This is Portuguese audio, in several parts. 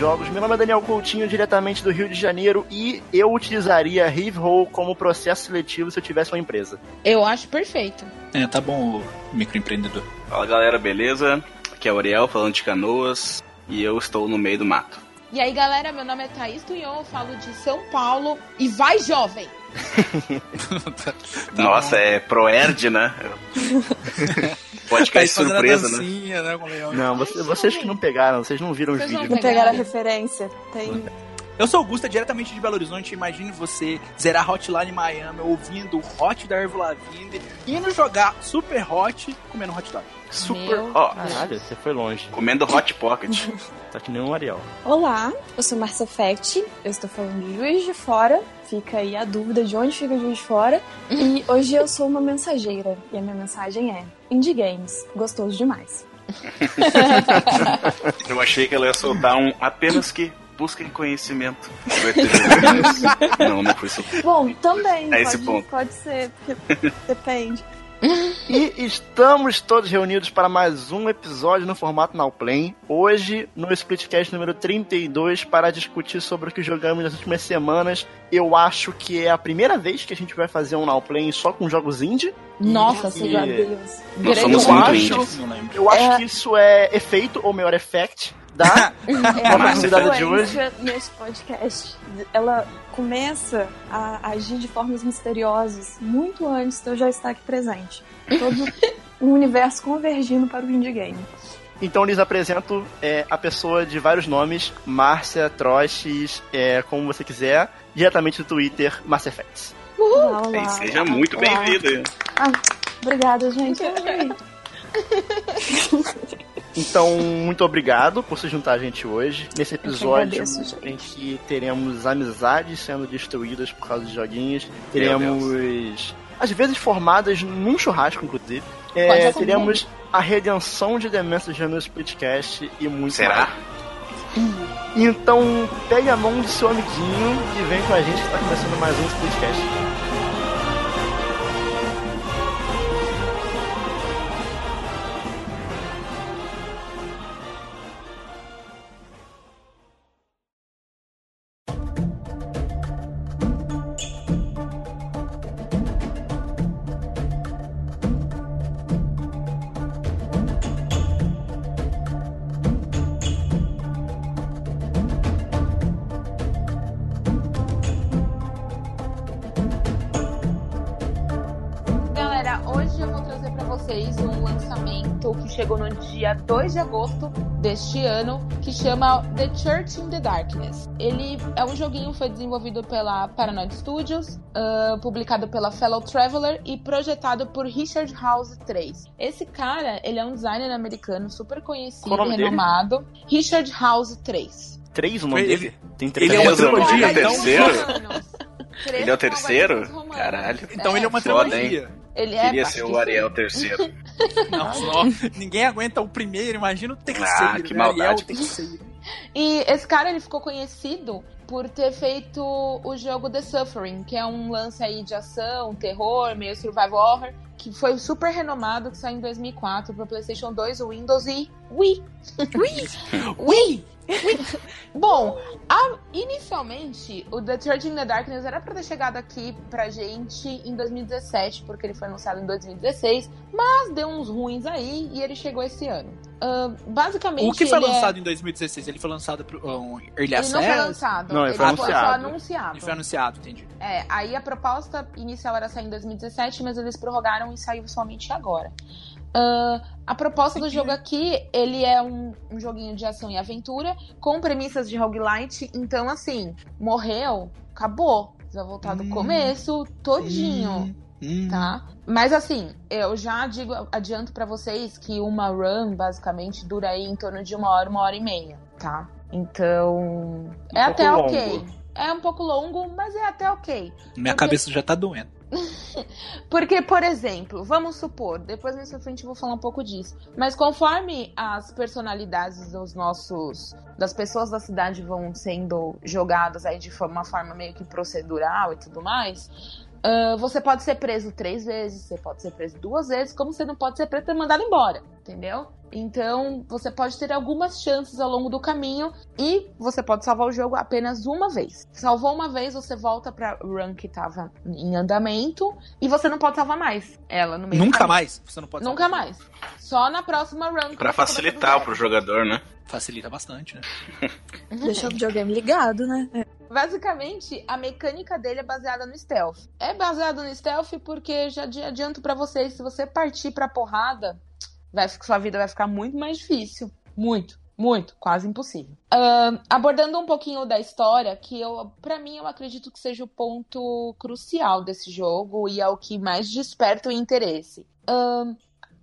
jogos. Meu nome é Daniel Coutinho, diretamente do Rio de Janeiro, e eu utilizaria Rive Roll como processo seletivo se eu tivesse uma empresa. Eu acho perfeito. É, tá bom, microempreendedor. Fala galera, beleza? Aqui é o Ariel falando de canoas e eu estou no meio do mato. E aí galera, meu nome é Thaís Tunhon, eu falo de São Paulo e vai jovem! tá Nossa, é Proerd, né? Pode cair surpresa, né? né não, vocês, vocês que não pegaram, vocês não viram os vídeos. Não pegaram a referência. Tem. Eu sou Augusta, diretamente de Belo Horizonte. Imagine você zerar Hotline Miami ouvindo Hot da Ervo Lavigne, indo jogar Super Hot comendo hot dog. Super Hot. Caralho, você foi longe. Comendo Hot Pocket. tá que nem um Ariel. Olá, eu sou Marcia Fect, eu estou falando de Juiz de Fora. Fica aí a dúvida de onde fica Juiz de Fora. E hoje eu sou uma mensageira. E a minha mensagem é: Indie Games, gostoso demais. eu achei que ela ia soltar um apenas que busquem conhecimento. não, não foi isso. Bom, também. É pode, esse ponto. Pode ser, porque depende. E estamos todos reunidos para mais um episódio no formato Now Play. Hoje, no Splitcast número 32, para discutir sobre o que jogamos nas últimas semanas. Eu acho que é a primeira vez que a gente vai fazer um Now Play só com jogos indie. Nossa, e... seja Deus. Nós somos eu acho, eu acho é... que isso é efeito, ou melhor, effect, da é a convidada de hoje. nesse podcast. Ela começa a agir de formas misteriosas muito antes de eu já estar aqui presente. Todo o universo convergindo para o indie game. Então lhes apresento é, a pessoa de vários nomes, Márcia Troches, é, como você quiser, diretamente do Twitter, Márcia Effects. Olá, olá. seja muito bem-vinda. Ah, obrigada, gente. Então, muito obrigado por se juntar a gente hoje. Nesse episódio agradeço, em que teremos amizades sendo destruídas por causa de joguinhos. Teremos, às vezes, formadas num churrasco, inclusive. É, teremos a redenção de demências no Splitcast e muito Será? Mais. Então, pegue a mão do seu amiguinho e vem com a gente que está começando mais um Splitcast. 2 de agosto deste ano, que chama The Church in the Darkness. Ele é um joguinho foi desenvolvido pela Paranoid Studios, uh, publicado pela Fellow Traveler e projetado por Richard House 3. Esse cara, ele é um designer americano super conhecido e renomado. Dele? Richard House 3. 3 o nome dele? Tem três. Ele é uma trilogia, então. Ele é o terceiro? Caralho. Então é. ele é uma trilogia. Ele é Queria ser o Ariel terceiro. não, só, ninguém aguenta o primeiro, imagina o terceiro. Ah, que né? maldade. Ariel terceiro. E esse cara ele ficou conhecido por ter feito o jogo The Suffering, que é um lance aí de ação, terror, meio survival horror, que foi super renomado, que saiu em 2004 para PlayStation 2, Windows e Wii. Wii! Wii! Bom, a, inicialmente, o The Church in the Darkness era pra ter chegado aqui pra gente em 2017, porque ele foi anunciado em 2016, mas deu uns ruins aí e ele chegou esse ano. Uh, basicamente. O que foi é lançado é... em 2016? Ele foi lançado pro um, Early Access? Ele não foi lançado. Não, ele foi, anunciado. foi anunciado. Ele foi anunciado, entendi. É, aí a proposta inicial era sair em 2017, mas eles prorrogaram e saiu somente agora. Uh, a proposta do jogo aqui, ele é um, um, joguinho de ação e aventura com premissas de roguelite. Então, assim, morreu, acabou. Você vai voltar do hum, começo todinho, hum, tá? Mas assim, eu já digo, adianto para vocês que uma run, basicamente, dura aí em torno de uma hora, uma hora e meia, tá? Então, um é até longo. ok. É um pouco longo, mas é até ok. Minha porque... cabeça já tá doendo. Porque, por exemplo, vamos supor, depois nessa frente eu vou falar um pouco disso, mas conforme as personalidades dos nossos, das pessoas da cidade vão sendo jogadas aí de uma forma meio que procedural e tudo mais, uh, você pode ser preso três vezes, você pode ser preso duas vezes, como você não pode ser preso e mandado embora, entendeu? Então, você pode ter algumas chances ao longo do caminho e você pode salvar o jogo apenas uma vez. Salvou uma vez, você volta pra run que tava em andamento e você não pode salvar mais ela no meio Nunca mais? Você não pode Nunca mais. Só na próxima run. Pra facilitar pro jogador, né? Facilita bastante, né? Deixa o videogame ligado, né? É. Basicamente, a mecânica dele é baseada no stealth. É baseado no stealth porque já adianto para vocês, se você partir pra porrada, vai, sua vida vai ficar muito mais difícil. Muito. Muito, quase impossível. Uh, abordando um pouquinho da história, que eu, para mim, eu acredito que seja o ponto crucial desse jogo e é o que mais desperta o interesse. Uh,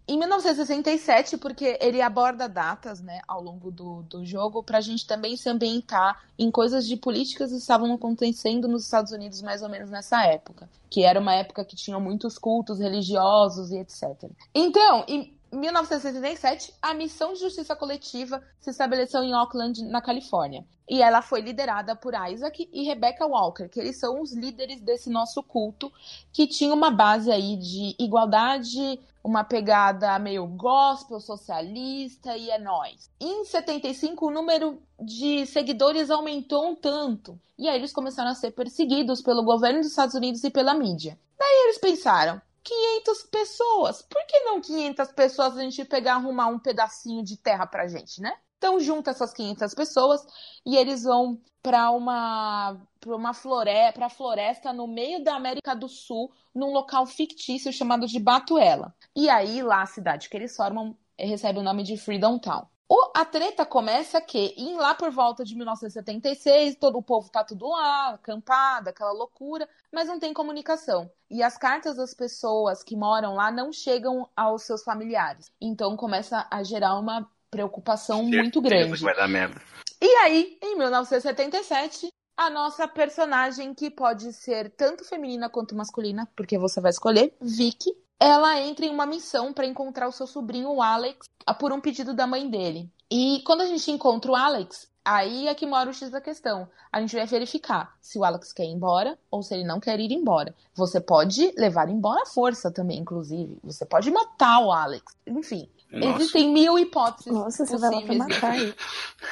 em 1967, porque ele aborda datas, né, ao longo do, do jogo, pra gente também se ambientar em coisas de políticas que estavam acontecendo nos Estados Unidos mais ou menos nessa época. Que era uma época que tinha muitos cultos religiosos e etc. Então, em 1967, a missão de justiça coletiva se estabeleceu em Oakland, na Califórnia. E ela foi liderada por Isaac e Rebecca Walker, que eles são os líderes desse nosso culto, que tinha uma base aí de igualdade, uma pegada meio gospel, socialista e é nós. Em 75, o número de seguidores aumentou um tanto. E aí eles começaram a ser perseguidos pelo governo dos Estados Unidos e pela mídia. Daí eles pensaram, 500 pessoas. Por que não 500 pessoas a gente pegar arrumar um pedacinho de terra pra gente, né? Então junta essas 500 pessoas e eles vão para uma para uma floresta, para floresta no meio da América do Sul, num local fictício chamado de Batuela. E aí lá a cidade que eles formam recebe o nome de Freedom Town. O, a treta começa que, em lá por volta de 1976, todo o povo tá tudo lá, acampada, aquela loucura, mas não tem comunicação. E as cartas das pessoas que moram lá não chegam aos seus familiares. Então começa a gerar uma preocupação muito grande. Vai dar merda. E aí, em 1977, a nossa personagem, que pode ser tanto feminina quanto masculina, porque você vai escolher, Vicky, ela entra em uma missão para encontrar o seu sobrinho, o Alex, por um pedido da mãe dele. E quando a gente encontra o Alex, aí é que mora o X da questão. A gente vai verificar se o Alex quer ir embora ou se ele não quer ir embora. Você pode levar embora a força também, inclusive. Você pode matar o Alex. Enfim, Nossa. Existem mil hipóteses. Nossa, você vai lá pra matar ele.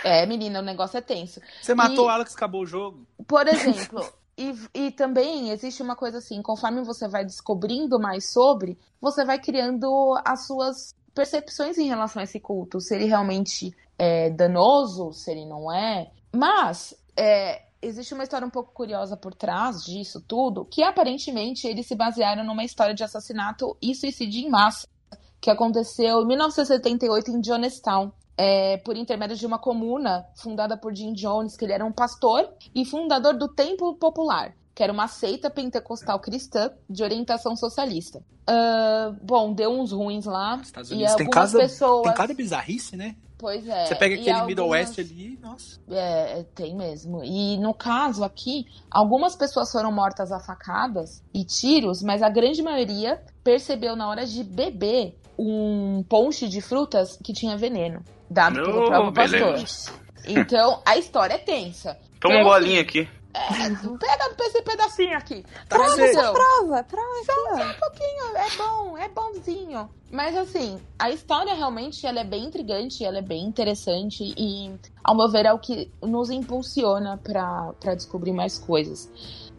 É, menina, o negócio é tenso. Você matou e, o Alex, acabou o jogo. Por exemplo, E, e também existe uma coisa assim, conforme você vai descobrindo mais sobre, você vai criando as suas percepções em relação a esse culto. Se ele realmente é danoso, se ele não é. Mas é, existe uma história um pouco curiosa por trás disso tudo, que aparentemente eles se basearam numa história de assassinato e suicídio em massa, que aconteceu em 1978 em Jonestown, é, por intermédio de uma comuna fundada por Jim Jones, que ele era um pastor e fundador do Templo Popular, que era uma seita pentecostal cristã de orientação socialista. Uh, bom, deu uns ruins lá. Estados Unidos e tem cada, pessoas... tem cada bizarrice, né? Pois é. Você pega aquele algumas... Middle West ali, nossa. É, tem mesmo. E no caso aqui, algumas pessoas foram mortas a facadas e tiros, mas a grande maioria percebeu na hora de beber um ponche de frutas que tinha veneno dado oh, pelo próprio pastor. Então, a história é tensa. Toma então, um golinho assim, aqui. É, pega esse pedacinho aqui. Prova, prova, prova. prova só, só um pouquinho, é bom, é bonzinho. Mas assim, a história realmente ela é bem intrigante, ela é bem interessante e, ao meu ver, é o que nos impulsiona para descobrir mais coisas.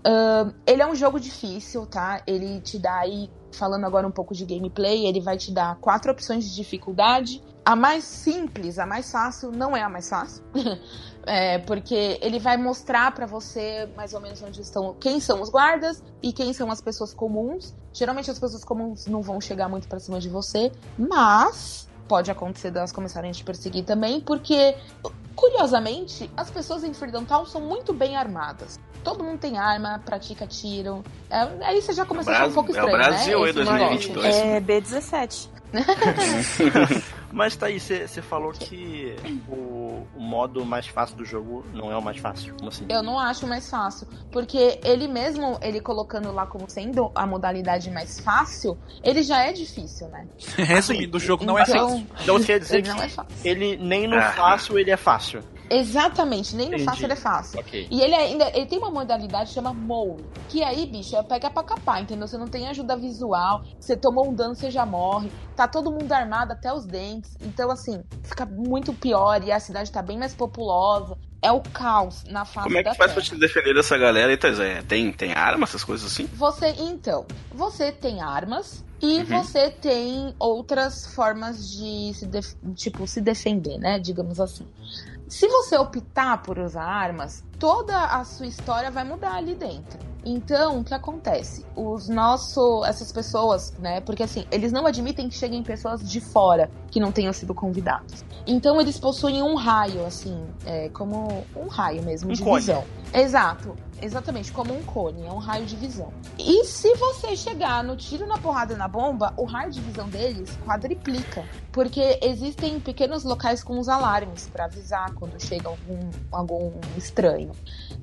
Uh, ele é um jogo difícil, tá? Ele te dá aí, falando agora um pouco de gameplay, ele vai te dar quatro opções de dificuldade. A mais simples, a mais fácil, não é a mais fácil. é, porque ele vai mostrar para você mais ou menos onde estão, quem são os guardas e quem são as pessoas comuns. Geralmente as pessoas comuns não vão chegar muito para cima de você, mas pode acontecer delas começarem a te perseguir também, porque curiosamente, as pessoas em Freedom Town são muito bem armadas. Todo mundo tem arma, pratica tiro. É, aí você já começa a achar um pouco estranho, é o Brasil, né? É 2022. É B17. Mas tá aí, você falou que o, o, modo mais fácil do jogo não é o mais fácil. Como assim? Eu não acho mais fácil. Porque ele mesmo, ele colocando lá como sendo a modalidade mais fácil, ele já é difícil, né? Resumindo, o jogo não é então, fácil. Então quer dizer ele que é ele nem no ah. fácil ele é fácil. Exatamente, nem no fácil ele é fácil. Okay. E ele ainda ele tem uma modalidade que chama Mole, que aí, bicho, é pega pra capar, entendeu? Você não tem ajuda visual, você tomou um dano, você já morre, tá todo mundo armado até os dentes. Então, assim, fica muito pior e a cidade tá bem mais populosa. É o caos na face Como é que faz terra. pra te defender dessa galera? Então, tem, tem armas, essas coisas assim? Você, então, você tem armas, e uhum. você tem outras formas de se tipo se defender, né? Digamos assim. Se você optar por usar armas, toda a sua história vai mudar ali dentro. Então, o que acontece? Os nossos, essas pessoas, né? Porque assim, eles não admitem que cheguem pessoas de fora que não tenham sido convidados. Então, eles possuem um raio, assim, é, como um raio mesmo um de cone. visão. Exato, exatamente, como um cone, é um raio de visão. E se você chegar no tiro na porrada na bomba, o raio de visão deles quadriplica. Porque existem pequenos locais com os alarmes para avisar quando chega algum, algum estranho.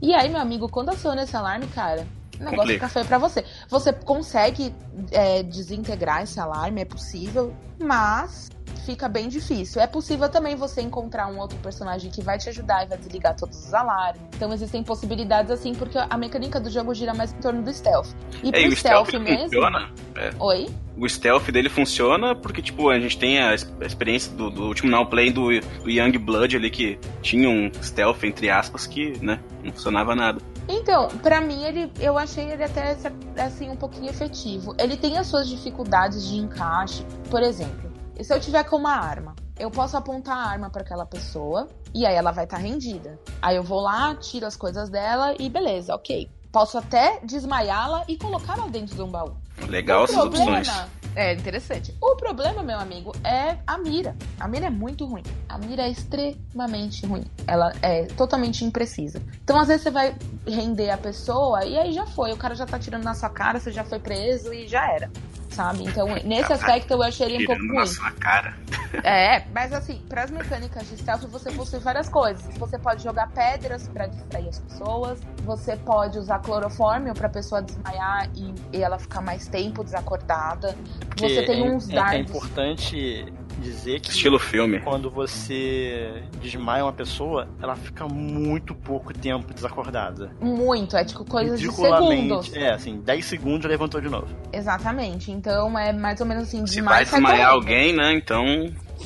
E aí, meu amigo, quando aciona esse alarme, cara, o negócio Complica. fica feio pra você. Você consegue é, desintegrar esse alarme, é possível, mas fica bem difícil. É possível também você encontrar um outro personagem que vai te ajudar e vai desligar todos os alarmes. Então existem possibilidades assim, porque a mecânica do jogo gira mais em torno do stealth. E é, pro o stealth, stealth mesmo. Funciona. É. Oi? O stealth dele funciona porque, tipo, a gente tem a experiência do, do último now play do, do Young Blood ali, que tinha um stealth, entre aspas, que, né, não funcionava nada. Então, para mim, ele, eu achei ele até assim um pouquinho efetivo. Ele tem as suas dificuldades de encaixe. Por exemplo, e se eu tiver com uma arma, eu posso apontar a arma para aquela pessoa e aí ela vai estar tá rendida. Aí eu vou lá, tiro as coisas dela e beleza, ok. Posso até desmaiá-la e colocá-la dentro de um baú. Legal essas problema, opções. É interessante. O problema, meu amigo, é a mira. A mira é muito ruim. A mira é extremamente ruim. Ela é totalmente imprecisa. Então, às vezes, você vai render a pessoa e aí já foi. O cara já tá tirando na sua cara, você já foi preso e já era sabe? Então, nesse aspecto eu achei ele um pouco ruim. sua cara. É, mas assim, para as mecânicas de stealth você possui várias coisas. Você pode jogar pedras para distrair as pessoas, você pode usar clorofórmio para pessoa desmaiar e, e, ela ficar mais tempo desacordada. Porque você tem é, uns é, dardos. É importante dizer que estilo filme. Quando você desmaia uma pessoa, ela fica muito pouco tempo desacordada. Muito, é tipo coisa de segundos. É, assim, 10 segundos levantou de novo. Exatamente. Então é mais ou menos assim, Se vai desmaiar alguém, né? Então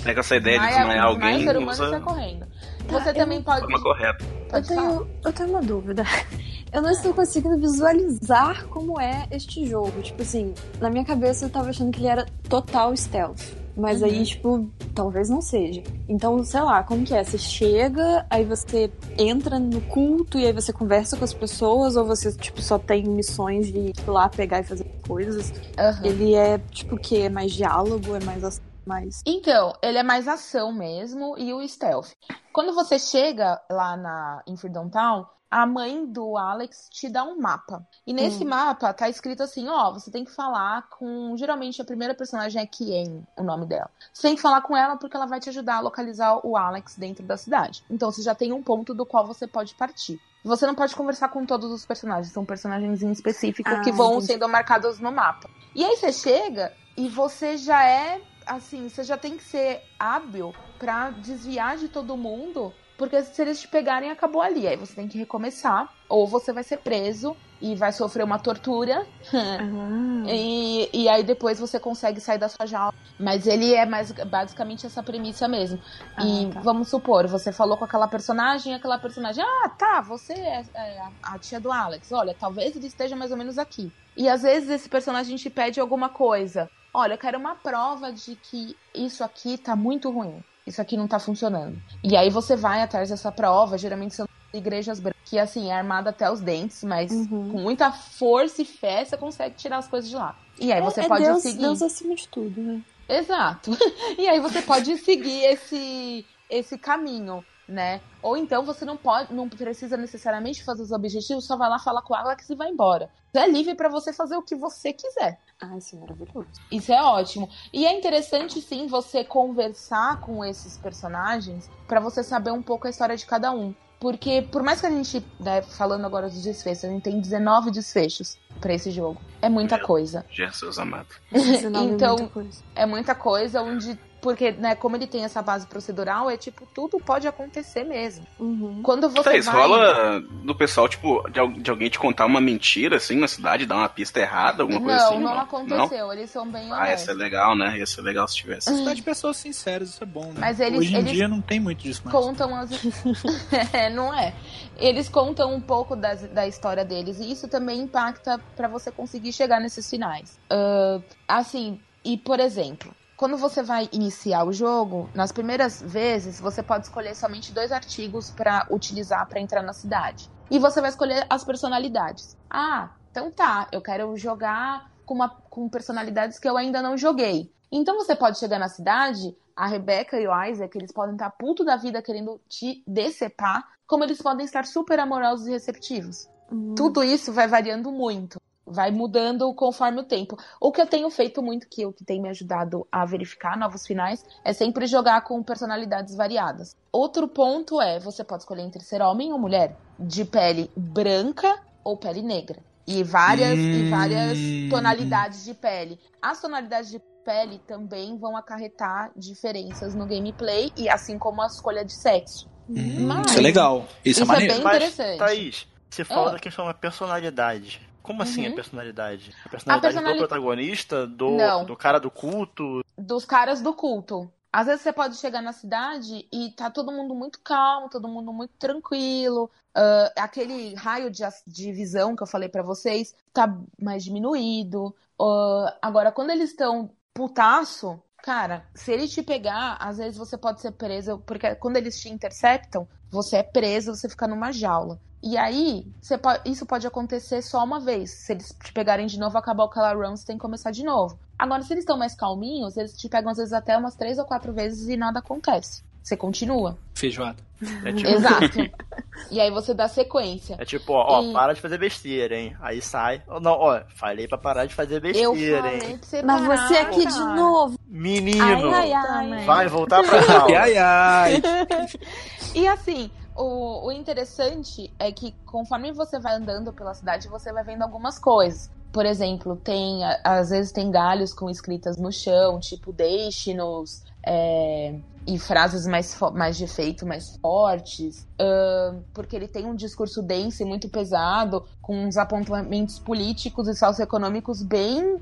pega essa ideia desmaia, de desmaiar alguém. Ser humano usa... correndo. Tá, você também pode. Forma correta. Eu tenho, eu tenho uma dúvida. Eu não estou conseguindo visualizar como é este jogo. Tipo assim, na minha cabeça eu tava achando que ele era total stealth. Mas uhum. aí, tipo, talvez não seja. Então, sei lá, como que é? Você chega, aí você entra no culto e aí você conversa com as pessoas, ou você, tipo, só tem missões de ir lá pegar e fazer coisas. Uhum. Ele é, tipo, o quê? É mais diálogo? É mais mais. Então, ele é mais ação mesmo e o stealth. Quando você chega lá na em Freedom Town, a mãe do Alex te dá um mapa. E nesse hum. mapa tá escrito assim, ó, você tem que falar com. Geralmente a primeira personagem é Kien, o nome dela. Você tem que falar com ela porque ela vai te ajudar a localizar o Alex dentro da cidade. Então você já tem um ponto do qual você pode partir. Você não pode conversar com todos os personagens, são personagens em específico ah, que vão entendi. sendo marcados no mapa. E aí você chega e você já é assim, você já tem que ser hábil para desviar de todo mundo porque se eles te pegarem, acabou ali. Aí você tem que recomeçar. Ou você vai ser preso e vai sofrer uma tortura. Uhum. e, e aí depois você consegue sair da sua jaula. Mas ele é mais basicamente essa premissa mesmo. Ah, e tá. vamos supor, você falou com aquela personagem, aquela personagem, ah, tá, você é, é a tia do Alex. Olha, talvez ele esteja mais ou menos aqui. E às vezes esse personagem te pede alguma coisa. Olha, eu quero uma prova de que isso aqui tá muito ruim isso aqui não tá funcionando. E aí você vai atrás dessa prova, geralmente são igrejas brancas, que assim, é armada até os dentes, mas uhum. com muita força e fé você consegue tirar as coisas de lá. E aí você é, pode Deus, seguir. Deus acima de tudo, né? Exato. e aí você pode seguir esse, esse caminho né? Ou então você não pode, não precisa necessariamente fazer os objetivos, só vai lá falar com o Alex e vai embora. Você é livre para você fazer o que você quiser. Ah, isso é maravilhoso. Isso é ótimo. E é interessante sim você conversar com esses personagens para você saber um pouco a história de cada um. Porque, por mais que a gente, né, falando agora dos desfechos, a gente tem 19 desfechos para esse jogo. É muita coisa. Jesus amado. então, é muita coisa. é muita coisa onde Porque, né, como ele tem essa base procedural, é tipo, tudo pode acontecer mesmo. Uhum. Quando você Tá, isso vai... rola do pessoal, tipo, de, de alguém te contar uma mentira, assim, na cidade, dar uma pista errada, alguma coisa não, assim? não aconteceu. Eles são bem Ah, honestos. ser legal, né? Ia ser legal se tivesse. Cidade de pessoas sinceras, isso é bom, né? Mas eles- Hoje em eles dia não tem muito disso mais. contam as. é, não é. Eles contam um pouco das, da história deles e isso também impacta pra você conseguir chegar nesses finais. Ah, assim, e por exemplo, quando você vai iniciar o jogo, nas primeiras vezes você pode escolher somente dois artigos pra utilizar pra entrar na cidade. E você vai escolher as personalidades. Ah, então tá, eu quero jogar com, uma, com personalidades que eu ainda não joguei. Então você pode chegar na cidade, a Rebecca e o Isaac, eles podem estar puto da vida querendo te decepar, como eles podem estar super amorosos e receptivos. Uhum. Tudo isso vai variando muito. Vai mudando conforme o tempo. O que eu tenho feito muito, que o que tem me ajudado a verificar novos finais, é sempre jogar com personalidades variadas. Outro ponto é, você pode escolher entre ser homem ou mulher, de pele branca ou pele negra. E várias, e várias Hum. tonalidades de pele. As tonalidades de pele também vão acarretar diferenças no gameplay, e assim como a escolha de sexo. Hum, Mas- isso é legal. Isso, Isso é é bem- Mas, interessante. Thaís, você fala Ah. da questão da personalidade. Como assim Uhum. a personalidade? A personalidade personali- do protagonista, do, Não. do cara do culto? dos caras do culto. Às vezes você pode chegar na cidade e tá todo mundo muito calmo, todo mundo muito tranquilo. Ah, aquele raio de, de visão que eu falei pra vocês tá mais diminuído. Ah, agora, quando eles estão putaço, cara, se ele te pegar, às vezes você pode ser preso, porque quando eles te interceptam, você é preso, você fica numa jaula. E aí, você po- isso pode acontecer só uma vez. Se eles te pegarem de novo, acabou aquela run, você tem que começar de novo. Agora, se eles estão mais calminhos, eles te pegam às vezes até umas três ou quatro vezes e nada acontece. Você continua. Feijoada. É tipo, Exato. e aí você dá sequência. é tipo ó, ó, E- para de fazer besteira, hein? Aí sai. Ó, Não, ó, falei pra parar de fazer Eu besteira, falei hein? pra você Mas parar, você aqui de cara. novo. Menino! Ai, ai, ai. Vai voltar pra aula. Ai, ai. E assim, o, o interessante é que conforme você vai andando pela cidade, você vai vendo algumas coisas. Por exemplo, tem às vezes tem galhos com escritas no chão, tipo deixe-nos, é, e frases mais, mais de efeito, mais fortes, ahn, porque ele tem um discurso denso e muito pesado, com uns apontamentos políticos e socioeconômicos bem,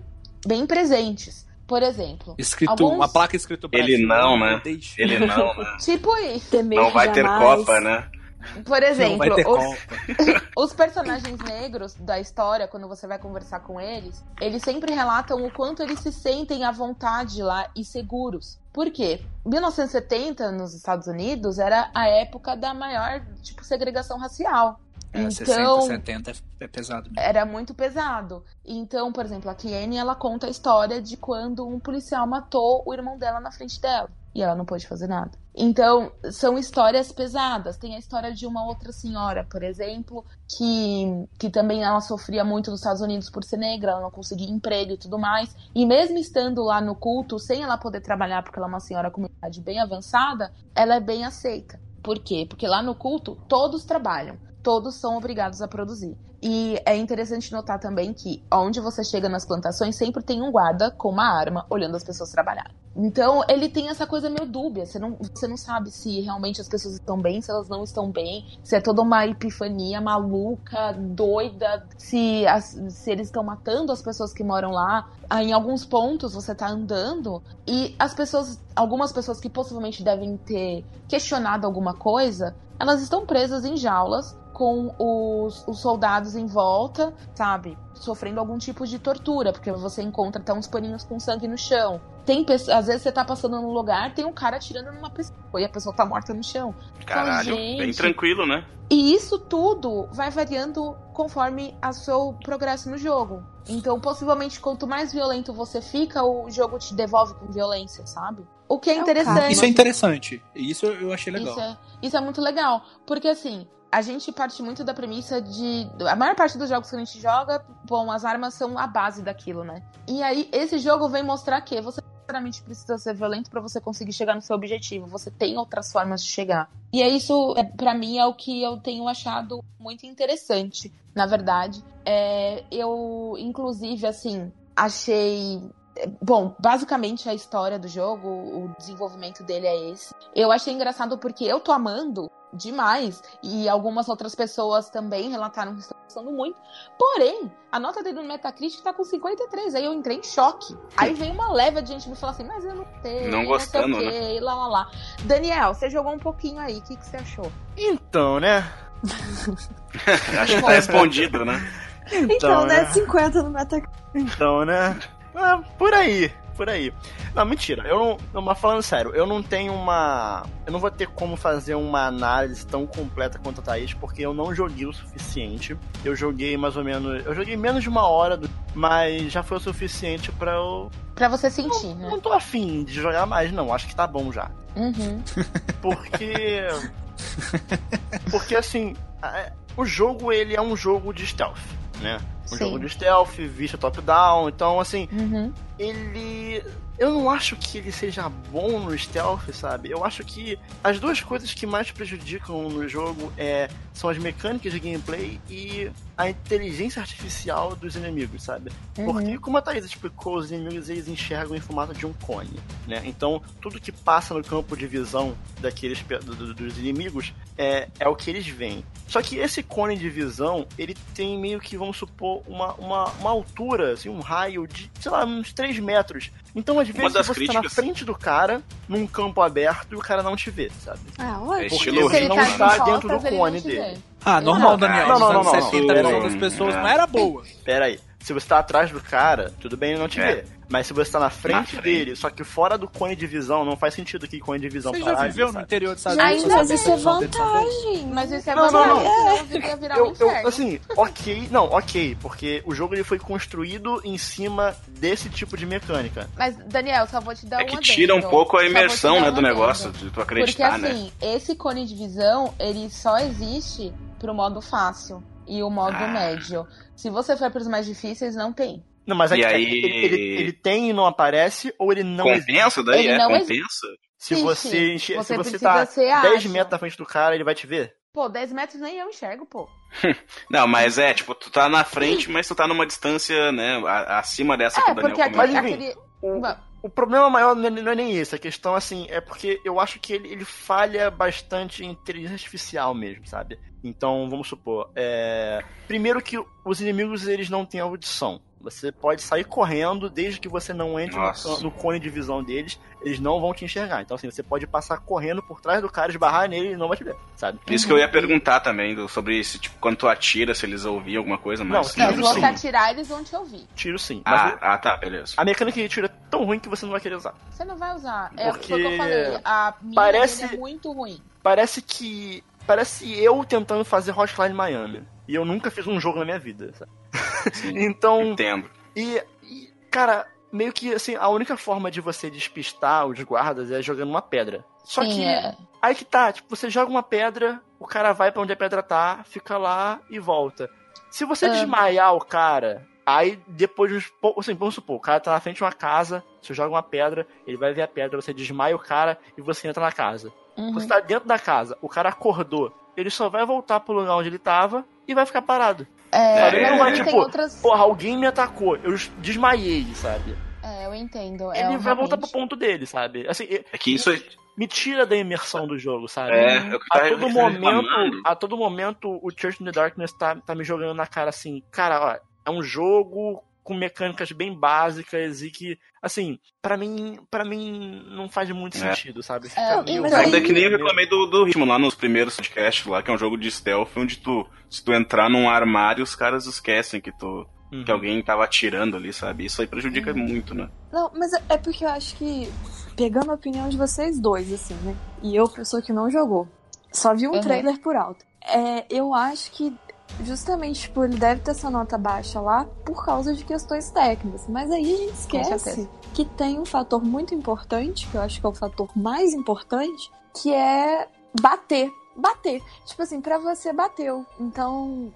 bem presentes. Por exemplo, Escrito, Alguns- uma placa escrito Ele não, né? Ele não, né? tipo isso. Temer Não vai ter jamais. Copa, né? Por exemplo, os. Os personagens negros da história, quando você vai conversar com eles, eles sempre relatam o quanto eles se sentem à vontade lá e seguros. Por quê? 1970, nos Estados Unidos, era a época da maior, tipo, segregação racial. É, 60, Então, 70 é pesado mesmo. era muito pesado. Então, por exemplo, a Kiene, ela conta a história de quando um policial matou o irmão dela na frente dela. E ela não pôde fazer nada. Então, são histórias pesadas. Tem a história de uma outra senhora, por exemplo, que, que também ela sofria muito nos Estados Unidos por ser negra, ela não conseguia emprego e tudo mais. E mesmo estando lá no culto, sem ela poder trabalhar, porque ela é uma senhora com uma idade bem avançada, ela é bem aceita. Por quê? Porque lá no culto, todos trabalham todos são obrigados a produzir. E é interessante notar também que onde você chega nas plantações sempre tem um guarda com uma arma olhando as pessoas trabalhar. Então ele tem essa coisa meio dúbia. Você não, você não sabe se realmente as pessoas estão bem, se elas não estão bem, se é toda uma epifania maluca, doida, se, as- se eles estão matando as pessoas que moram lá. Ah, Em alguns pontos você tá andando e as pessoas, algumas pessoas que possivelmente devem ter questionado alguma coisa, elas estão presas em jaulas com os, os soldados em volta, sabe? Sofrendo algum tipo de tortura, porque você encontra até uns paninhos com sangue no chão. Tem pessoas, às vezes você tá passando num lugar, tem um cara atirando numa pessoa e a pessoa tá morta no chão. Caralho, gente. bem tranquilo, né? E isso tudo vai variando conforme o seu progresso no jogo. Então, possivelmente, quanto mais violento você fica, o jogo te devolve com violência, sabe? O que é, É interessante. Isso é interessante. Isso eu achei legal. Isso é, isso é muito legal. Porque assim, a gente parte muito da premissa de. A maior parte dos jogos que a gente joga, bom, as armas são a base daquilo, né? E aí, esse jogo vem mostrar que você necessariamente precisa ser violento pra você conseguir chegar no seu objetivo. Você tem outras formas de chegar. E é isso, é, para mim, é o que eu tenho achado muito interessante, na verdade. É, eu, inclusive, assim, achei Bom, basicamente a história do jogo, o desenvolvimento dele é esse. Eu achei engraçado porque eu tô amando demais. E algumas outras pessoas também relataram que estão gostando muito. Porém, a nota dele no Metacritic tá com 53. Aí eu entrei em choque. Aí vem uma leva de gente me falar assim, mas eu não tenho. Não gostando, não né? Lá, lá, lá. Daniel, você jogou um pouquinho aí. O que, que você achou? Então, né? Acho que tá respondido, né? Então, então né? 50 no Metacritic. Então, né? Ah, por aí por aí. Não, mentira. Eu não. Mas falando sério, eu não tenho uma. Eu não vou ter como fazer uma análise tão completa quanto a Thaís, porque eu não joguei o suficiente. Eu joguei mais ou menos. Eu joguei menos de uma hora, do... mas já foi o suficiente para eu. Pra você sentir, não, né? Não tô afim de jogar mais, não. Acho que tá bom já. Uhum. Porque. Porque assim. O jogo, ele é um jogo de stealth, né? Um Sim. jogo de stealth, vista top-down. Então, assim, uhum. ele eu não acho que ele seja bom no stealth, sabe? Eu acho que as duas coisas que mais prejudicam no jogo é, são as mecânicas de gameplay e a inteligência artificial dos inimigos, sabe? Uhum. Porque, como a Thaís explicou, os inimigos eles enxergam em formato de um cone, né? Então, tudo que passa no campo de visão daqueles do, dos inimigos é, é o que eles veem. Só que esse cone de visão, ele tem meio que, vamos supor, uma, uma, uma altura, assim, um raio de, sei lá, uns 3 metros. Então, às vezes, você críticas... tá na frente do cara, num campo aberto, e o cara não te vê, sabe? Ah, olha. Porque ele não está dentro do cone dele. Ah, normal, Daniel. Não, não, não, não, 70% das pessoas não era boa. Pera aí. Se você tá atrás do cara, tudo bem ele não te é. ver. Mas se você tá na frente, na dele, só que fora do cone de visão, não faz sentido que cone de visão Você já viveu no interior dos Estados Unidos? Mas isso é vantagem. Mas isso é não, vantagem. Não, não, não. virar eu, um eu, assim, ok, não, ok, porque o jogo ele foi construído em cima desse tipo de mecânica. Mas, Daniel, só vou te dar é um que tira um pouco a imersão, né, do negócio, de tu acreditar, porque, assim, né? esse cone de visão, ele só existe pro modo fácil e o modo ah. médio. Se você for pros mais difíceis, não tem. Não, mas é e aí... ele, ele, ele, tem e não aparece, ou ele não Compensa daí? Ele é, não compensa? Se você, enche... você, se você tá 10 metros na frente do cara, ele vai te ver? Pô, 10 metros nem eu enxergo, pô. não, mas é, tipo, tu tá na frente, mas tu tá numa distância, né, acima dessa é, que o Daniel porque comentou. Mas, enfim, o, o problema maior não é, não é, nem isso, a questão, assim, é porque eu acho que ele, ele falha bastante em inteligência artificial mesmo, sabe? Então, vamos supor, é... primeiro que os inimigos, eles não têm audição. Você pode sair correndo desde que você não entre no, no, cone de visão deles, eles não vão te enxergar. Então, assim, você pode passar correndo por trás do cara, esbarrar nele e não vai te ver, sabe? Isso que eu ia perguntar também do, sobre isso, tipo, quando tu atira, se eles ouviam alguma coisa, mas. Não, se você atirar, eles vão te ouvir. Tiro sim. Ah, ah, tá, beleza. A mecânica de tiro é tão ruim que você não vai querer usar. Você não vai usar. É Porque... o que eu falei. A minha parece... é muito ruim. Parece que. Parece eu tentando fazer Hotline Miami. E eu nunca fiz um jogo na minha vida, sabe? então. Entendo. E, e, cara, meio que assim, a única forma de você despistar os guardas é jogando uma pedra. Só Sim, que. É. Aí que tá, tipo, você joga uma pedra, o cara vai para onde a pedra tá, fica lá e volta. Se você desmaiar o cara, aí depois de uns. Assim, vamos supor, o cara tá na frente de uma casa, você joga uma pedra, ele vai ver a pedra, você desmaia o cara e você entra na casa. Uhum. Você tá dentro da casa, o cara acordou, ele só vai voltar pro lugar onde ele tava e vai ficar parado. É, sabe? Ele não vai, tipo, outras... porra, alguém me atacou, eu desmaiei, sabe? É, eu entendo. Ele é, vai voltar pro ponto dele, sabe? Assim, é que isso é... me tira da imersão do jogo, sabe? É, é a todo momento, a todo momento o Church in the Darkness tá, tá me jogando na cara assim, cara, ó, é um jogo com mecânicas bem básicas e que, assim, para mim, para mim não faz muito é. sentido, sabe? É, meio, é que nem eu reclamei do, do ritmo lá nos primeiros podcasts lá, que é um jogo de stealth, onde tu, se tu entrar num armário, os caras esquecem que tu uhum. que alguém tava atirando ali, sabe? Isso aí prejudica uhum. muito, né? Não, mas é, é porque eu acho que pegando a opinião de vocês dois, assim, né? E eu, pessoa que não jogou, só vi um uhum. trailer por alto. É, eu acho que justamente, tipo, ele deve ter essa nota baixa lá por causa de questões técnicas. Mas aí a gente esquece que tem um fator muito importante, que eu acho que é o fator mais importante, que é bater. Bater. Tipo assim, pra você bateu. Então,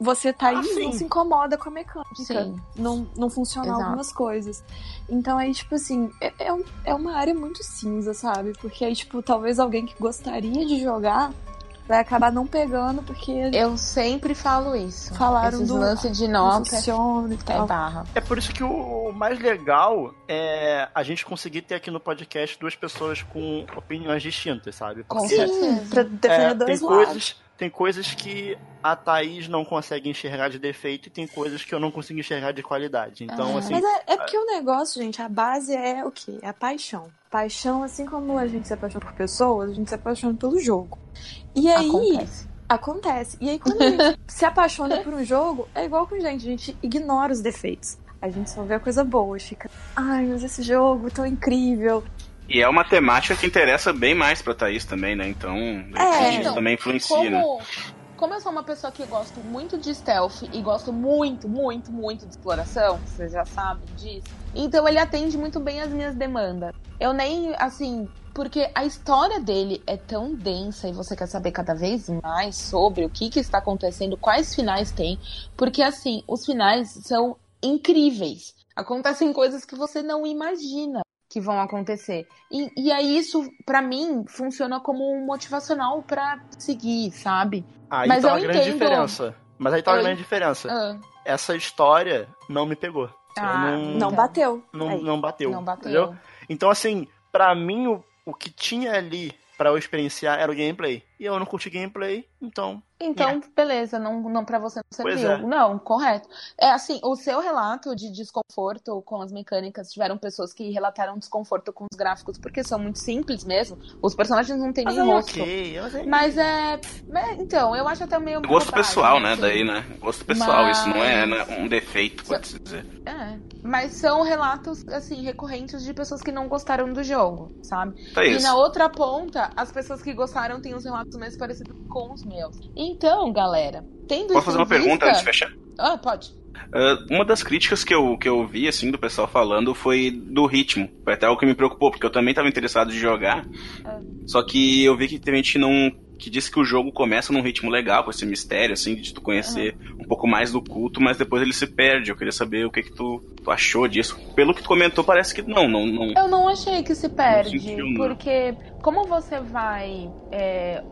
você tá aí ah, e não se incomoda com a mecânica. Sim. Não, não funcionam algumas coisas. Então aí, tipo assim, é, é, é uma área muito cinza, sabe? Porque aí, tipo, talvez alguém que gostaria de jogar vai acabar não pegando porque. Eu sempre falo isso. Falaram Esses do lance de nota. Funciona e É tal. barra. É por isso que o mais legal é a gente conseguir ter aqui no podcast duas pessoas com opiniões distintas, sabe? Com Porque, certeza. Pra defender é, tem dois lados. coisas, tem coisas que a Thaís não consegue enxergar de defeito e tem coisas que eu não consigo enxergar de qualidade. Então, Ah. assim, Mas é, é porque o negócio, gente, a base é o quê? É a paixão. Paixão, assim como a gente se apaixona por pessoas, a gente se apaixona pelo jogo. E aí, Acontece. acontece. E aí, quando a gente se apaixona por um jogo, é igual com gente, a gente ignora os defeitos. A gente só vê a coisa boa, fica, ai, mas esse jogo tão incrível. E é uma temática que interessa bem mais pra Thaís também, né? Então, É, então, isso também influencia, né? Como, como eu sou uma pessoa que gosto muito de stealth e gosto muito, muito, muito de exploração, vocês já sabem disso. Então ele atende muito bem as minhas demandas. Eu nem, assim, porque a história dele é tão densa e você quer saber cada vez mais sobre o que, que está acontecendo, quais finais tem, porque assim, os finais são incríveis. Acontecem coisas que você não imagina que vão acontecer. E, e aí isso, pra mim, funciona como um motivacional pra seguir, sabe? aí mas tá eu uma grande entendo. diferença. Mas aí tá uma Oi. grande diferença. Ah, Essa história não me pegou. Ah, não, Não bateu. não, não bateu. não bateu. Entendeu? Então, assim, pra mim, o, o que tinha ali pra eu experienciar era o gameplay. E eu não curti gameplay, então. Então, beleza, não, não para você não serviu. é. Não, correto. É assim, o seu relato de desconforto com as mecânicas, tiveram pessoas que relataram desconforto com os gráficos, porque são muito simples mesmo. Os personagens não têm Mas nem é rosto. ok. Mas é... Mas é. é, Então, eu acho até meio. Gosto bobagem, pessoal, né? assim. Daí, né? Gosto pessoal, Mas- isso não é né, um defeito, pode-se dizer. É. Mas são relatos, assim, recorrentes de pessoas que não gostaram do jogo, sabe? Tá E isso. na outra ponta, as pessoas que gostaram têm os relatos mais parecidos com os meus. Então, galera, tendo Posso fazer uma pergunta antes de vista... fechar? Ah, pode. Ah, uma das críticas que eu, que eu vi, assim, do pessoal falando foi do ritmo. Foi até o que me preocupou, porque eu também estava interessado em jogar. Ah. Só que eu vi que tem gente não. Que disse que o jogo começa num ritmo legal, com esse mistério, assim, de tu conhecer um pouco mais do culto, mas depois ele se perde. Eu queria saber o que, que tu, tu achou disso. Pelo que tu comentou, parece que não, não, não. Eu não achei que se perde, sentiu, não. porque como você vai. é,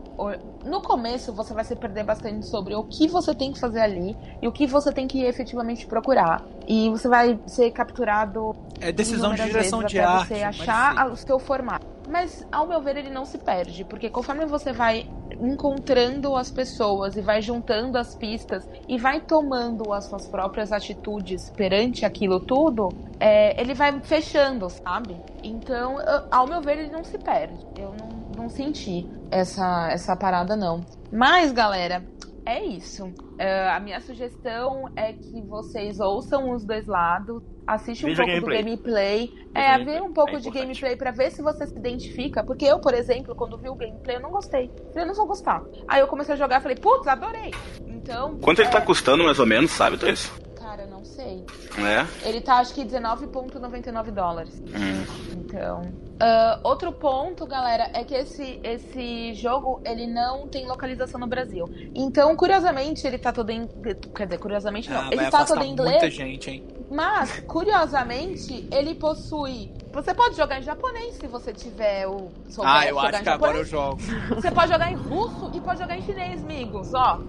no começo, você vai se perder bastante sobre o que você tem que fazer ali e o que você tem que efetivamente procurar. E você vai ser capturado É decisão de direção vezes de arte. você achar o seu formato. Mas, ao meu ver, ele não se perde, porque conforme você vai encontrando as pessoas e vai juntando as pistas e vai tomando as suas próprias atitudes perante aquilo tudo, é, ele vai fechando, sabe? Então, ao meu ver, ele não se perde. Eu não, não senti essa, essa parada, não. Mas, galera, é isso. É, a minha sugestão é que vocês ouçam os dois lados, assiste um pouco gameplay. do gameplay, Veja é, gameplay. ver um pouco É de gameplay pra ver se você se identifica. Porque eu, por exemplo, quando vi o gameplay, eu não gostei. Eu não vou gostar. Aí eu comecei a jogar e falei, putz, adorei. Então. Quanto ele é, tá custando, mais ou menos, sabe, Thaís? Cara, eu não sei. É. Ele tá, acho que 19,99 dólares. Hum. Então. Ah, outro ponto, galera, é que esse, esse jogo ele não tem localização no Brasil. Então, curiosamente, ele tá todo em. Quer dizer, curiosamente não. Ah, ele tá todo em muita inglês. gente, hein? Mas, curiosamente, ele possui. Você pode jogar em japonês se você tiver o. souber Ah, eu acho que agora eu japonês. jogo. Você pode jogar em russo e pode jogar em chinês, amigos. Ó.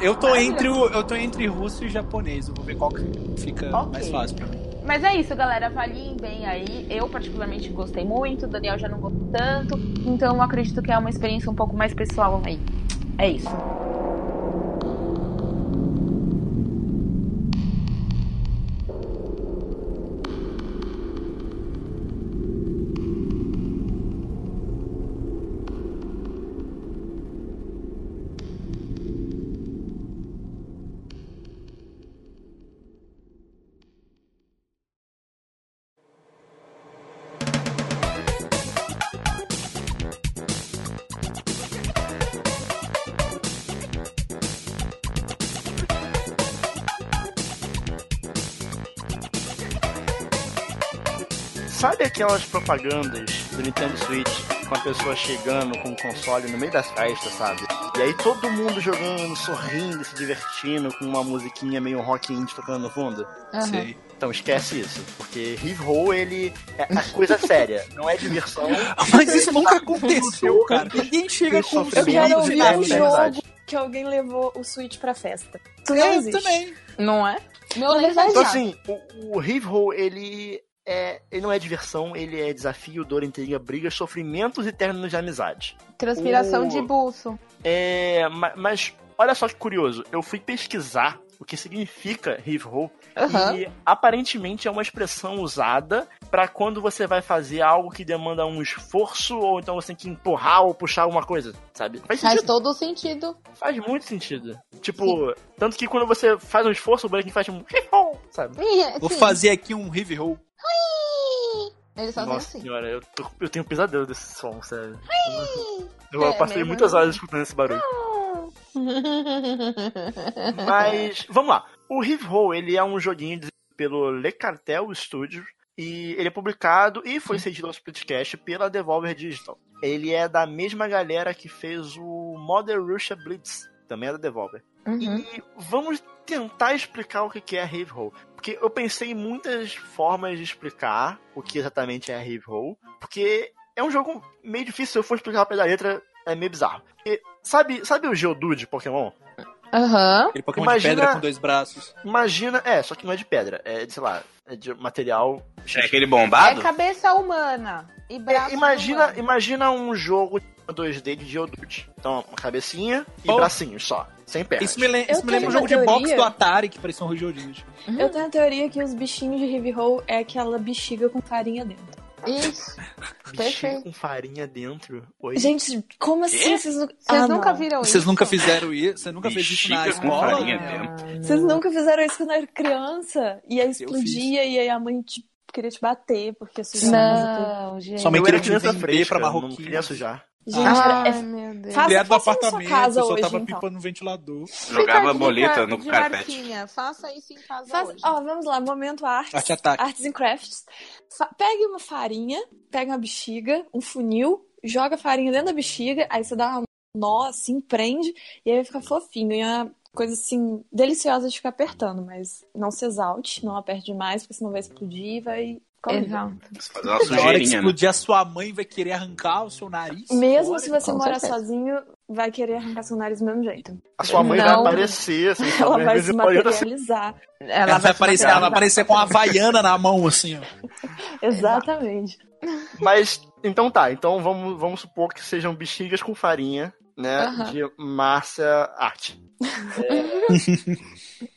Eu tô entre o, eu tô entre russo e japonês. Eu vou ver qual que fica Ok. mais fácil pra mim. Mas é isso, galera. Avaliem bem aí. Eu, particularmente, gostei muito. Daniel já não gostou tanto. Então, acredito que é uma experiência um pouco mais pessoal aí. É isso. Aquelas propagandas do Nintendo Switch com a pessoa chegando com o console no meio das festas, sabe? E aí todo mundo jogando, sorrindo, se divertindo, com uma musiquinha meio rock indie tocando no fundo. Uhum. Sei. Então esquece isso, porque Riv Roll, ele é a coisa séria, não é diversão. Mas isso nunca aconteceu, cara. Ninguém chega com Eu quero ouvir um jogo que alguém levou o Switch pra festa. Tu não eu também. Não é? Meu então assim, o, o Riv Roll, ele é, ele não é diversão, ele é desafio, dor, intriga, briga, sofrimentos eternos de amizade. Transpiração o... de bolso. É, mas olha só que curioso, eu fui pesquisar o que significa Riv Roll Uhum. E aparentemente é uma expressão usada para quando você vai fazer algo que demanda um esforço, ou então você tem que empurrar ou puxar alguma coisa, sabe? Faz, faz todo sentido. Faz muito sentido. Tipo, Sim. tanto que quando você faz um esforço, o bonequinho faz um sabe? Vou fazer aqui um Riv Eles fazem Nossa assim. senhora, eu, tô, eu tenho um pesadelo desse som, sério. Eu é, passei muitas horas escutando esse barulho. Mas, vamos lá. O Riv Roll, ele é um joguinho pelo Le Cartel Studio e ele é publicado e foi cedido ao Splitcast pela Devolver Digital. Ele é da mesma galera que fez o Modern Russia Blitz, também é da Devolver. Uhum. E vamos tentar explicar o que é Riv Roll. Porque eu pensei em muitas formas de explicar o que exatamente é Riv Roll. Porque é um jogo meio difícil, se eu for explicar pela letra, é meio bizarro. E, sabe, sabe o Geodude de Pokémon? Aham. Uhum. Aquele Pokémon imagina, de pedra com dois braços. Imagina, é, só que não é de pedra, é de, sei lá, é de material. É aquele bombado? É cabeça humana. É, imagina, imagina um jogo 2D de Geodude. Então, uma cabecinha e oh. bracinhos só. Sem pernas. Isso me, lembra, isso me lembra um jogo teoria... de boxe do Atari que parecia um Geodude. Uhum. Eu tenho a teoria que os bichinhos de Heavy Roll é aquela bexiga com farinha dentro. Isso. Perfeito. com farinha dentro. Oi? Gente, como assim? Vocês, Vocês ah, nunca não. viram isso? Vocês nunca fizeram isso? Você nunca fez isso na escola? Com farinha dentro. Vocês nunca fizeram isso quando era criança? E aí explodia e aí a mãe te, queria te bater porque sujava. Não, gente. Sua mãe queria te vender pra marroquina. Não queria sujar. Gente, Ai, é... meu Deus. Faça, Criado apartamento, casa só hoje, tava então. pipa no ventilador. Jogava boleta no carpete. Faça isso em casa Faça... hoje. Ó, vamos lá, momento artes. Arte ataque. Arts and crafts. Fa pegue uma farinha, pega uma bexiga, um funil, joga a farinha dentro da bexiga, aí você dá um nó, assim, prende, e aí vai ficar fofinho. E é uma coisa, assim, deliciosa de ficar apertando, mas não se exalte, não aperte demais, porque senão vai explodir e vai Exato. Na hora que né? explodir, né? a sua mãe vai querer arrancar o seu nariz. Mesmo fora, se você morar sozinho, vai querer arrancar seu nariz do mesmo jeito. A sua mãe não. vai aparecer, assim, ela vai se materializar. Ela, ela, vai, vai aparecer, ela vai aparecer com a havaiana na mão, assim, ó. Exatamente. Mas, então tá, então vamos, vamos supor que sejam bexigas com farinha, né, de Márcia Arte.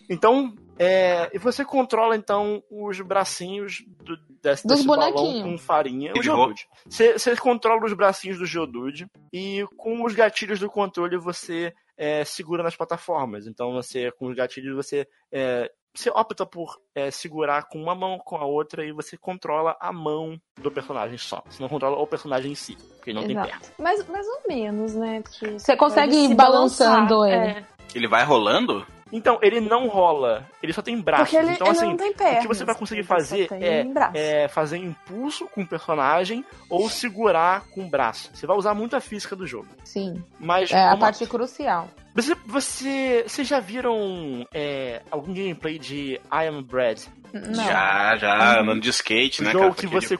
É... então, é, e você controla então os bracinhos do, desse, Dos desse balão com farinha. O Geodude. Você, você controla os bracinhos do Geodude e com os gatilhos do controle você é, segura nas plataformas. Então você, com os gatilhos, você, é, você opta por é, segurar com uma mão com a outra e você controla a mão do personagem só. Você não controla o personagem em si, porque ele não Exato. tem perna. Mais, mais ou menos, né? Porque você consegue ir balançando ele. É. Ele vai rolando? Então, ele não rola, ele só tem braços. Porque ele, então, ele assim, não tem pernas, o que você vai conseguir fazer é, é, fazer impulso com o personagem ou segurar com o braço. Você vai usar muito a física do jogo. Sim. Mas, é a parte crucial. Você, você, vocês já viram é, algum gameplay de I Am Bread? Não. Já, já, andando de skate, o né? Jogo que você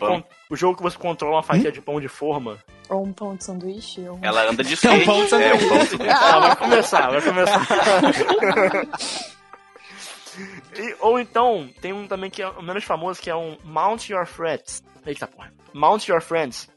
o jogo que você controla uma fatia hum? de pão de forma. Ou um pão de sanduíche. Ou... Ela anda de skate. É um pão de sanduíche. É um pão de sanduíche. Ah, vai começar, vai começar. e, ou então, tem um também que é o menos famoso, que é um Mount Your Friends. Eita porra. Mount Your Friends.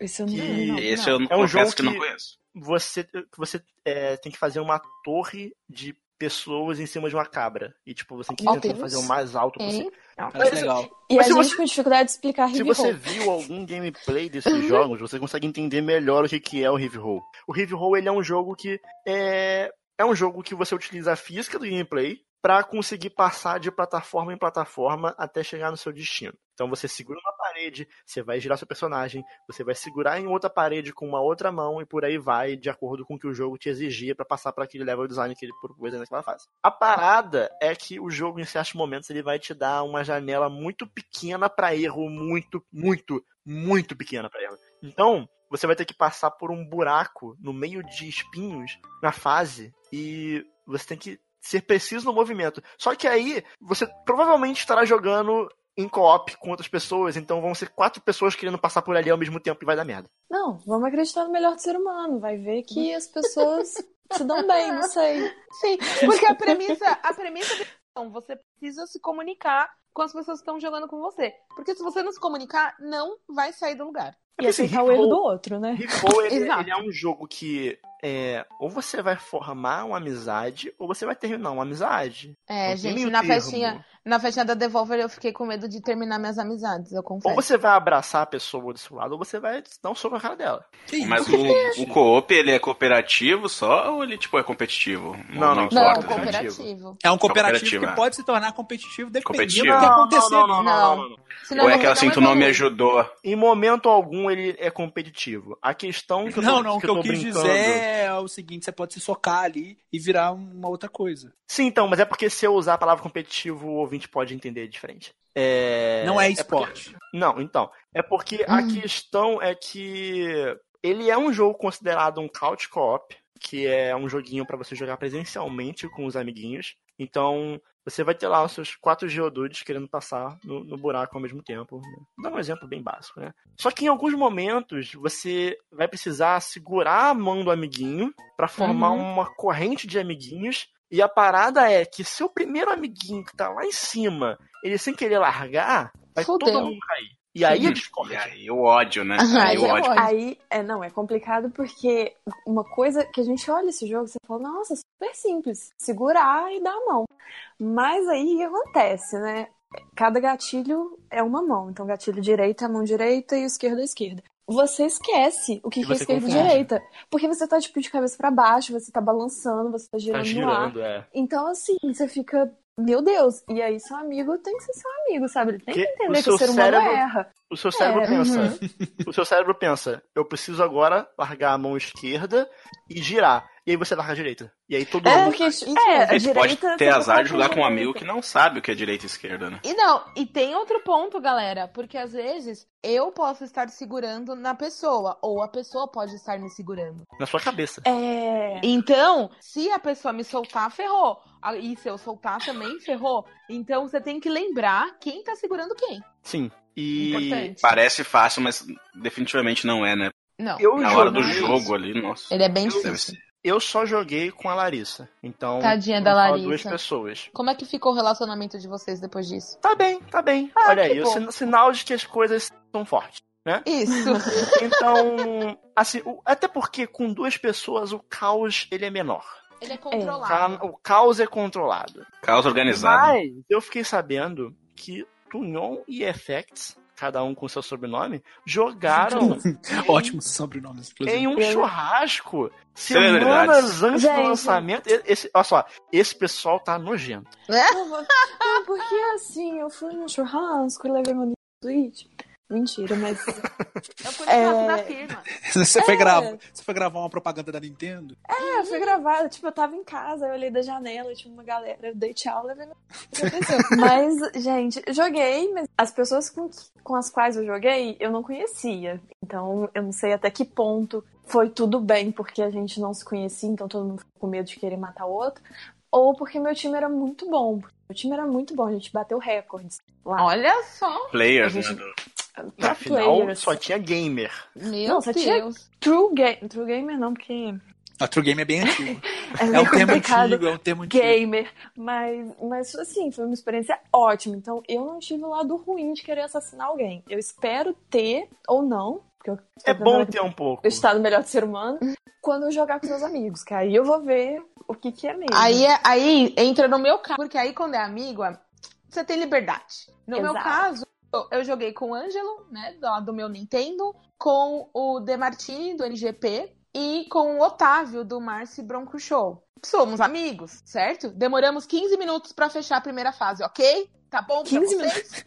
Esse eu não, que... não, Esse eu não é um jogo que, que não conheço. Você, você é, tem que fazer uma torre de pessoas em cima de uma cabra. E, tipo, você tem que fazer o mais alto possível. Mas, legal. E Mas a gente você, com dificuldade de explicar Rive Se você viu algum gameplay desses jogos, você consegue entender melhor o que é o Rive Roll. O Rive Roll, ele é um jogo que é... É um jogo que você utiliza a física do gameplay para conseguir passar de plataforma em plataforma até chegar no seu destino. Então você segura uma parede, você vai girar seu personagem, você vai segurar em outra parede com uma outra mão e por aí vai, de acordo com o que o jogo te exigia para passar para aquele level design que ele propôs naquela fase. A parada é que o jogo em certos momentos ele vai te dar uma janela muito pequena para erro, muito, muito, muito pequena para erro. Então, você vai ter que passar por um buraco no meio de espinhos na fase e você tem que ser preciso no movimento. Só que aí você provavelmente estará jogando em co-op com outras pessoas, então vão ser quatro pessoas querendo passar por ali ao mesmo tempo e vai dar merda. Não, vamos acreditar no melhor do ser humano, vai ver que as pessoas se dão bem, não sei. Sim, porque a premissa, a premissa então, você precisa se comunicar com as pessoas que estão jogando com você. Porque se você não se comunicar, não vai sair do lugar. E assim, aceitar o erro do outro, né? Rico, ele, ele, é um jogo que é, ou você vai formar uma amizade, ou você vai terminar uma amizade. É, gente, na festinha, na festinha da Devolver eu fiquei com medo de terminar minhas amizades, eu confesso. Ou você vai abraçar a pessoa do seu lado, ou você vai dar um soco na cara dela. Sim, mas o, o co-op, ele é cooperativo só, ou ele, tipo, é competitivo? Não, não, não, não importa, cooperativo. É um cooperativo que pode se tornar competitivo dependendo competitivo. do que acontecer. Não, não, não, não, não. Ou é aquela assim, tu não me ajudou. Em momento algum ele é competitivo. A questão que eu Não, tô, não, o que, eu, eu quis brincando... dizer é o seguinte, você pode se socar ali e virar uma outra coisa. Sim, então, mas é porque se eu usar a palavra competitivo, ouvinte pode entender diferente. É... Não é esporte. É. Não, então. É porque hum. a questão é que ele é um jogo considerado um couch co-op, que é um joguinho para você jogar presencialmente com os amiguinhos. Então, você vai ter lá os seus quatro geodudes querendo passar no, no buraco ao mesmo tempo. Né? Vou dar um exemplo bem básico, né? Só que em alguns momentos você vai precisar segurar a mão do amiguinho para formar uhum. uma corrente de amiguinhos. E a parada é que se o primeiro amiguinho que tá lá em cima, ele sem querer largar, vai Fudeu. todo mundo cair. E aí a discórdia. E aí o ódio, né? aí, o ódio. aí, é, não, é complicado porque uma coisa que a gente olha esse jogo, você fala, nossa, super simples. Segurar e dar a mão. Mas aí o que acontece, né? Cada gatilho é uma mão. Então, gatilho direito é a mão direita e o esquerdo é a esquerda. Você esquece o que, que é esquerda e direita. Porque você tá, tipo, de cabeça para baixo, você tá balançando, você tá girando, tá girando no ar. É. Então, assim, você fica meu Deus, e aí seu amigo tem que ser seu amigo, sabe? Ele tem que, que entender o que o ser humano cérebro, erra. O seu cérebro é, pensa, uhum. o seu cérebro pensa, eu preciso agora largar a mão esquerda e girar. E aí você larga a direita. E aí todo é, mundo. Porque, é, a direita, pode ter azar de jogar com um amigo que não sabe o que é direita e esquerda, né? E não, e tem outro ponto, galera, porque às vezes eu posso estar segurando na pessoa, ou a pessoa pode estar me segurando. Na sua cabeça. É. Então, se a pessoa me soltar, ferrou. E se eu soltar também, ferrou. Então você tem que lembrar quem tá segurando quem. Sim. E Importante. parece fácil, mas definitivamente não é, né? Não. Eu Na hora do jogo ali, nossa. Ele é bem difícil. Eu só joguei com a Larissa. Então. Tadinha da Larissa. duas pessoas. Como é que ficou o relacionamento de vocês depois disso? Tá bem, tá bem. Ah, Olha aí, o sinal de que as coisas são fortes. Né? Isso. Então, assim, até porque com duas pessoas o caos ele é menor. Ele é controlado. O caos é controlado. Caos organizado. Mas eu fiquei sabendo que Tunyon e Effects cada um com seu sobrenome, jogaram. Ótimo sobrenome. Em um churrasco. Semanas antes Gente. do lançamento. Esse, olha só, esse pessoal tá nojento. Não, porque assim, eu fui num churrasco e levei meu Switch. Mentira, mas. Eu fui é... da firma. Você, é... foi gravar, você foi gravar uma propaganda da Nintendo? É, eu fui gravar. Tipo, eu tava em casa, eu olhei da janela, tinha uma galera, eu dei tchau, levei meu. mas, gente, joguei, mas as pessoas com, com as quais eu joguei, eu não conhecia. Então, eu não sei até que ponto foi tudo bem, porque a gente não se conhecia, então todo mundo ficou com medo de querer matar o outro. Ou porque meu time era muito bom. Meu time era muito bom, a gente bateu recordes lá. Olha só! Players, né? Pra Afinal, players. só tinha gamer. Meu não, só Deus. tinha true, ga true gamer não, porque... A True Game é bem antigo. é, é um termo antigo, é um termo antigo. Gamer. Mas, mas, assim, foi uma experiência ótima. Então, eu não tive o lado ruim de querer assassinar alguém. Eu espero ter, ou não, porque eu, é bom ter um pouco. O estado melhor do ser humano, quando eu jogar com meus amigos, que aí eu vou ver o que, que é mesmo. Aí, é, aí entra no meu caso, porque aí quando é amigo, você tem liberdade. No Exato. meu caso, eu joguei com o Ângelo, né, do, do meu Nintendo, com o Demartini, do NGP, e com o Otávio, do Marcy Bronco Show. Somos amigos, certo? Demoramos 15 minutos para fechar a primeira fase, ok? Tá bom 15 pra vocês?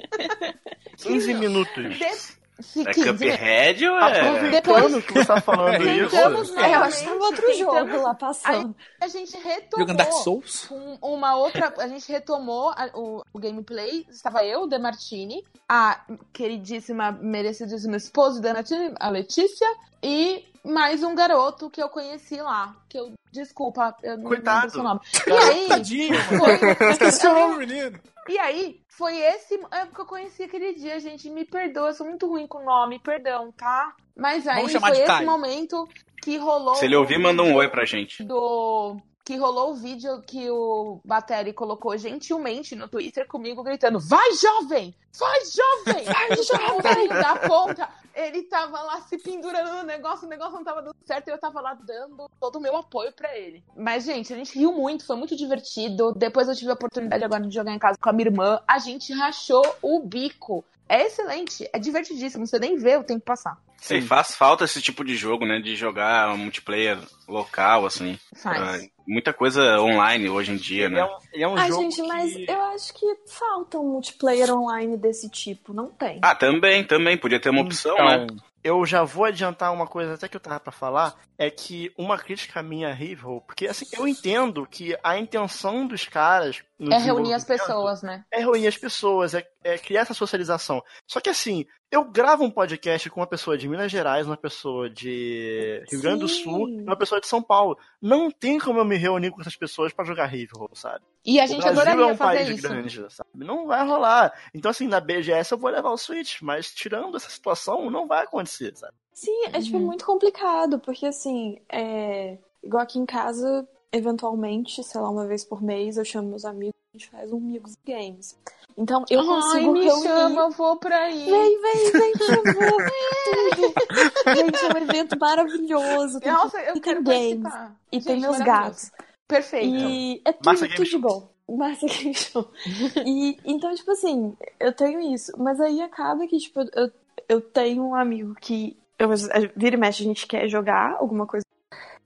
15 minutos. De É Cuphead ou é... Aproveitando que você tá falando isso... É, eu acho que tava outro jogo lá passando. Aí a gente retomou... Jogando Dark Souls? uma outra... A gente retomou a, o, o gameplay. Estava eu, o Demartini, a queridíssima, merecidíssima esposa do Demartini, a Letícia, e mais um garoto que eu conheci lá. Que eu. Desculpa, eu não Coitado. lembro seu nome. E aí. Tadinho, Foi, Esqueci o nome, menino. e aí, foi esse é que eu conheci aquele dia, gente. Me perdoa, eu sou muito ruim com nome, perdão, tá? Mas aí foi esse Caio. momento que rolou. Se ele ouvir, o manda um oi pra gente. Do. Que rolou o vídeo que o Bateri colocou gentilmente no Twitter comigo, gritando: Vai, jovem! Vai, jovem! Vai, jovem! da ponta. Ele tava lá se pendurando no negócio, o negócio não tava dando certo e eu tava lá dando todo o meu apoio pra ele. Mas, gente, a gente riu muito, foi muito divertido. Depois eu tive a oportunidade agora de jogar em casa com a minha irmã. A gente rachou o bico. É excelente, é divertidíssimo, você nem vê o tempo passar. Sim, faz falta esse tipo de jogo, né? De jogar multiplayer local, assim. Faz. Ah, muita coisa online hoje em dia, Ele né? é um, ele é um Ai, jogo gente, mas que... eu acho que falta um multiplayer online desse tipo. Não tem. Ah, também, também. Podia ter uma opção, Então, né? Eu já vou adiantar uma coisa até que eu tava pra falar, é que uma crítica minha a Rival, porque assim, eu entendo que a intenção dos caras no É reunir as pessoas, né? É reunir as pessoas, é, é criar essa socialização. Só que assim, eu gravo um podcast com uma pessoa de Minas Gerais, uma pessoa de Rio Grande do. Sul e uma pessoa de São Paulo. Não tem como eu me reunir com essas pessoas pra jogar Rival, sabe? E a O gente Brasil adoraria é um fazer país isso. grande, sabe? Não vai rolar. Então, assim, na BGS eu vou levar o Switch, mas tirando essa situação, não vai acontecer, sabe? Sim, é tipo Uhum. muito complicado, porque assim, é... igual aqui em casa, eventualmente, sei lá, uma vez por mês, eu chamo meus amigos, a gente faz um Amigos Games. Então eu Ai, consigo me reunir. chama, eu vou pra aí. Vem, vem, vem, que eu vou. Tudo. Gente, é um evento maravilhoso. Tem, Nossa, eu e quero tem games. participar. E tem Gente, meus maravilhoso. gatos. Perfeito. E é tudo, Massa tudo de Show. bom. Massa Game Show. E, então, tipo assim, eu tenho isso. Mas aí acaba que, tipo, eu, eu tenho um amigo que eu, vira e mexe, a gente quer jogar alguma coisa.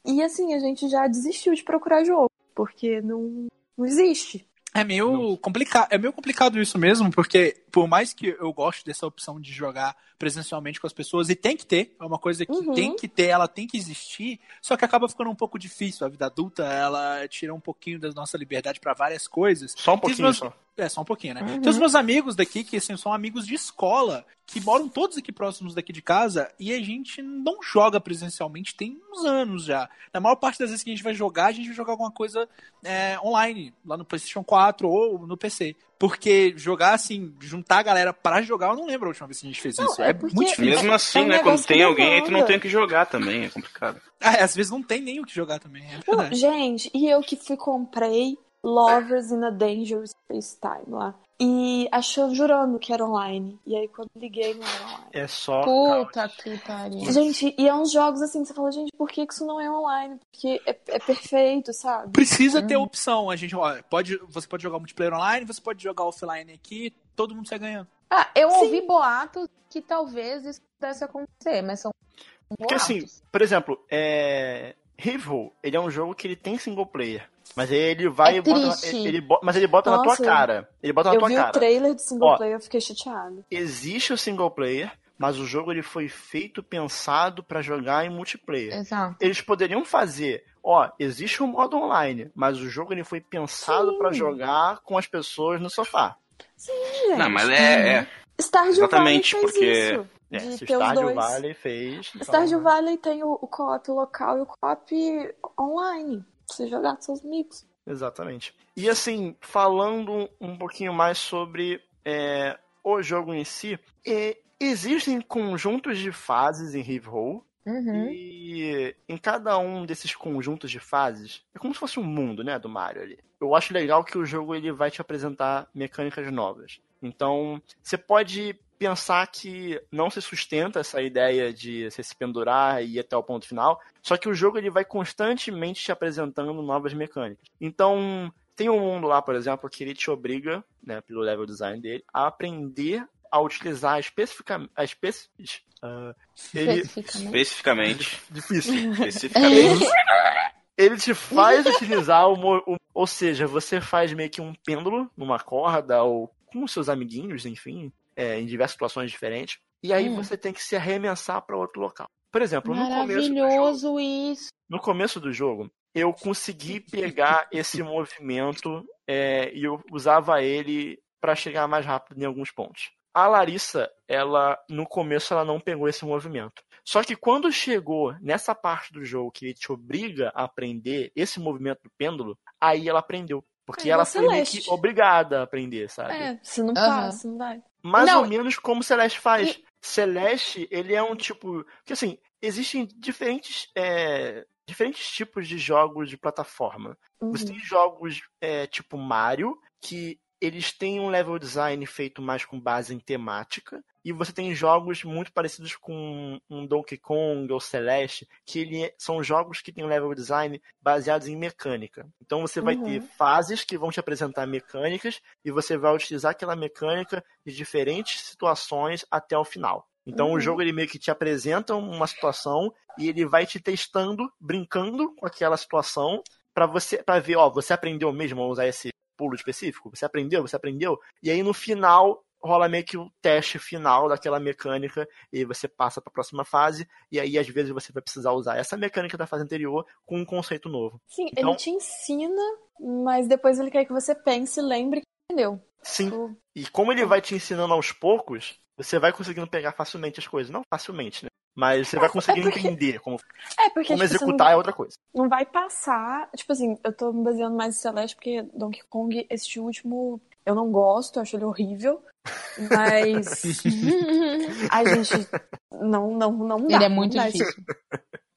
E assim, a gente já desistiu de procurar jogo. Porque não, não existe. É meio complicado, é meio complicado isso mesmo, porque por mais que eu goste dessa opção de jogar presencialmente com as pessoas, e tem que ter, é uma coisa que Uhum. tem que ter, ela tem que existir, só que acaba ficando um pouco difícil. A vida adulta, ela tira um pouquinho da nossa liberdade pra várias coisas. Só um pouquinho meus- só. É, só um pouquinho, né? Uhum. Tem os meus amigos daqui, que assim, são amigos de escola, que moram todos aqui próximos daqui de casa, e a gente não joga presencialmente tem uns anos já. Na maior parte das vezes que a gente vai jogar, a gente vai jogar alguma coisa é, online, lá no PlayStation 4 ou no PC. Porque jogar assim, juntar a galera pra jogar, eu não lembro a última vez que a gente fez Não, isso. é É, muito difícil. Mesmo é- assim, é um né? Quando tem alguém aí, tu não tem o que jogar também, é complicado. Ah, às vezes não tem nem o que jogar também, é Não, gente, e eu que fui comprei Lovers in a Dangerous Space Time lá. E achou jurando que era online. E aí quando liguei não era online. É só. Puta que pariu. Gente, e é uns jogos assim que você fala, gente, por que isso não é online? Porque é, é perfeito, sabe? Precisa ter opção. A gente, ó, pode, você pode jogar multiplayer online, você pode jogar offline aqui, todo mundo sai ganhando. Ah, eu Sim. ouvi boatos que talvez isso pudesse acontecer, mas são Porque boatos. assim, por exemplo, é... Rival, ele é um jogo que ele tem single player. Mas ele vai É e bota. Ele, ele mas ele bota na Nossa, tua cara. Ele bota na Eu tua vi cara. o trailer do single Ó. player, eu fiquei chateada. Existe o single player, mas o jogo ele foi feito pensado pra jogar em multiplayer. Exato. Eles poderiam fazer, ó, existe um modo online, mas o jogo ele foi pensado Sim. pra jogar com as pessoas no sofá. Gente, Não, mas é. é. Stardew Exatamente, Valley fez porque- isso. É, de Stardew dois. Valley fez. então, Stardew né? Valley tem o, o co-op local e o co-op online. Pra você jogar com seus amigos. Exatamente. E assim, falando um pouquinho mais sobre é, o jogo em si, é, existem conjuntos de fases em Rive Hole. Uhum. E em cada um desses conjuntos de fases, é como se fosse um mundo, né, do Mario ali. Eu acho legal que o jogo ele vai te apresentar mecânicas novas. Então, você pode pensar que não se sustenta essa ideia de você se pendurar e ir até o ponto final, só que o jogo ele vai constantemente te apresentando novas mecânicas. Então, tem um mundo lá, por exemplo, que ele te obriga, né, pelo level design dele, a aprender a utilizar especificamente. A especi... ah, ele, Especificamente. Especificamente. Difícil. Especificamente. Ele te faz utilizar o, o. Ou seja, você faz meio que um pêndulo numa corda ou com seus amiguinhos, enfim, é, em diversas situações diferentes. e aí hum. você tem que se arremessar para outro local. Por exemplo, no começo do jogo, isso. No começo do jogo, eu consegui pegar esse movimento é, e eu usava ele para chegar mais rápido em alguns pontos. A Larissa, ela no começo ela não pegou esse movimento. Só que quando chegou nessa parte do jogo que te obriga a aprender esse movimento do pêndulo, aí ela aprendeu. Porque é, ela foi meio que obrigada a aprender, sabe? É, se não passa, uhum. não vai. Mais não, ou menos como Celeste faz. E... Celeste, ele é um tipo. Porque assim, existem diferentes. É, diferentes tipos de jogos de plataforma. Uhum. Você tem jogos é, tipo Mario, que eles têm um level design feito mais com base em temática. E você tem jogos muito parecidos com um Donkey Kong ou Celeste, que ele, é, são jogos que têm um level design baseados em mecânica. Então você vai uhum. ter fases que vão te apresentar mecânicas e você vai utilizar aquela mecânica de diferentes situações até o final. Então uhum. o jogo ele meio que te apresenta uma situação e ele vai te testando, brincando com aquela situação para você para ver, ó, você aprendeu mesmo a usar esse pulo específico? Você aprendeu? Você aprendeu? E aí no final rola meio que o teste final daquela mecânica e você passa para a próxima fase e aí às vezes você vai precisar usar essa mecânica da fase anterior com um conceito novo. Sim, então, ele te ensina, mas depois ele quer que você pense e lembre que aprendeu. Sim. Tipo, e como ele vai te ensinando aos poucos, você vai conseguindo pegar facilmente as coisas, não facilmente, né? Mas você vai conseguir é porque... entender como, é porque, como tipo, executar vai... é outra coisa. Não vai passar. Tipo assim, eu tô me baseando mais em Celeste porque Donkey Kong, este último, eu não gosto, eu acho ele horrível. Mas. a gente. Não, não, não dá. Ele é muito difícil.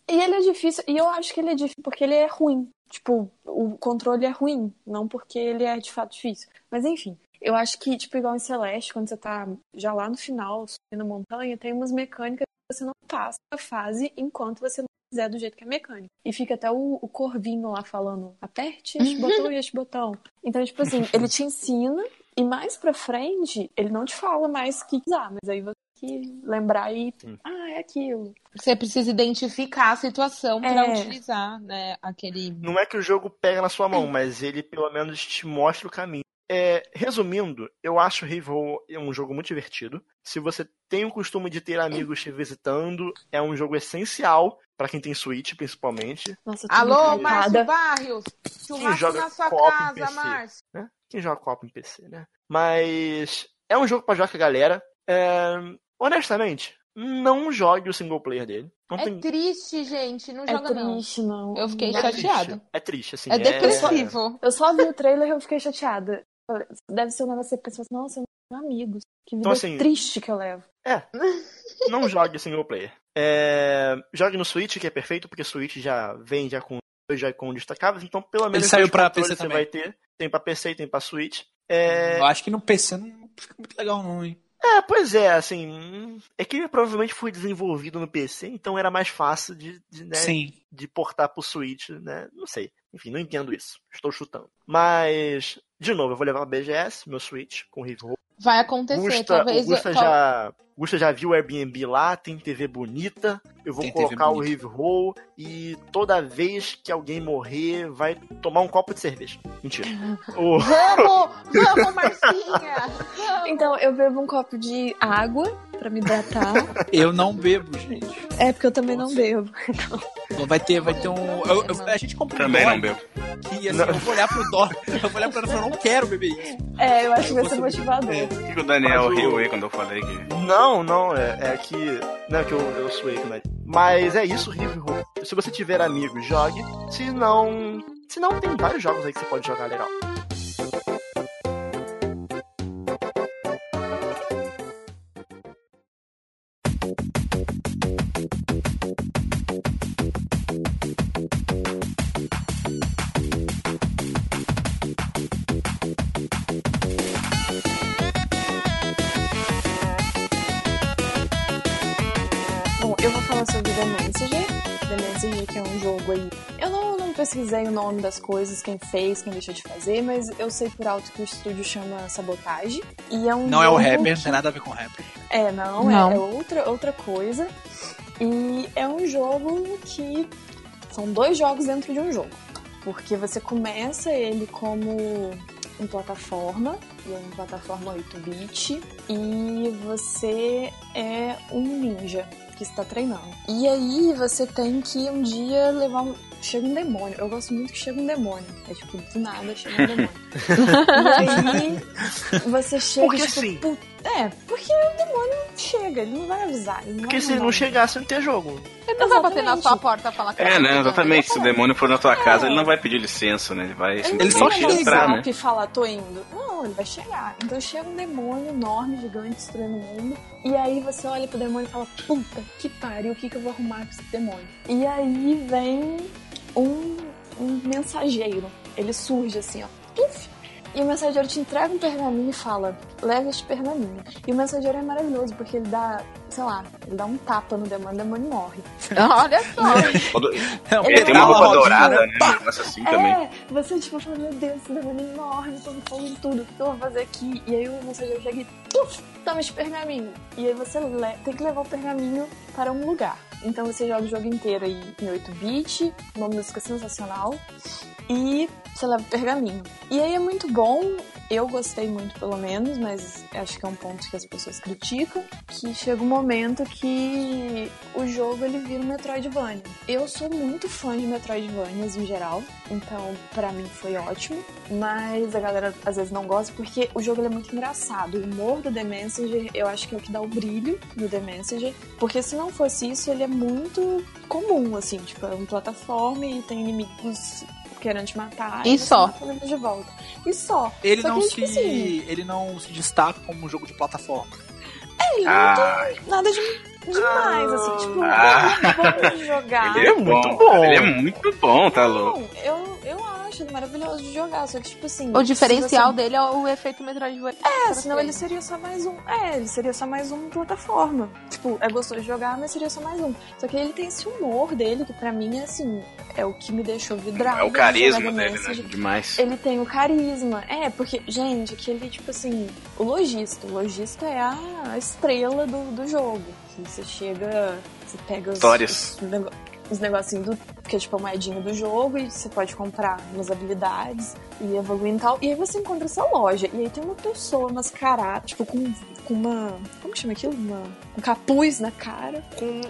E ele é difícil. E eu acho que ele é difícil porque ele é ruim. Tipo, o controle é ruim. Não porque ele é de fato difícil. Mas enfim. Eu acho que, tipo, igual em Celeste, quando você tá já lá no final, subindo a montanha, tem umas mecânicas você não passa a fase enquanto você não fizer do jeito que é mecânico. E fica até o, o corvinho lá falando, aperte este botão e este botão. Então, tipo assim, ele te ensina e mais pra frente, ele não te fala mais o que usar, mas aí você tem que lembrar e, ah, é aquilo. Você precisa identificar a situação para é. utilizar, né, aquele... Não é que o jogo pega na sua mão, mas ele pelo menos te mostra o caminho. É, resumindo, eu acho Rival um jogo muito divertido. Se você tem o costume de ter amigos te visitando, é um jogo essencial para quem tem Switch, principalmente. Nossa, Alô, Márcio Barrios! Churrasco na sua casa, Márcio! Né? Quem joga copo em PC, né? Mas é um jogo para jogar com a galera. É... Honestamente, não jogue o single player dele. Não é tem... triste, gente. Não é joga triste, não. Eu fiquei é chateada. Triste. É triste, assim. É, é depressivo. Eu só vi o trailer e eu fiquei chateada. Deve ser um negócio que você pensa, nossa, eu não tenho amigos. Que vida então, assim, triste que eu levo. É. Não jogue single player. É, jogue no Switch, que é perfeito, porque o Switch já vem já com dois Joy-Con destacáveis, então pelo menos Ele saiu pra PC você também. vai ter. Tem pra PC e tem pra Switch. É... Eu acho que no PC não fica muito legal não, hein? É, pois é, assim, é que provavelmente foi desenvolvido no PC, então era mais fácil de, de, né, Sim. de portar pro Switch, né? Não sei. Enfim, não entendo isso. Estou chutando. Mas, de novo, eu vou levar o BGS, meu Switch, com Rift Vai acontecer, Gusta, talvez. O Gusta, já, Gusta já viu o Airbnb lá, tem TV bonita. Eu vou tem colocar o Rive Roll e toda vez que alguém morrer, vai tomar um copo de cerveja. Mentira. o... Vamos! Vamos, Marcinha! Vamos. Então, eu bebo um copo de água pra me hidratar. Eu não bebo, gente. É, porque eu também Nossa. não bebo. Então. Vai ter, vai ter um. Eu, eu, a gente comprou Também um não bebo. Que assim, não. eu vou olhar pro dó. Eu vou olhar pro dó e falar, eu não quero beber isso. É, eu acho que vai ser motivador. É. O que, o Daniel riu aí quando eu falei que. Não, não, é, é que. Não, é que eu, eu suei, mas. Mas é isso, Rive Se você tiver amigos, jogue. Se não. Se não, tem vários jogos aí que você pode jogar legal. Pesquisei o nome das coisas, quem fez, quem deixou de fazer, mas eu sei por alto que o estúdio chama Sabotage. E é um não é o rapper, não tem nada a ver com rapper. É, não, é, não. É, é outra, outra coisa. E é um jogo que. São dois jogos dentro de um jogo. Porque você começa ele como em plataforma, e é uma plataforma 8-bit, e você é um ninja que está treinando. E aí você tem que um dia levar um. Chega um demônio. Eu gosto muito que chega um demônio. É tipo, do nada chega um demônio. e aí você chega porque tipo, assim? Put... É, porque o demônio chega, ele não vai avisar. Ele não Porque vai se ele não chegasse, não ter jogo. Ele não vai bater na Exatamente. sua porta e falar que É, tá né? chegando. Exatamente. Se o demônio for na tua casa, É. ele não vai pedir licença, né? Ele vai Ele, Ele só vai chega. entrar, né? e falar, tô indo. Não, ele vai chegar. Então chega um demônio enorme, gigante, destruindo o mundo. E aí você olha pro demônio e fala, puta que pariu, o que, que eu vou arrumar com esse demônio? E aí vem um, um mensageiro. Ele surge assim, ó. Puf! E o mensageiro te entrega um pergaminho e fala, leva este pergaminho. E o mensageiro é maravilhoso, porque ele dá, sei lá, ele dá um tapa no demônio, o demônio morre. Olha só. Não, Ele tem uma roupa rodinha, dourada, né? Um assim também. É, você tipo fala, meu Deus, esse demônio é enorme, tô fogo em tudo, o que eu vou fazer aqui? E aí o mensageiro chega e, puf, toma esse pergaminho. E aí você le- tem que levar o pergaminho para um lugar. Então você joga o jogo inteiro aí em 8-bit, uma música sensacional, e você leva pergaminho. E aí é muito bom, eu gostei muito pelo menos, mas acho que é um ponto que as pessoas criticam, que chega um momento que o jogo ele vira um Metroidvania. Eu sou muito fã de Metroidvanias em geral, então pra mim foi ótimo, mas a galera às vezes não gosta porque o jogo é muito engraçado. O humor do The Messenger eu acho que é o que dá o brilho no The Messenger, porque se não fosse isso ele é muito comum, assim, tipo, é uma plataforma e tem inimigos querendo te matar. E só. mata de volta. E só. Ele Só não que, se. tipo assim, Ele não se destaca como um jogo de plataforma. ele não Ah, tem nada de demais, assim, tipo, Ah. é bom de jogar. ele é muito bom. bom. Ele é muito bom, tá louco? Não, eu, eu acho ele maravilhoso de jogar, só que, tipo assim. O diferencial se dele é o efeito Metroidvania. você... É, senão ele seria só mais um. É, ele seria só mais um plataforma. Tipo, é gostoso de jogar, mas seria só mais um. Só que ele tem esse humor dele, que pra mim é assim, é o que me deixou vidrado. É o carisma dele, né? Demais. Ele tem o carisma. É, porque, gente, aquele, tipo assim, o lojista. O lojista é a, a estrela do, do jogo. Que você chega, você pega os, Histórias. os, nego- os negocinhos do. Que é tipo a moedinha do jogo, e você pode comprar umas habilidades e evoluir e tal. E aí você encontra essa loja. E aí tem uma pessoa mascarada, tipo, com, com uma. Como que chama aquilo? Uma, um capuz na cara. Com.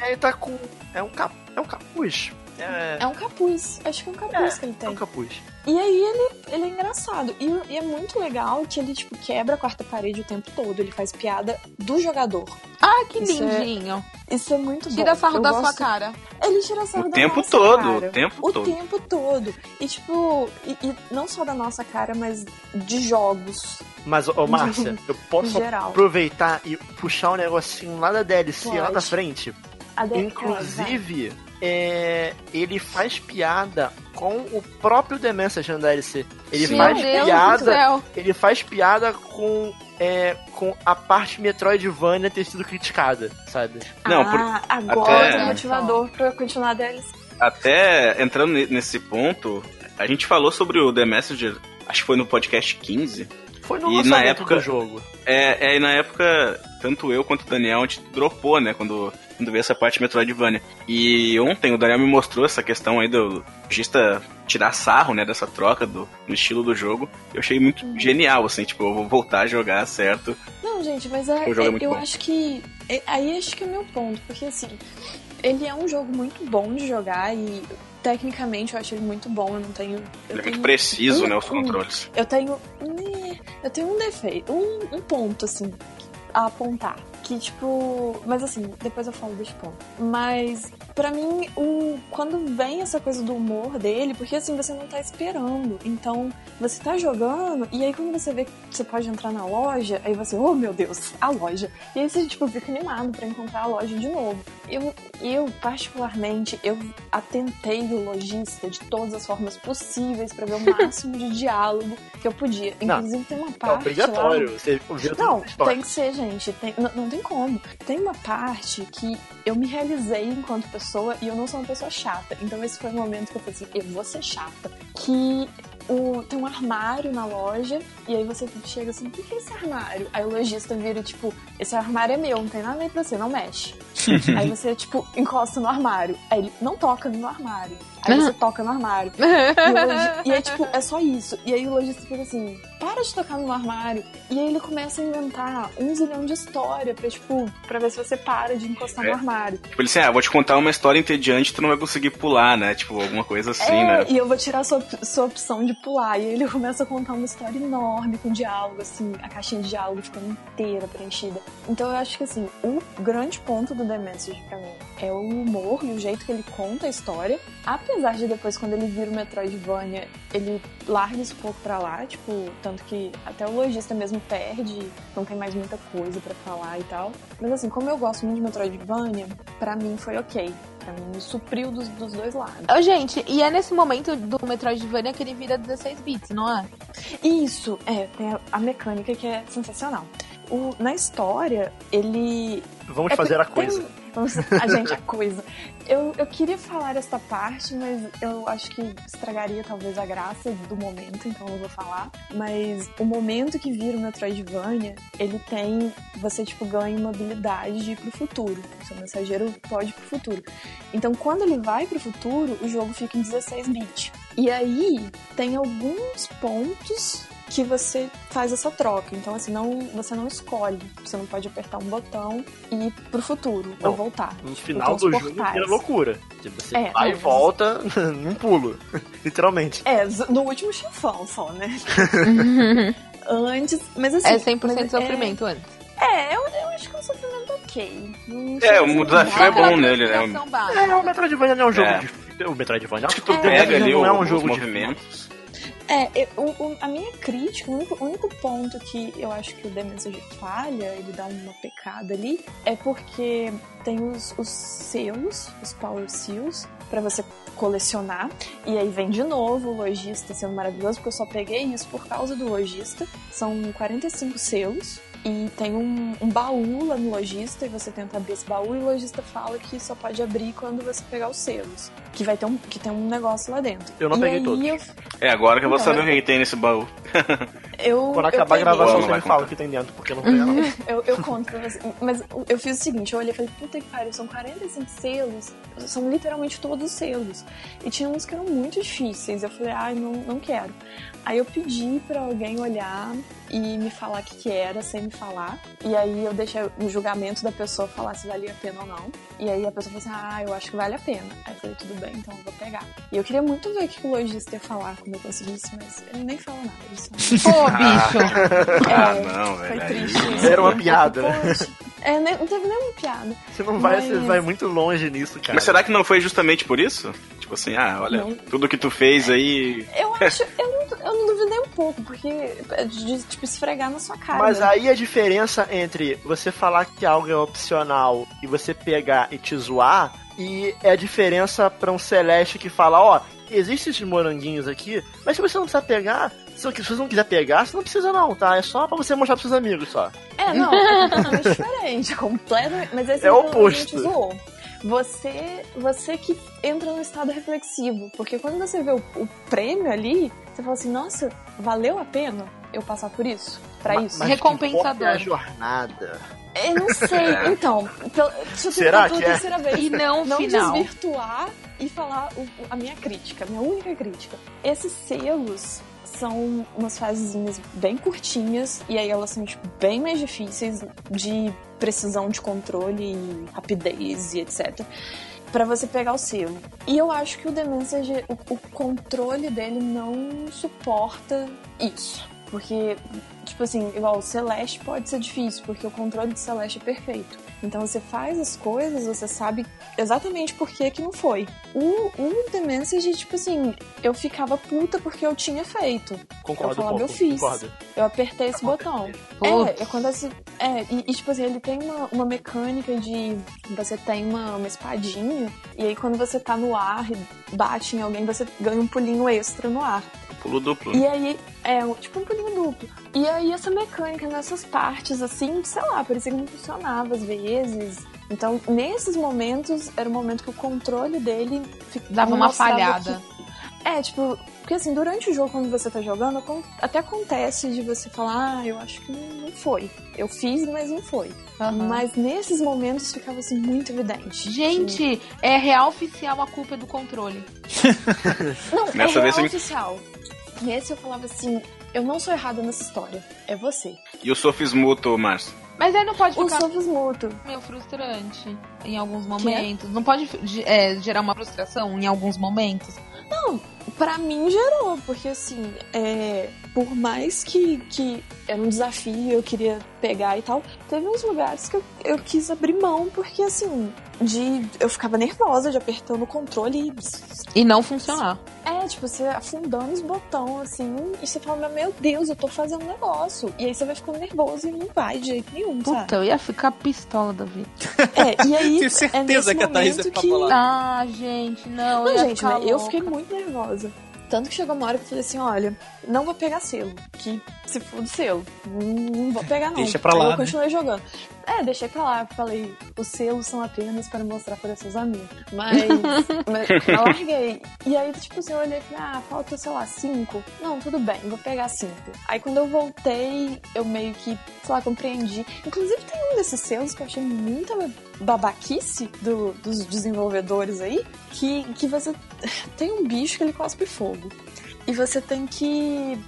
é, Ele tá com. É um, cap, é um capuz. É, É um capuz. Acho que é um capuz É, que ele é tem. um capuz. E aí ele, ele é engraçado. E, e é muito legal que ele, tipo, quebra a quarta parede o tempo todo. Ele faz piada do jogador. Ah, que Isso é- lindinho. Isso é muito bom. Tira sarro Eu da gosto- sua cara. Ele tira sarro O da tempo nossa todo, cara. o tempo O todo. tempo todo. E, tipo, e, e não só da nossa cara, mas de jogos Mas, ô Márcia, eu posso geral. aproveitar e puxar um negocinho lá da DLC, lá Pode. da frente. Inclusive, é, ele faz piada com o próprio The Messenger no DLC. Ele Sim. faz Meu Deus piada. Ele faz piada com, é, com a parte Metroidvania ter sido criticada, sabe? Não, por- ah, agora até- tem motivador pra continuar a DLC. Até entrando ne- nesse ponto, a gente falou sobre o The Messenger, acho que foi no podcast 15. Foi no E lançamento na época- do jogo. É, é, e na época, tanto eu quanto o Daniel, a gente dropou, né, quando, quando veio essa parte Metroidvania. E ontem o Daniel me mostrou essa questão aí do lojista tirar sarro, né, dessa troca do, no estilo do jogo. Eu achei muito genial, assim, tipo, eu vou voltar a jogar, certo? Não, gente, mas é, é é- eu bom. acho que. é- aí acho que é o meu ponto, porque assim, ele é um jogo muito bom de jogar e tecnicamente eu acho ele muito bom. Eu não tenho. Eu Ele é tenho muito preciso, um- né, os controles. Eu tenho. né, Eu tenho um defeito, um, um ponto, assim, a apontar. Que, tipo. Mas assim, depois eu falo desse ponto. Mas, pra mim, o, quando vem essa coisa do humor dele, porque assim, você não tá esperando. Então, você tá jogando, e aí quando você vê que você pode entrar na loja, aí você, oh meu Deus, a loja. E aí você, tipo, fica animado pra encontrar a loja de novo. Eu, eu particularmente, eu atentei o lojista de todas as formas possíveis pra ver o máximo de diálogo que eu podia. Não, Inclusive, tem uma É parte. obrigatório. Lá... Você ouviu Não, tem que ser, gente. Tem, não, não tem como. Tem uma parte que eu me realizei enquanto pessoa e eu não sou uma pessoa chata. Então esse foi o momento que eu falei assim, eu vou ser chata. Que o, tem um armário na loja e aí você chega assim, o que é esse armário? Aí o lojista vira tipo, esse armário é meu, não tem nada a ver pra você, não mexe. aí você, tipo, encosta no armário. Aí ele não toca no armário. Aí você toca no armário. E, o e aí, tipo, é só isso. E aí o lojista fica assim, para de tocar no armário. E aí ele começa a inventar um zilhão de história pra, tipo, pra ver se você para de encostar é. no armário. Tipo, ele assim, ah, vou te contar uma história entediante, tu não vai conseguir pular, né? Tipo, alguma coisa assim, é, né? E eu vou tirar sua, sua opção de pular. E aí ele começa a contar uma história enorme com diálogo, assim, a caixinha de diálogo ficando inteira preenchida. Então eu acho que, assim, o grande ponto do The Message pra mim é o humor e o jeito que ele conta a história. Apesar de depois, quando ele vira o Metroidvania, ele larga isso um pouco pra lá, tipo, tanto que até o lojista mesmo perde, não tem mais muita coisa para falar e tal. Mas assim, como eu gosto muito de Metroidvania, para mim foi ok. Pra mim, supriu dos, dos dois lados. Oh, gente, e é nesse momento do Metroidvania que ele vira 16 bits, não é? Isso, é, tem a, a mecânica que é sensacional. O, na história, ele. Vamos é, fazer a coisa. Tem, Vamos, a gente, a coisa. Eu, eu queria falar esta parte, mas eu acho que estragaria talvez a graça do momento, então eu vou falar. Mas o momento que vira o Metroidvania, ele tem. Você, tipo, ganha uma habilidade de ir pro futuro. O seu mensageiro pode ir pro futuro. Então, quando ele vai pro futuro, o jogo fica em 16 bits. E aí, tem alguns pontos que você faz essa troca. Então, assim, não, você não escolhe. Você não pode apertar um botão e ir pro futuro não, ou voltar. No final do jogo vira loucura. Tipo, você é, vai e volta num pulo. Literalmente. É, no último chefão só, né? antes, mas assim... É 100% sofrimento é... antes. É, eu, eu acho que é um sofrimento ok. é, o desafio é bom nele, né? É, o Metroidvania não é um jogo é. de... O Metroidvania, acho que tu é, pega ali não é um jogo de movimentos. É, eu, o, a minha crítica, o único, o único, ponto que eu acho que o The Message falha, ele dá uma pecada ali, é porque tem os, os selos, os Power Seals, para você colecionar. E aí vem de novo o lojista sendo maravilhoso, porque eu só peguei isso por causa do lojista. São 45 selos. E tem um, um, baú lá no lojista e você tenta abrir esse baú e o lojista fala que só pode abrir quando você pegar os selos. Que vai ter um, que tem um negócio lá dentro. Eu não e peguei todos. Eu... É agora que eu vou não, saber eu... o que tem nesse baú. eu, Quando acabar a gravação, você me fala o que tem dentro, porque eu não tenho uhum. eu, eu conto pra você. Mas eu fiz o seguinte, eu olhei e falei, puta que pariu, são 45 selos, são literalmente todos selos. E tinha uns que eram muito difíceis. Eu falei, ai, não, não quero. Aí eu pedi para alguém olhar e me falar o que, que era sem me falar. E aí eu deixei o julgamento da pessoa falar se valia a pena ou não. E aí a pessoa falou assim: Ah, eu acho que vale a pena. Aí eu falei, tudo bem, então eu vou pegar. E eu queria muito ver o que o lojista ia falar quando eu conseguisse, mas ele nem falou nada. Ele só... Pô, bicho! É, ah, não, velho. Foi triste. Era uma piada. É, não teve nenhuma piada. Você não vai, mas... você vai muito longe nisso, cara. Mas será que não foi justamente por isso? Tipo assim, ah, olha, não. tudo que tu fez aí. Eu acho, eu não, eu não duvidei um pouco, porque de, tipo, esfregar na sua cara. Mas aí a diferença entre você falar que algo é opcional e você pegar e te zoar, e é a diferença para um Celeste que fala, ó, oh, existem esses moranguinhos aqui, mas se você não precisa pegar, se você não quiser pegar, você não precisa não, tá? É só pra você mostrar pros seus amigos só. É, não, é completamente diferente, completamente, mas esse é o oposto. zoou você, você que entra no estado reflexivo. Porque quando você vê o, o, prêmio ali, você fala assim, nossa, valeu a pena eu passar por isso? Pra mas, isso? Mas Recompensador. É a jornada. Eu não sei. Então, deixa eu Será pela que é? terceira vez. E não, não final. desvirtuar e falar o, a minha crítica, a minha única crítica. Esses selos são umas fasezinhas bem curtinhas e aí elas são tipo, bem mais difíceis de precisão de controle e rapidez e etc para você pegar o selo. E eu acho que o Message, o, o controle dele não suporta isso. Porque, tipo assim, igual o Celeste pode ser difícil, porque o controle de Celeste é perfeito. Então você faz as coisas, você sabe exatamente por que que não foi. O, o The Message, tipo assim, eu ficava puta porque eu tinha feito. Concordo, eu falava, pouco, eu fiz. Concordo. Eu apertei esse botão. É, acontece. É, e, e, tipo assim, ele tem uma, uma mecânica de. Você tem uma, uma espadinha, e aí quando você tá no ar e bate em alguém, você ganha um pulinho extra no ar. Pulo duplo. E aí, é, tipo um pulinho duplo. E aí essa mecânica nessas partes, assim, sei lá, parecia que não funcionava às vezes. Então, nesses momentos, era o momento que o controle dele dava uma falhada. Que... É, tipo, porque assim, durante o jogo, quando você tá jogando, até acontece de você falar, ah, eu acho que não foi. Eu fiz, mas não foi. Uhum. Mas nesses momentos ficava assim muito evidente. Gente, que... é real oficial a culpa é do controle. não, Nessa é real vez oficial. Esse eu falava assim, Eu não sou errada nessa história. É você. E o sofismuto, Márcio? Mas aí não pode O ficar sofismuto. meio frustrante em alguns momentos. Não pode é, gerar uma frustração em alguns momentos. Não, pra mim gerou, porque assim, é, por mais que, que era um desafio, eu queria pegar e tal, teve uns lugares que eu, eu quis abrir mão, porque assim, de eu ficava nervosa de apertando o controle e. E não funcionar. É, tipo, você afundando os botões, assim, e você fala, meu Deus, eu tô fazendo um negócio. E aí você vai ficando nervoso e não vai de jeito nenhum, Puta, sabe? eu ia ficar pistola da vida. É, e aí. Tenho é certeza nesse que a Thaís ia momento ficar que... Ah, gente, não. Não, eu ia gente, ficar né? Eu fiquei muito nervosa. Tanto que chegou uma hora que eu falei assim, olha, não vou pegar selo. Que se for do selo. Não, vou pegar, não. Deixa pra Aí lá, eu né? continuei jogando. É, deixei pra lá. Falei, os selos são apenas para mostrar para seus amigos. Mas, mas eu larguei. E aí, tipo assim, eu olhei e falei, ah, falta, sei lá, cinco. Não, tudo bem, vou pegar cinco. Aí quando eu voltei, eu meio que, sei lá, compreendi. Inclusive tem um desses selos que eu achei muita babaquice do- dos desenvolvedores aí, que, que você tem um bicho que ele cospe fogo. E você tem que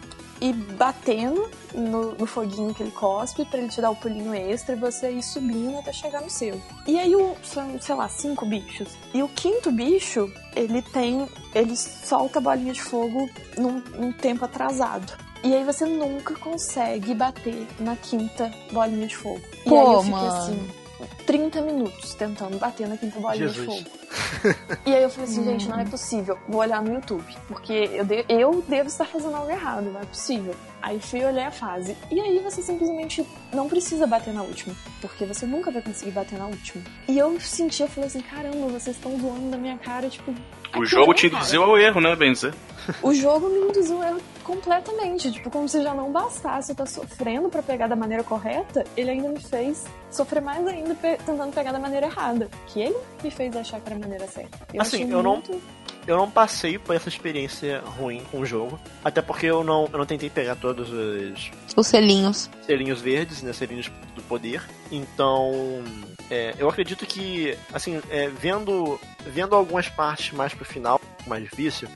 ir batendo no, no foguinho que ele cospe pra ele te dar o pulinho extra e você ir subindo até chegar no seu. E aí o, são, sei lá, cinco bichos. E o quinto bicho, ele tem. ele solta a bolinha de fogo num, num tempo atrasado. E aí você nunca consegue bater na quinta bolinha de fogo. e Pô, aí eu fiquei mano. assim. 30 minutos tentando bater na quinta bolinha de Jesus. fogo. E aí eu falei assim, gente, não é possível. Vou olhar no YouTube. Porque eu, de- eu devo estar fazendo algo errado, não é possível. Aí fui e olhei a fase. E aí você simplesmente não precisa bater na última. Porque você nunca vai conseguir bater na última. E eu senti, eu falei assim, caramba, vocês estão zoando da minha cara, tipo. O jogo não, te induziu ao erro, né, bem dizer? O jogo me induziu ao erro completamente. Tipo, como se já não bastasse eu estar sofrendo pra pegar da maneira correta, ele ainda me fez sofrer mais ainda pe- tentando pegar da maneira errada. Que ele me fez achar que era a maneira certa. Eu Assim, achei eu não- muito... Eu não passei por essa experiência ruim com o jogo. Até porque eu não, eu não tentei pegar todos os Os selinhos. selinhos verdes, né? Selinhos do poder. Então, é, eu acredito que, assim, é, vendo, vendo algumas partes mais pro final, mais difícil,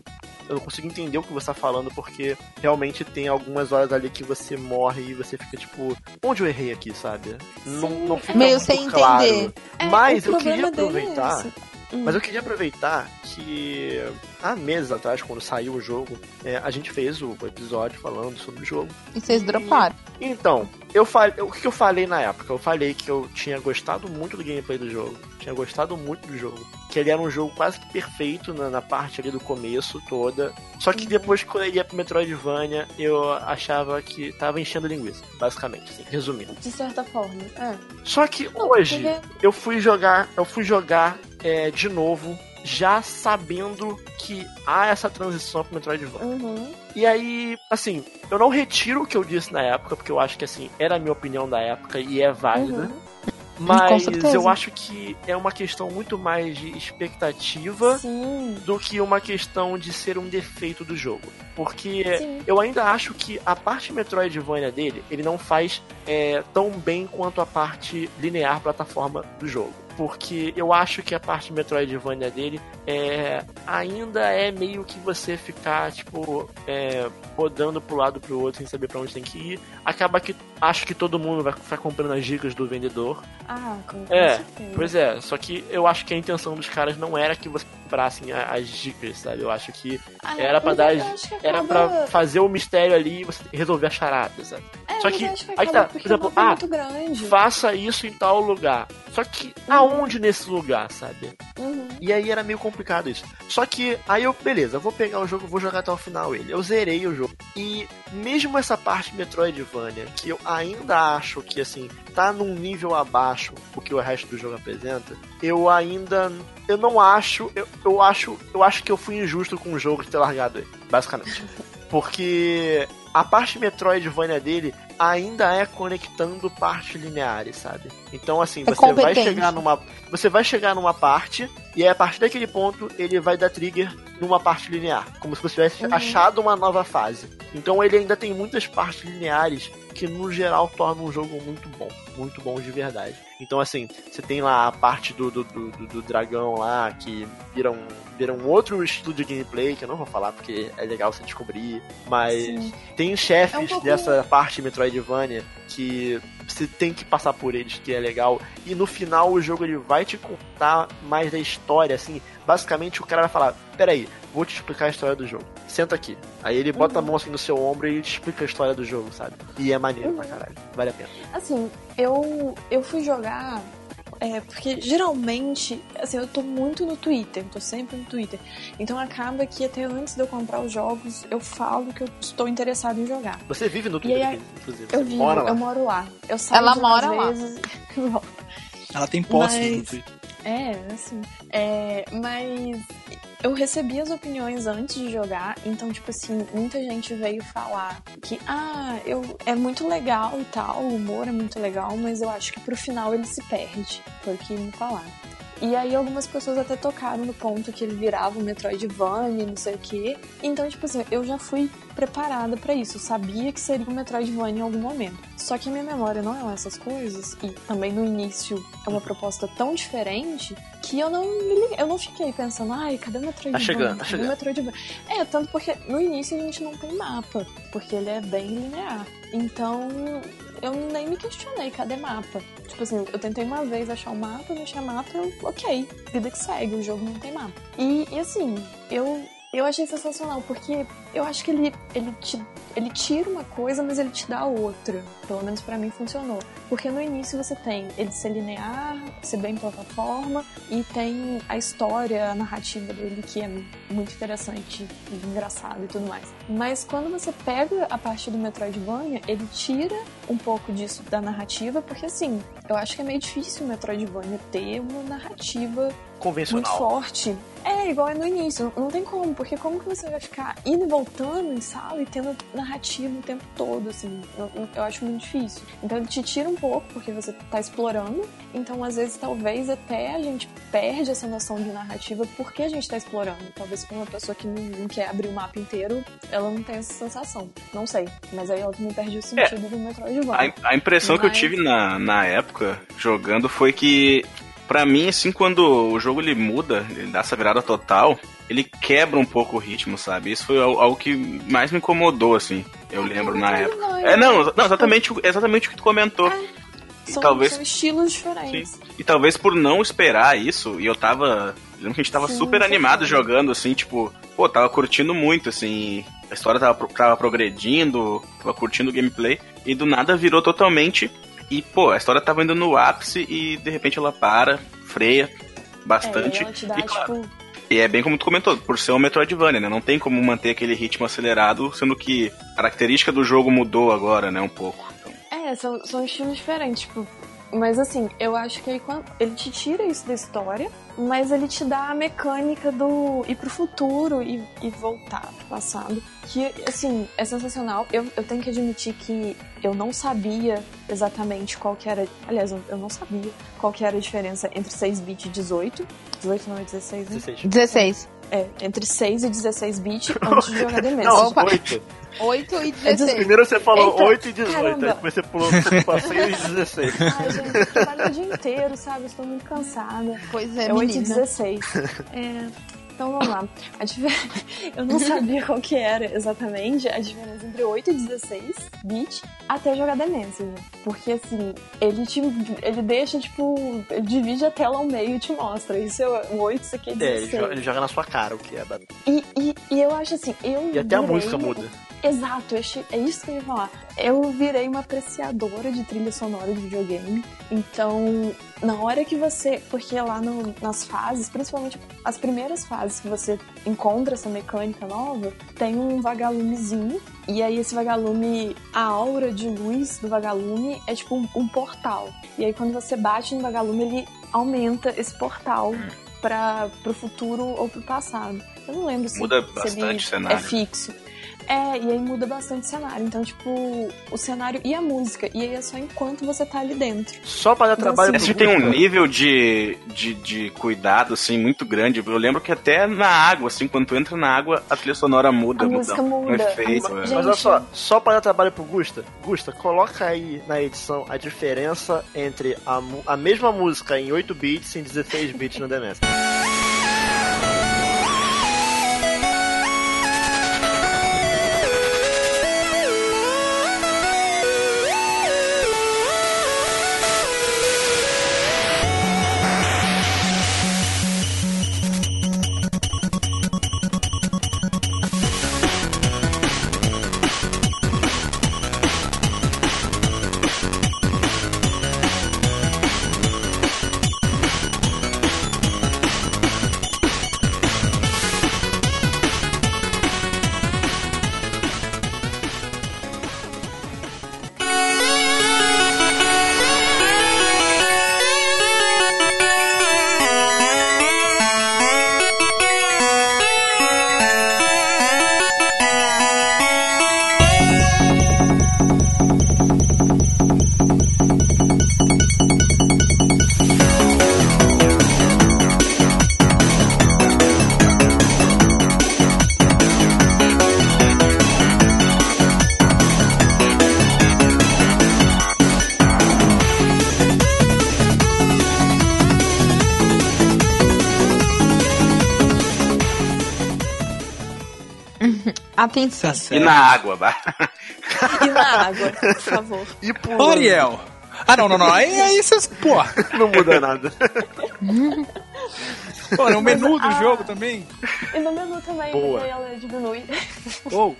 eu não consigo entender o que você tá falando, porque realmente tem algumas horas ali que você morre e você fica tipo, onde eu errei aqui, sabe? Não, Sim, não fica Meio muito sem claro. entender. É, Mas o eu queria é aproveitar. esse. Hum. Mas eu queria aproveitar que há meses atrás, quando saiu o jogo, é, a gente fez o episódio falando sobre o jogo. E vocês droparam. Então, eu falei, o que eu falei na época? Eu falei que eu tinha gostado muito do gameplay do jogo, tinha gostado muito do jogo, que ele era um jogo quase que perfeito na, na parte ali do começo toda. Só que Uhum. depois quando ele ia pro Metroidvania, eu achava que tava enchendo linguiça, basicamente, assim, resumindo. De certa forma, é. Só que Não, hoje porque- eu fui jogar, eu fui jogar é, de novo, já sabendo que há essa transição pro Metroidvania. Uhum. E aí, assim, eu não retiro o que eu disse na época, porque eu acho que assim, era a minha opinião da época e é válida. Uhum. Mas eu acho que é uma questão muito mais de expectativa Sim. do que uma questão de ser um defeito do jogo. Porque Sim. eu ainda acho que a parte Metroidvania dele, ele não faz é, tão bem quanto a parte linear plataforma do jogo. Porque eu acho que a parte Metroidvania dele é, ainda é meio que você ficar, tipo, é, rodando pro lado pro outro sem saber pra onde tem que ir. Acaba que acho que todo mundo vai ficar comprando as dicas do vendedor. Ah, com, com É, certeza. Pois é, só que eu acho que a intenção dos caras não era que você comprassem a- as dicas, sabe? Eu acho que Ah, era pra mas dar. Era pra fazer o mistério ali e você resolver a charada, sabe? É, Só que- aí tá, por exemplo, é ah. Faça isso em tal lugar. Só que aonde nesse lugar, sabe? Uhum. E aí era meio complicado isso. Só que aí eu, beleza, vou pegar o jogo, vou jogar até o final ele. Eu zerei o jogo. E mesmo essa parte Metroidvania, que eu ainda acho que assim, tá num nível abaixo o que o resto do jogo apresenta, eu ainda eu não acho, eu, eu acho, eu acho que eu fui injusto com o jogo de ter largado ele, basicamente. Porque a parte Metroidvania dele ainda é conectando partes lineares, sabe? Então assim, É você vai chegar numa você vai chegar numa parte E aí, a partir daquele ponto, ele vai dar trigger numa parte linear, como se você tivesse uhum. achado uma nova fase. Então ele ainda tem muitas partes lineares que no geral tornam um jogo muito bom, muito bom de verdade. Então assim, você tem lá a parte do, do, do, do dragão lá que vira um, vira um outro estilo de gameplay que eu não vou falar porque é legal você descobrir, mas Sim. tem chefes é um pouco... dessa parte Metroidvania que você tem que passar por eles, que é legal. E no final o jogo ele vai te contar mais da história, assim. Basicamente o cara vai falar: Peraí, vou te explicar a história do jogo. Senta aqui. Aí ele bota uhum. a mão assim no seu ombro e te explica a história do jogo, sabe? E é maneiro uhum. pra caralho. Vale a pena. Assim, eu, eu fui jogar é, porque geralmente, assim, eu tô muito no Twitter, tô sempre no Twitter. Então acaba que até antes de eu comprar os jogos, eu falo que eu estou interessado em jogar. Você vive no Twitter, aí, inclusive? Eu vivo, mora lá. eu moro lá. Eu saio Ela mora lá. Vezes... Ela tem posse Mas... no Twitter. É, assim. É, mas eu recebi as opiniões antes de jogar, então, tipo assim, muita gente veio falar que, ah, eu, é muito legal e tal, o humor é muito legal, mas eu acho que pro final ele se perde. Foi o que me falaram. E aí algumas pessoas até tocaram no ponto que ele virava um Metroidvania, não sei o quê. Então, tipo assim, eu já fui preparada para isso. Eu sabia que seria um Metroidvania em algum momento. Só que a minha memória não é essas coisas. E também no início é uma proposta tão diferente que eu não me eu não fiquei pensando, ai, cadê o Metroidvania? Tá chegando, tá chegando. o Metroidvania? É, tanto porque no início a gente não tem mapa, porque ele é bem linear. Então, eu nem me questionei, cadê mapa? Tipo assim, eu tentei uma vez achar o um mapa, não tinha mapa, eu, ok, vida que segue, o jogo não tem mapa. E, e assim, eu eu achei sensacional, porque eu acho que ele, ele, te, ele tira uma coisa, mas ele te dá outra. Pelo menos para mim funcionou. Porque no início você tem ele ser linear, ser bem plataforma, e tem a história, a narrativa dele, que é muito interessante e engraçado e tudo mais. Mas quando você pega a parte do Metroidvania, ele tira um pouco disso da narrativa, porque assim, eu acho que é meio difícil o Metroidvania ter uma narrativa convencional. Muito forte. É, igual é no início. Não tem como, porque como que você vai ficar indo e voltando em sala e tendo narrativa o tempo todo, assim? Eu, eu acho muito difícil. Então ele te tira um pouco, porque você tá explorando. Então, às vezes, talvez até a gente perde essa noção de narrativa porque a gente tá explorando. Talvez pra uma pessoa que não, não quer abrir o mapa inteiro, ela não tem essa sensação. Não sei. Mas aí ela também perde o sentido é, do Metroidvania. A, a impressão Mas... que eu tive na, na época, jogando, foi que Pra mim, assim, quando o jogo ele muda, ele dá essa virada total, ele quebra um pouco o ritmo, sabe? Isso foi algo que mais me incomodou, assim. Eu lembro na época. É, não, não, exatamente, exatamente o que tu comentou. E são, talvez, são estilos diferentes. Sim. E talvez por não esperar isso, e eu tava. Lembro que a gente tava sim, super animado jogando, assim, tipo, pô, tava curtindo muito, assim. A história tava, tava progredindo, tava curtindo o gameplay, e do nada virou totalmente e, pô, a história tava indo no ápice e de repente ela para, freia bastante. É, e, dá, e, claro, tipo... e é bem como tu comentou, por ser um Metroidvania, né? Não tem como manter aquele ritmo acelerado, sendo que a característica do jogo mudou agora, né? Um pouco. Então... É, são, são estilos diferentes, tipo. Mas assim, eu acho que ele, ele te tira isso da história, mas ele te dá a mecânica do ir pro futuro e, e voltar pro passado. Que, assim, é sensacional. Eu, eu tenho que admitir que eu não sabia exatamente qual que era. Aliás, eu não sabia qual que era a diferença entre 6-bit e 18. 18 não é 16, né? 16. 16. É, entre 6 e 16 bits antes de jogar Messenger. Não, Opa. 8. 8 e 16. Primeiro você falou então, 8 e 18, caramba. aí depois você pulou pra 6 e 16. Ai, gente, eu trabalho o dia inteiro, sabe? Estou muito cansada. Pois é, é 8 e 16. É, então vamos lá. Eu não sabia qual que era exatamente a diferença entre 8 e 16 bit até jogar The Messenger. Porque assim, ele te. ele deixa, tipo, ele divide a tela ao meio e te mostra. Isso é o 8, isso aqui é 16. É, ele joga na sua cara o que é. E, e, e eu acho assim, eu. E até a música muda. Exato, é isso que eu ia falar. Eu virei uma apreciadora de trilha sonora de videogame. Então, na hora que você. Porque lá no, nas fases, principalmente as primeiras fases que você encontra essa mecânica nova, tem um vagalumezinho. E aí, esse vagalume, a aura de luz do vagalume é tipo um, um portal. E aí, quando você bate no vagalume, ele aumenta esse portal para pro futuro ou pro passado. Eu não lembro se, Muda se bastante ele cenário. é fixo. É, e aí muda bastante o cenário. Então, tipo, o cenário e a música. E aí é só enquanto você tá ali dentro. Só para dar trabalho Esse tem um nível de, de, de cuidado, assim, muito grande. Eu lembro que até na água, assim, quando tu entra na água, a trilha sonora muda. A muda música muda. Um efeito, a... é. Mas olha só, só para dar trabalho pro Gusta. Gusta, coloca aí na edição a diferença entre a, a mesma música em 8 bits e em 16 bits no The Atenção. Tá e na água, bah. E na água, por favor. E pulando. Ariel. Ah, não, não, não. Aí, aí vocês. Pô. Não muda nada. Pô, no menu do a- jogo também. E no menu também, Boa. porque ela diminui. Ou.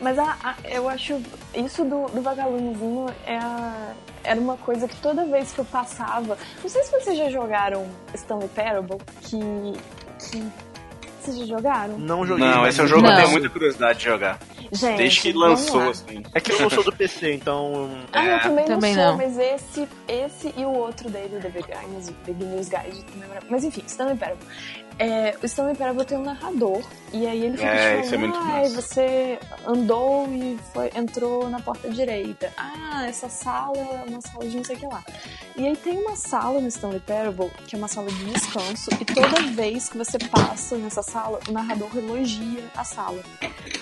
Mas a, a- eu acho isso do, do vagalumezinho é a- era uma coisa que toda vez que eu passava. Não sei se vocês já jogaram Stanley Parable, que. que vocês já jogaram? Não joguei. Não, mas- esse é um jogo que eu Não. tenho muita curiosidade de jogar. Gente, Desde que lançou, lá. assim. É que eu não sou do PC, então. Ah, eu É. também, Também não sou, não. mas esse, esse e o outro dele, The Beginner's, Beginner's Guide, também era- mas enfim, Stanley Parable. É, o Stanley Parable tem um narrador, e aí ele fica É, te isso é falando, ah, massa." você andou e foi, entrou na porta direita. Ah, essa sala é uma sala de não sei o que lá. E aí tem uma sala no Stanley Parable, que é uma sala de descanso, e toda vez que você passa nessa sala, o narrador elogia a sala.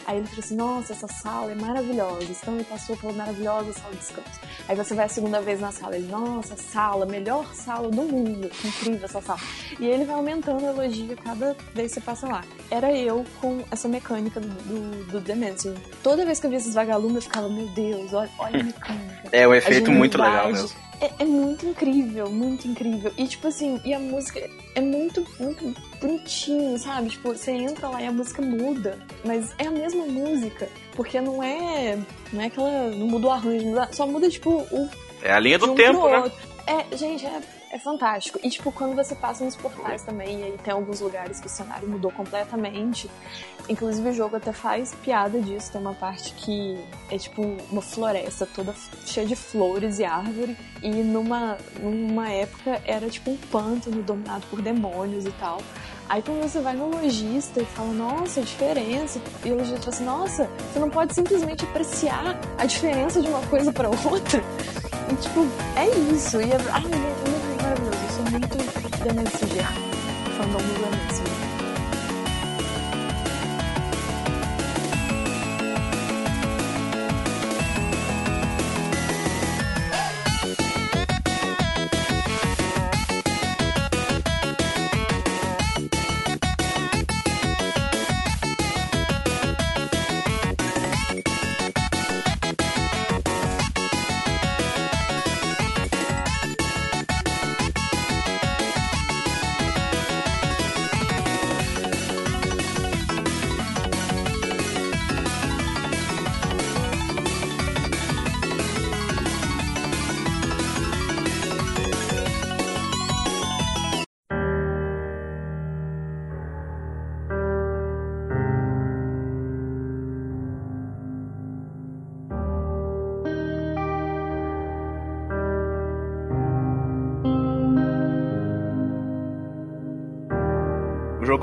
Aí ele fala assim, nossa, essa sala é maravilhosa. Stanley passou pela maravilhosa sala de descanso. Aí você vai a segunda vez na sala, ele, nossa, sala, melhor sala do mundo. Incrível essa sala. E ele vai aumentando o elogio cada vez que você passa lá. Era eu com essa mecânica do, do, do Dementia. Toda vez que eu via esses vagalumes, eu ficava, meu Deus, olha, olha a mecânica. É um efeito muito legal mesmo. É, é muito incrível, muito incrível. E tipo assim, e a música é muito, muito bonitinho, sabe? Tipo, você entra lá e a música muda, mas é a mesma música, porque não é, não é aquela, não muda o arranjo, só muda tipo o É a linha do um tempo, né? É, gente, é, é fantástico. E tipo, quando você passa nos portais também, e aí tem alguns lugares que o cenário mudou completamente. Inclusive o jogo até faz piada disso. Tem uma parte que é tipo uma floresta toda cheia de flores e árvore. E numa, numa época era tipo um pântano dominado por demônios e tal. Aí quando você vai no lojista e fala, nossa, a diferença, e o lojista fala assim, nossa, você não pode simplesmente apreciar a diferença de uma coisa pra outra. E, tipo, é isso. E é, ai, gente, é muito maravilhoso. Eu sou muito da MSG. Fandom do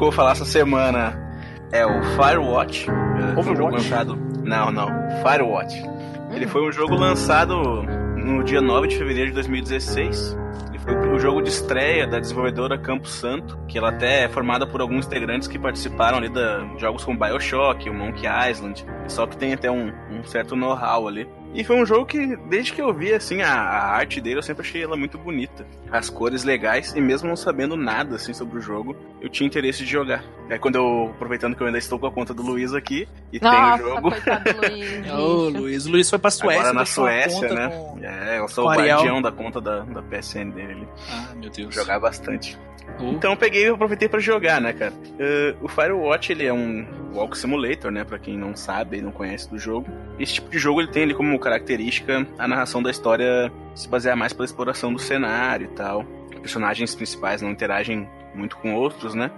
Vou falar essa semana é o Firewatch. Overwatch? Um jogo lançado. Não, não. Firewatch. Ele foi um jogo lançado no dia 9 de fevereiro de 2016. Ele foi o jogo de estreia da desenvolvedora Campo Santo, que ela até é formada por alguns integrantes que participaram ali de jogos como Bioshock, o Monkey Island, só que tem até um, um certo know-how ali. E foi um jogo que, desde que eu vi assim a, a, arte dele, eu sempre achei ela muito bonita. As cores legais, e mesmo não sabendo nada assim sobre o jogo, eu tinha interesse de jogar. É quando eu, aproveitando que eu ainda estou com a conta do Luiz aqui, e Nossa, tem o jogo. Luiz, Ô, Luiz, Luiz foi pra Suécia. Agora na Suécia, né? Com... É, eu sou o guardião da conta da, da PSN dele. Ah, meu Deus. Jogar bastante. Uhum. Então eu peguei e aproveitei para jogar, né, cara? Uh, o Firewatch, ele é um walk simulator, né, para quem não sabe e não conhece do jogo. Esse tipo de jogo ele tem ali como característica a narração da história se basear mais pela exploração do cenário e tal. Personagens principais não interagem muito com outros, né?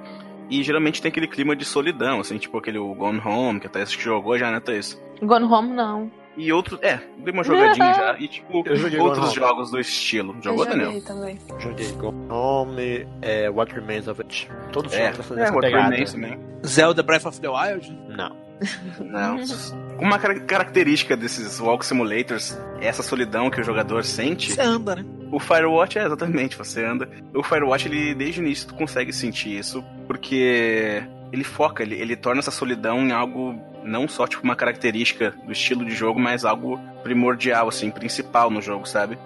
E geralmente tem aquele clima de solidão, assim, tipo aquele Gone Home, que até que jogou já, né, Thaís? Gone Home não. E outros. É, dei uma jogadinha já. E tipo, outros jogos do estilo. Jogou, Daniel? também. Joguei Gone Home, é, What Remains of It. Todos os é, jogos é, What Remains também. Zelda Breath of the Wild? Não. Não. Uma característica desses Walk Simulators é essa solidão que o jogador sente. Você anda, né? O Firewatch é exatamente, você anda. O Firewatch, ele desde o início tu consegue sentir isso, porque ele foca, ele, ele torna essa solidão em algo não só tipo uma característica do estilo de jogo, mas algo primordial, assim, principal no jogo, sabe?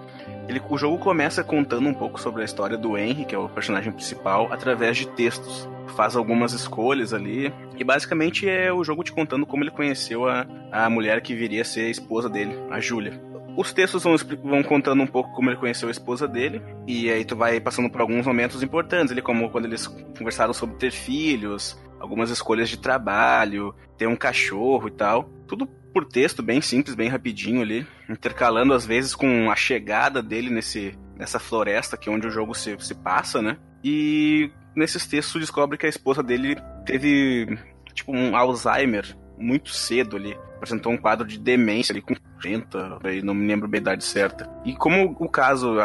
Ele, o jogo começa contando um pouco sobre a história do Henry, que é o personagem principal, através de textos. Faz algumas escolhas ali. E basicamente é o jogo te contando como ele conheceu a, a mulher que viria a ser a esposa dele, a Júlia. Os textos vão, vão, contando um pouco como ele conheceu a esposa dele, e aí tu vai passando por alguns momentos importantes, ele como quando eles conversaram sobre ter filhos, algumas escolhas de trabalho, ter um cachorro e tal. Tudo por texto, bem simples, bem rapidinho ali, intercalando às vezes com a chegada dele nesse, nessa floresta que é onde o jogo se, se passa, né? E nesses textos descobre que a esposa dele teve tipo um Alzheimer muito cedo ali. Apresentou um quadro de demência ali com 30, aí não me lembro bem a idade certa. E como o caso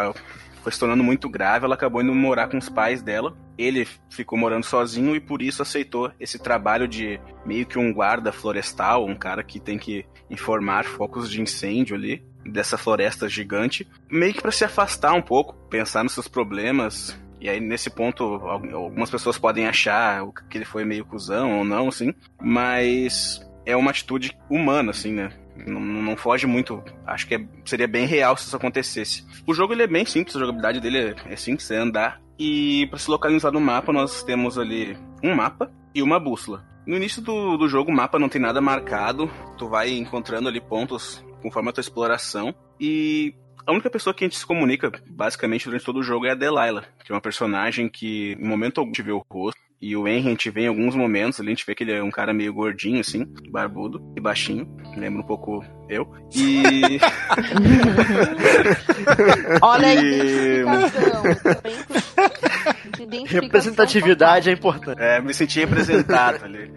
foi se tornando muito grave, ela acabou indo morar com os pais dela. Ele ficou morando sozinho e por isso aceitou esse trabalho de meio que um guarda florestal, um cara que tem que informar focos de incêndio ali dessa floresta gigante, meio que para se afastar um pouco, pensar nos seus problemas. E aí, nesse ponto, algumas pessoas podem achar que ele foi meio cuzão ou não, assim, mas é uma atitude humana, assim, né? Não, não, foge muito. Acho que é, seria bem real se isso acontecesse. O jogo ele é bem simples, a jogabilidade dele é, é simples, é andar. E para se localizar no mapa, nós temos ali um mapa e uma bússola. No início do, do jogo, o mapa não tem nada marcado. Tu vai encontrando ali pontos conforme a tua exploração. E a única pessoa que a gente se comunica, basicamente, durante todo o jogo é a Delilah, que é uma personagem que, em momento algum, te vê o rosto. E o Henry, a gente vê em alguns momentos ali, a gente vê que ele é um cara meio gordinho, assim, barbudo e baixinho. Lembra um pouco eu. E. Olha a E-. Representatividade é importante. É, me senti representado ali.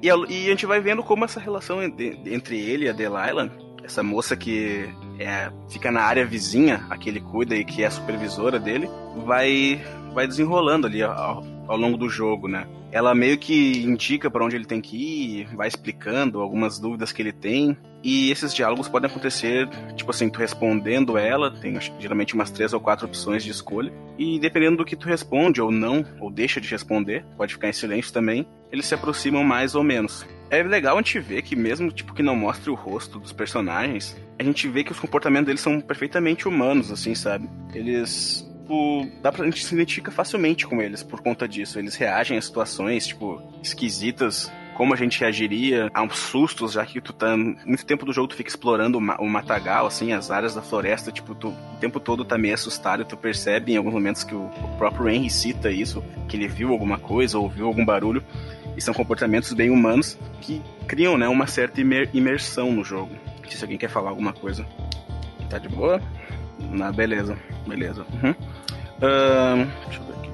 E a, e a gente vai vendo como essa relação entre, entre ele e a Delilah, essa moça que é, fica na área vizinha, a que ele cuida e que é a supervisora dele, vai, vai desenrolando ali ao, ao longo do jogo, né? Ela meio que indica para onde ele tem que ir, vai explicando algumas dúvidas que ele tem. E esses diálogos podem acontecer, tipo assim, tu respondendo ela, tem geralmente umas três ou quatro opções de escolha. E dependendo do que tu responde ou não, ou deixa de responder, pode ficar em silêncio também, eles se aproximam mais ou menos. É legal a gente ver que mesmo tipo que não mostre o rosto dos personagens, a gente vê que os comportamentos deles são perfeitamente humanos, assim, sabe? Eles tipo, dá pra gente se identifica facilmente com eles por conta disso. Eles reagem a situações, tipo, esquisitas, como a gente reagiria a uns sustos, já que tu tá. Muito tempo do jogo tu fica explorando o matagal, assim, as áreas da floresta, tipo, tu o tempo todo tá meio assustado, tu percebe em alguns momentos que o, o próprio Henry cita isso, que ele viu alguma coisa, ouviu algum barulho. E são comportamentos bem humanos que criam, né, uma certa imer imersão no jogo. Se alguém quer falar alguma coisa. Tá de boa? Na beleza, beleza. Uhum. Deixa eu ver aqui.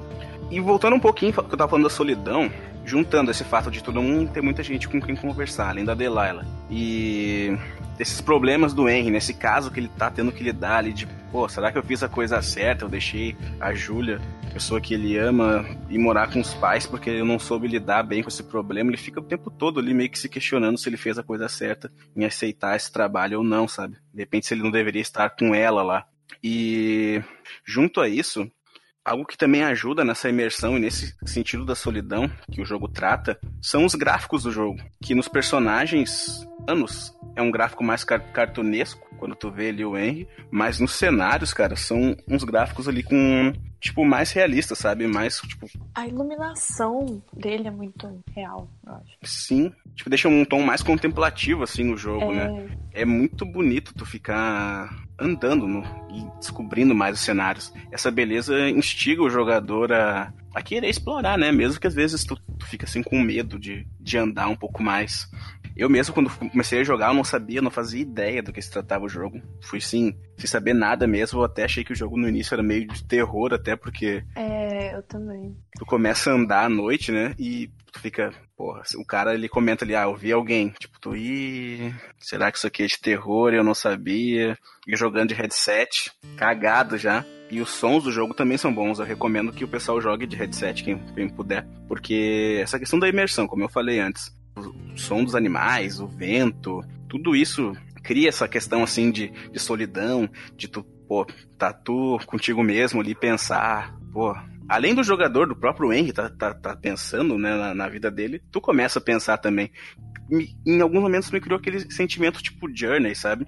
E voltando um pouquinho, que eu tava falando da solidão, juntando esse fato de todo mundo ter muita gente com quem conversar, além da Delilah. E desses problemas do Henry, nesse caso que ele tá tendo que lidar ali de, pô, será que eu fiz a coisa certa? Eu deixei a Júlia, pessoa que ele ama, ir morar com os pais porque ele não soube lidar bem com esse problema. Ele fica o tempo todo ali meio que se questionando se ele fez a coisa certa em aceitar esse trabalho ou não, sabe? De repente se ele não deveria estar com ela lá. E junto a isso, algo que também ajuda nessa imersão e nesse sentido da solidão que o jogo trata são os gráficos do jogo, que nos personagens anos é um gráfico mais car cartunesco, quando tu vê ali o Henry, mas nos cenários, cara, são uns gráficos ali com, tipo, mais realistas, sabe? Mais, tipo... A iluminação dele é muito real, eu acho. Sim, tipo, deixa um tom mais contemplativo, assim, no jogo, né? é... né? É muito bonito tu ficar andando no, e descobrindo mais os cenários. Essa beleza instiga o jogador a, a querer explorar, né? Mesmo que às vezes tu, tu fica assim com medo de, de andar um pouco mais. Eu mesmo, quando comecei a jogar, eu não sabia, não fazia ideia do que se tratava o jogo. Fui sim, sem saber nada mesmo. Eu até achei que o jogo no início era meio de terror, até porque. É, eu também. Tu começa a andar à noite, né? E tu fica, porra, o cara ele comenta ali, ah, eu vi alguém. Tipo, tu, ih, será que isso aqui é de terror? Eu não sabia. E jogando de headset, cagado já. E os sons do jogo também são bons. Eu recomendo que o pessoal jogue de headset, quem, quem puder. Porque essa questão da imersão, como eu falei antes, o som dos animais, o vento, tudo isso cria essa questão assim de, de solidão, de tu, pô, tá tu contigo mesmo ali pensar, pô, além do jogador, do próprio Henry tá, tá, tá pensando né, na, na, vida dele, tu começa a pensar também. Em alguns momentos me criou aquele sentimento tipo Journey, sabe?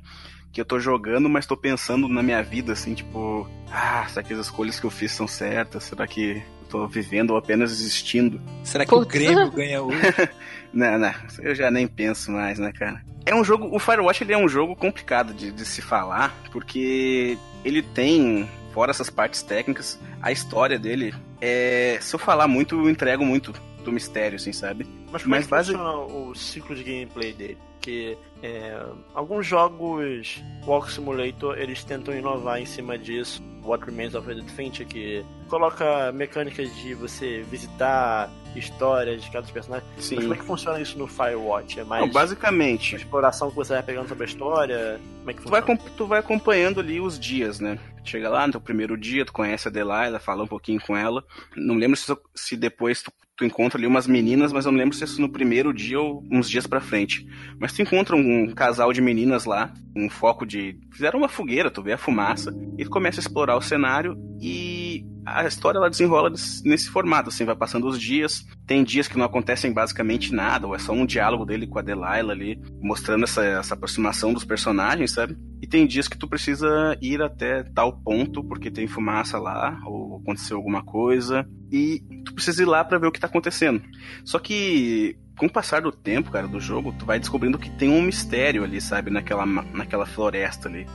Que eu tô jogando, mas tô pensando na minha vida, assim, tipo, ah, será que as escolhas que eu fiz são certas? Será que tô vivendo ou apenas existindo. Será que Putz. o Grêmio ganha hoje? não, não, eu já nem penso mais, né, cara? É um jogo, o Firewatch ele é um jogo complicado de, de se falar, porque ele tem, fora essas partes técnicas, a história dele é, se eu falar muito, eu entrego muito do mistério, assim, sabe? Mas como Mas é que base... o ciclo de gameplay dele? Porque é, alguns jogos Walk Simulator eles tentam inovar em cima disso. What Remains of Edith Finch que coloca mecânicas de você visitar histórias de cada personagem. Sim. Mas como é que funciona isso no Firewatch? É mais Não, basicamente exploração que você vai pegando sobre a história? Como é que tu vai, tu vai acompanhando ali os dias, né? Chega lá no teu primeiro dia, tu conhece a Delilah, fala um pouquinho com ela. Não lembro se, se depois tu, tu encontra ali umas meninas, mas eu não lembro se é isso no primeiro dia ou uns dias pra frente. Mas tu encontra um casal de meninas lá, um foco de. Fizeram uma fogueira, tu vê a fumaça, e tu começa a explorar o cenário e a história ela desenrola nesse formato, assim, vai passando os dias. Tem dias que não acontecem basicamente nada, ou é só um diálogo dele com a Delilah ali, mostrando essa, essa aproximação dos personagens, sabe? E tem dias que tu precisa ir até tal ponto, porque tem fumaça lá, ou aconteceu alguma coisa, e tu precisa ir lá para ver o que tá acontecendo. Só que com o passar do tempo, cara, do jogo, tu vai descobrindo que tem um mistério ali, sabe, naquela, naquela floresta ali,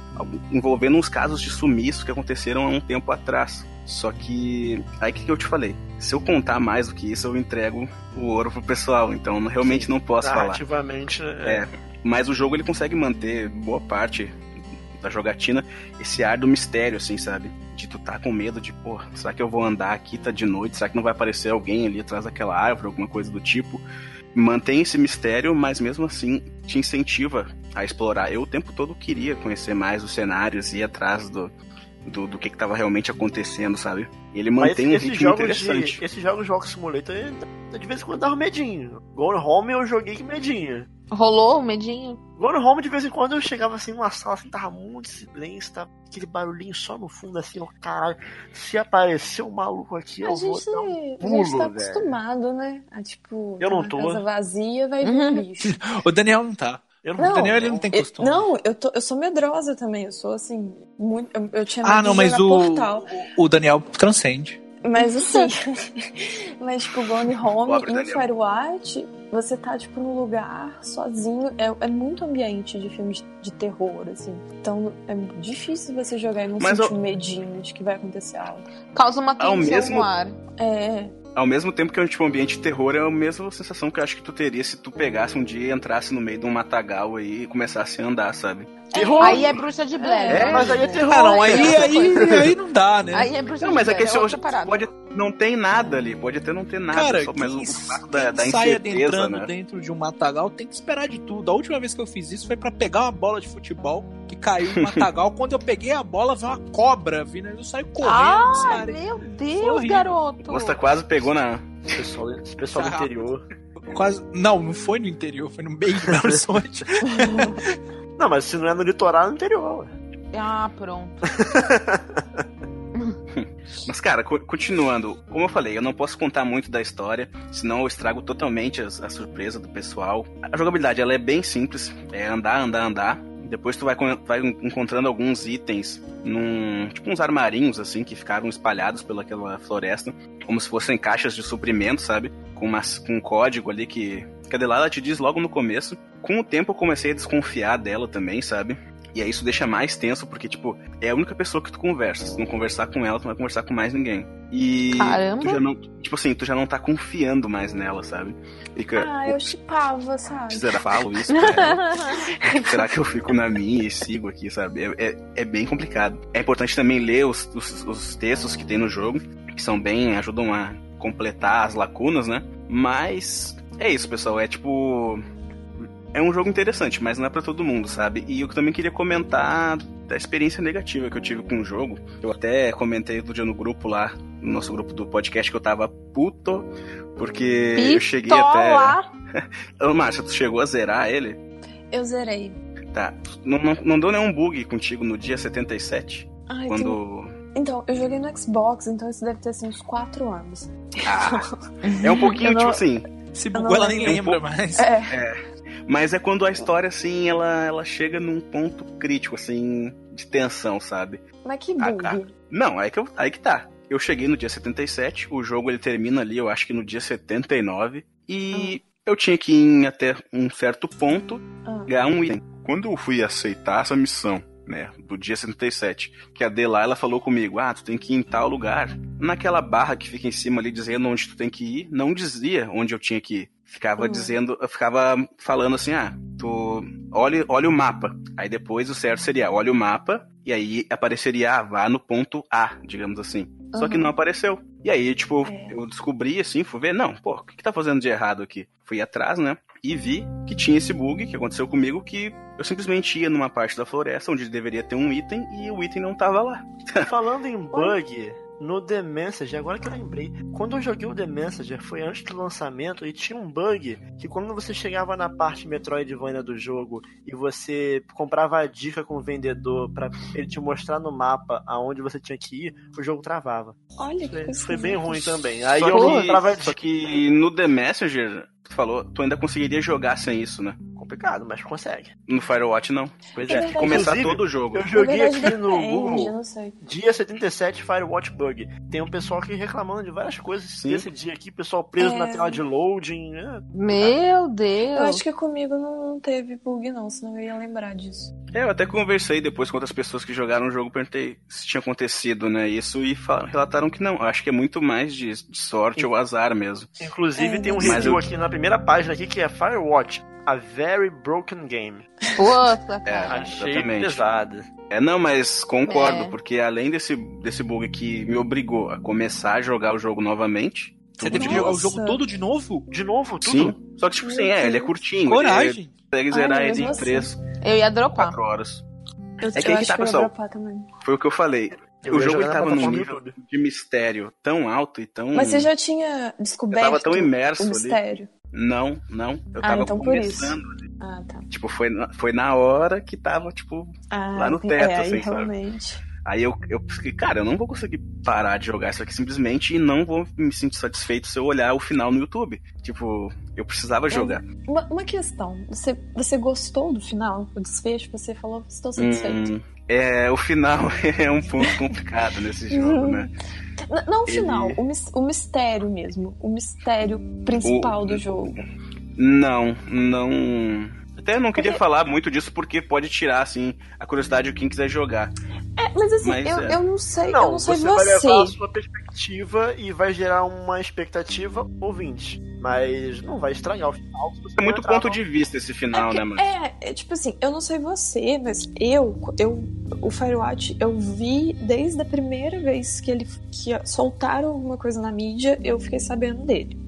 envolvendo uns casos de sumiço que aconteceram há um tempo atrás. Só que, aí que eu te falei, se eu contar mais do que isso, eu entrego o ouro pro pessoal, então realmente não posso falar. Ativamente, é. é. Mas o jogo ele consegue manter boa parte da jogatina esse ar do mistério, assim, sabe? De tu tá com medo de, pô, será que eu vou andar aqui, tá de noite? Será que não vai aparecer alguém ali atrás daquela árvore, alguma coisa do tipo? Mantém esse mistério, mas mesmo assim te incentiva a explorar. Eu o tempo todo queria conhecer mais os cenários e ir atrás do, do, do que estava realmente acontecendo, sabe? ele mantém Mas um ritmo interessante. De, esses jogos de Simulator, de vez em quando dava medinho. Gone Home eu joguei que medinho. Rolou o medinho? Gone Home, de vez em quando, eu chegava assim numa sala, assim, tava muito silêncio, tava aquele barulhinho só no fundo, assim, ó, caralho, se aparecer um maluco aqui, a eu gente, vou dar um pulo, A gente tá acostumado, né? A, tipo, eu não tô. casa vazia, vai vir bicho. o Daniel não tá. Eu não, não, Daniel ele não tem costume. Eu, não, eu, tô, eu sou medrosa também. Eu sou assim, muito. Eu, eu tinha Ah, não, mas o, portal. o Daniel transcende. Mas assim, mas tipo, Gone Home e Firewatch, você tá, tipo, num lugar sozinho. É, é muito ambiente de filmes de terror, assim. Então é difícil você jogar e não mas sentir eu... medinho de que vai acontecer algo. Causa uma tensão mesmo... no ar. É ao mesmo tempo que é tipo, um ambiente de terror, é a mesma sensação que eu acho que tu teria se tu pegasse um dia e entrasse no meio de um matagal aí e começasse a andar, sabe? Terror. Aí é bruxa de Blair. É, mas aí é terror. Ah, não, aí, aí, aí não dá, né? Aí é bruxa Não, mas de é que Blair. esse outra parada. pode não tem nada ali, pode até não ter nada, Cara, só, mas o fato da, da sai incerteza, adentrando né? dentro de um matagal tem que esperar de tudo. A última vez que eu fiz isso foi pra pegar uma bola de futebol que caiu no matagal. Quando eu peguei a bola, veio uma cobra vindo. Eu saí correndo. Ah, cara. meu Deus, garoto. Você quase pegou na. Esse pessoal, pessoal do Ah. interior. Quase... Não, não foi no interior, foi no meio do Belo Horizonte. Não, mas se não é no litoral, é no interior. ué. Ah, pronto. Mas, cara, co- continuando, como eu falei, eu não posso contar muito da história, senão eu estrago totalmente as- a, surpresa do pessoal. A jogabilidade, ela é bem simples, é andar, andar, andar. Depois tu vai, vai encontrando alguns itens num. Tipo uns armarinhos, assim, que ficaram espalhados pelaquela floresta, como se fossem caixas de suprimento, sabe? Com, umas, com um código ali que. Que a Delilah te diz logo no começo. Com o tempo eu comecei a desconfiar dela também, sabe? E aí isso deixa mais tenso, porque, tipo, é a única pessoa que tu conversa. Se tu não conversar com ela, tu não vai conversar com mais ninguém. E Caramba. tu já não. Tipo assim, tu já não tá confiando mais nela, sabe? Fica. Ah, eu chipava, sabe? Será que falo isso pra ela? Será que eu fico na minha e sigo aqui, sabe? É, é, é bem complicado. É importante também ler os, os, os textos que tem no jogo, que são bem. ajudam a completar as lacunas, né? Mas é isso, pessoal. É tipo. É um jogo interessante, mas não é pra todo mundo, sabe? E eu também queria comentar da experiência negativa que eu tive com o jogo. Eu até comentei do dia no grupo lá, no nosso grupo do podcast, que eu tava puto, porque eu cheguei até. Ô, Márcia, tu chegou a zerar ele? Eu zerei. Tá. Não, não, não deu nenhum bug contigo no dia 77? Ai, tem- quando. Então, eu joguei no Xbox, então isso deve ter sido uns 4 anos. Ah, é um pouquinho, Eu não- tipo assim. Se Eu bugou, não ela nem lembro. lembra mais. É, Mas é quando a história, assim, ela, ela chega num ponto crítico, assim, de tensão, sabe? mas que Ah, bug. tá. Não, aí que, eu, aí que tá. Eu cheguei no dia 77, o jogo ele termina ali, eu acho que no dia 79, e eu tinha que ir até um certo ponto Ah. ganhar um item. Quando eu fui aceitar essa missão, né, do dia 77, que a Delilah falou comigo, ah, tu tem que ir em tal lugar. Naquela barra que fica em cima ali dizendo onde tu tem que ir, não dizia onde eu tinha que ir. Ficava Hum. dizendo, eu ficava falando assim, ah, tu olha, olha o mapa. Aí depois o certo seria, olha o mapa, e aí apareceria, ah, vá no ponto A, digamos assim. Só que Uhum. não apareceu. E aí, tipo, É. eu descobri assim, fui ver, não, pô, o que, que tá fazendo de errado aqui? Fui atrás, né? E vi que tinha esse bug que aconteceu comigo, que eu simplesmente ia numa parte da floresta onde deveria ter um item e o item não tava lá. Falando em bug, no The Messenger, agora que eu lembrei, quando eu joguei o The Messenger foi antes do lançamento e tinha um bug que quando você chegava na parte Metroidvania do jogo e você comprava a dica com o vendedor pra ele te mostrar no mapa aonde você tinha que ir, o jogo travava. Olha que Foi, bem ruim também. Aí só, eu que, comprava a só que no The Messenger, tu falou, tu ainda conseguiria jogar sem isso, né? Complicado, mas consegue. No Firewatch não. Pois É é. Começar todo o jogo. Eu joguei aqui no Google não sei. dia 77 Firewatch Bug. Tem um pessoal aqui reclamando de várias coisas Sim. desse dia aqui, pessoal preso É. na tela de loading. é. Meu Deus. Eu acho que comigo não, teve bug, não, senão eu ia lembrar disso. É, eu até conversei depois com outras pessoas que jogaram o jogo, perguntei se tinha acontecido, né, isso, e falaram- relataram que não. Eu Acho que é muito mais de, de sorte ou azar mesmo. Inclusive É, tem um review eu- aqui na primeira página aqui que é Firewatch, a very broken game. Puta, É. Achei exatamente. pesado. É, não, mas concordo, É. porque além desse, desse bug que me obrigou a começar a jogar o jogo novamente. Você teve que jogar o jogo todo de novo? De novo, tudo? Sim. Só que, tipo assim, é, ele é curtinho. Ele Coragem. consegue zerar ele em assim. 3, Eu ia dropar. 4 horas. Eu, É que eu aí que tá, que eu ia pessoal. dropar também. Foi o que eu falei. Eu o jogo jogar ele na tava num nível de mistério tão alto e tão. Mas você já tinha eu descoberto tava tão imerso o ali. Não, não. Eu Ah, tava então por isso. começando ali. Ah, tá. Tipo, foi na, foi na hora que tava, tipo. Ah, Lá no teto, é, aí assim, sabe? realmente. Aí eu, eu fiquei, cara, eu não vou conseguir parar de jogar isso aqui simplesmente e não vou me sentir satisfeito se eu olhar o final no YouTube. Tipo, eu precisava jogar. Uma, uma questão. Você, você gostou do final? O desfecho? Você falou, estou satisfeito. Hum, é, o final é um ponto complicado nesse jogo, né? N- não o Ele- final, o, mis- o mistério mesmo. O mistério principal O- do jogo. Não, não. Até não queria Porque- falar muito disso porque pode tirar, assim, a curiosidade de quem quiser jogar. É, Mas assim, mas, eu, é. eu não sei, não, eu não sei você. você vai levar a sua perspectiva e vai gerar uma expectativa ouvinte. Mas não vai estragar o final. É muito ponto de vista esse final, é né, mano? É, é, tipo assim, eu não sei você, mas eu, eu, o Firewatch, eu vi desde a primeira vez que ele que soltaram alguma coisa na mídia, eu fiquei sabendo dele.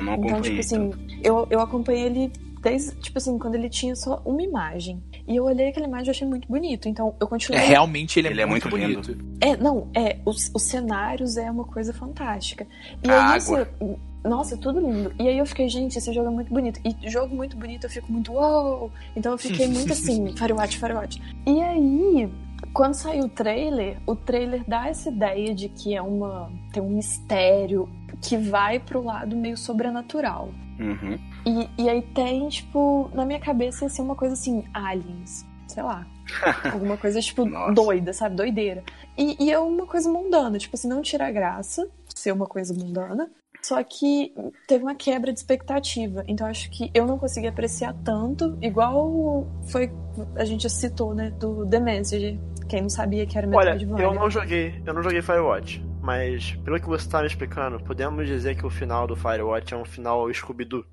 Não então, tipo assim, eu, eu acompanhei ele desde, tipo assim, quando ele tinha só uma imagem. E eu olhei aquela imagem e achei muito bonito. Então eu continuei. É, realmente ele é, ele muito, é muito bonito. bonito. É, não, é. Os, os cenários é uma coisa fantástica. E A aí, água. Assim, nossa, tudo lindo. E aí eu fiquei, gente, esse jogo é muito bonito. E jogo muito bonito, eu fico muito uou! Então eu fiquei muito assim, Firewatch, Firewatch. E aí, quando saiu o trailer, o trailer dá essa ideia de que é uma. tem um mistério que vai pro lado meio sobrenatural. Uhum. E, e aí tem, tipo, na minha cabeça, assim, uma coisa assim, aliens, sei lá. Alguma coisa, tipo, Nossa. doida, sabe? Doideira. E, e é uma coisa mundana, tipo assim, não tira a graça ser uma coisa mundana. Só que teve uma quebra de expectativa. Então acho que eu não consegui apreciar tanto, igual foi. A gente citou, né? Do The Message. Quem não sabia que era Olha, Metroidvania. eu não joguei, eu não joguei Firewatch, mas pelo que você tá me explicando, podemos dizer que o final do Firewatch é um final Scooby-Doo.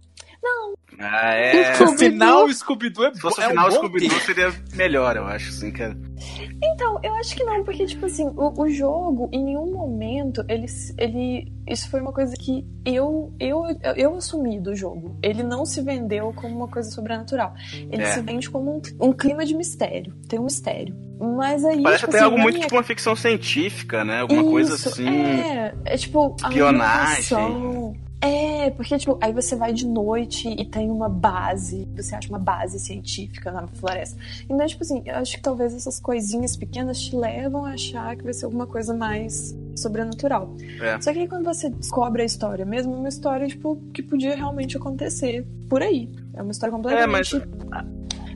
Ah, é. O final Scooby-Doo é Se fosse é o final um Scooby-Doo, seria melhor, eu acho, assim, cara. Então, eu acho que não, porque, tipo assim, o, o jogo, em nenhum momento, ele, ele. Isso foi uma coisa que eu, eu, eu assumi do jogo. Ele não se vendeu como uma coisa sobrenatural. Ele É. se vende como um, um clima de mistério. Tem um mistério. Mas aí. Parece tipo até assim, algo muito minha tipo uma ficção científica, né? Alguma coisa Isso, assim. É, é tipo, espionagem. É, porque, tipo, aí você vai de noite e tem uma base, você acha uma base científica na floresta. Então, tipo assim, eu acho que talvez essas coisinhas pequenas te levam a achar que vai ser alguma coisa mais sobrenatural. É. Só que aí quando você descobre a história mesmo, é uma história, tipo, que podia realmente acontecer por aí. É uma história É, mas completamente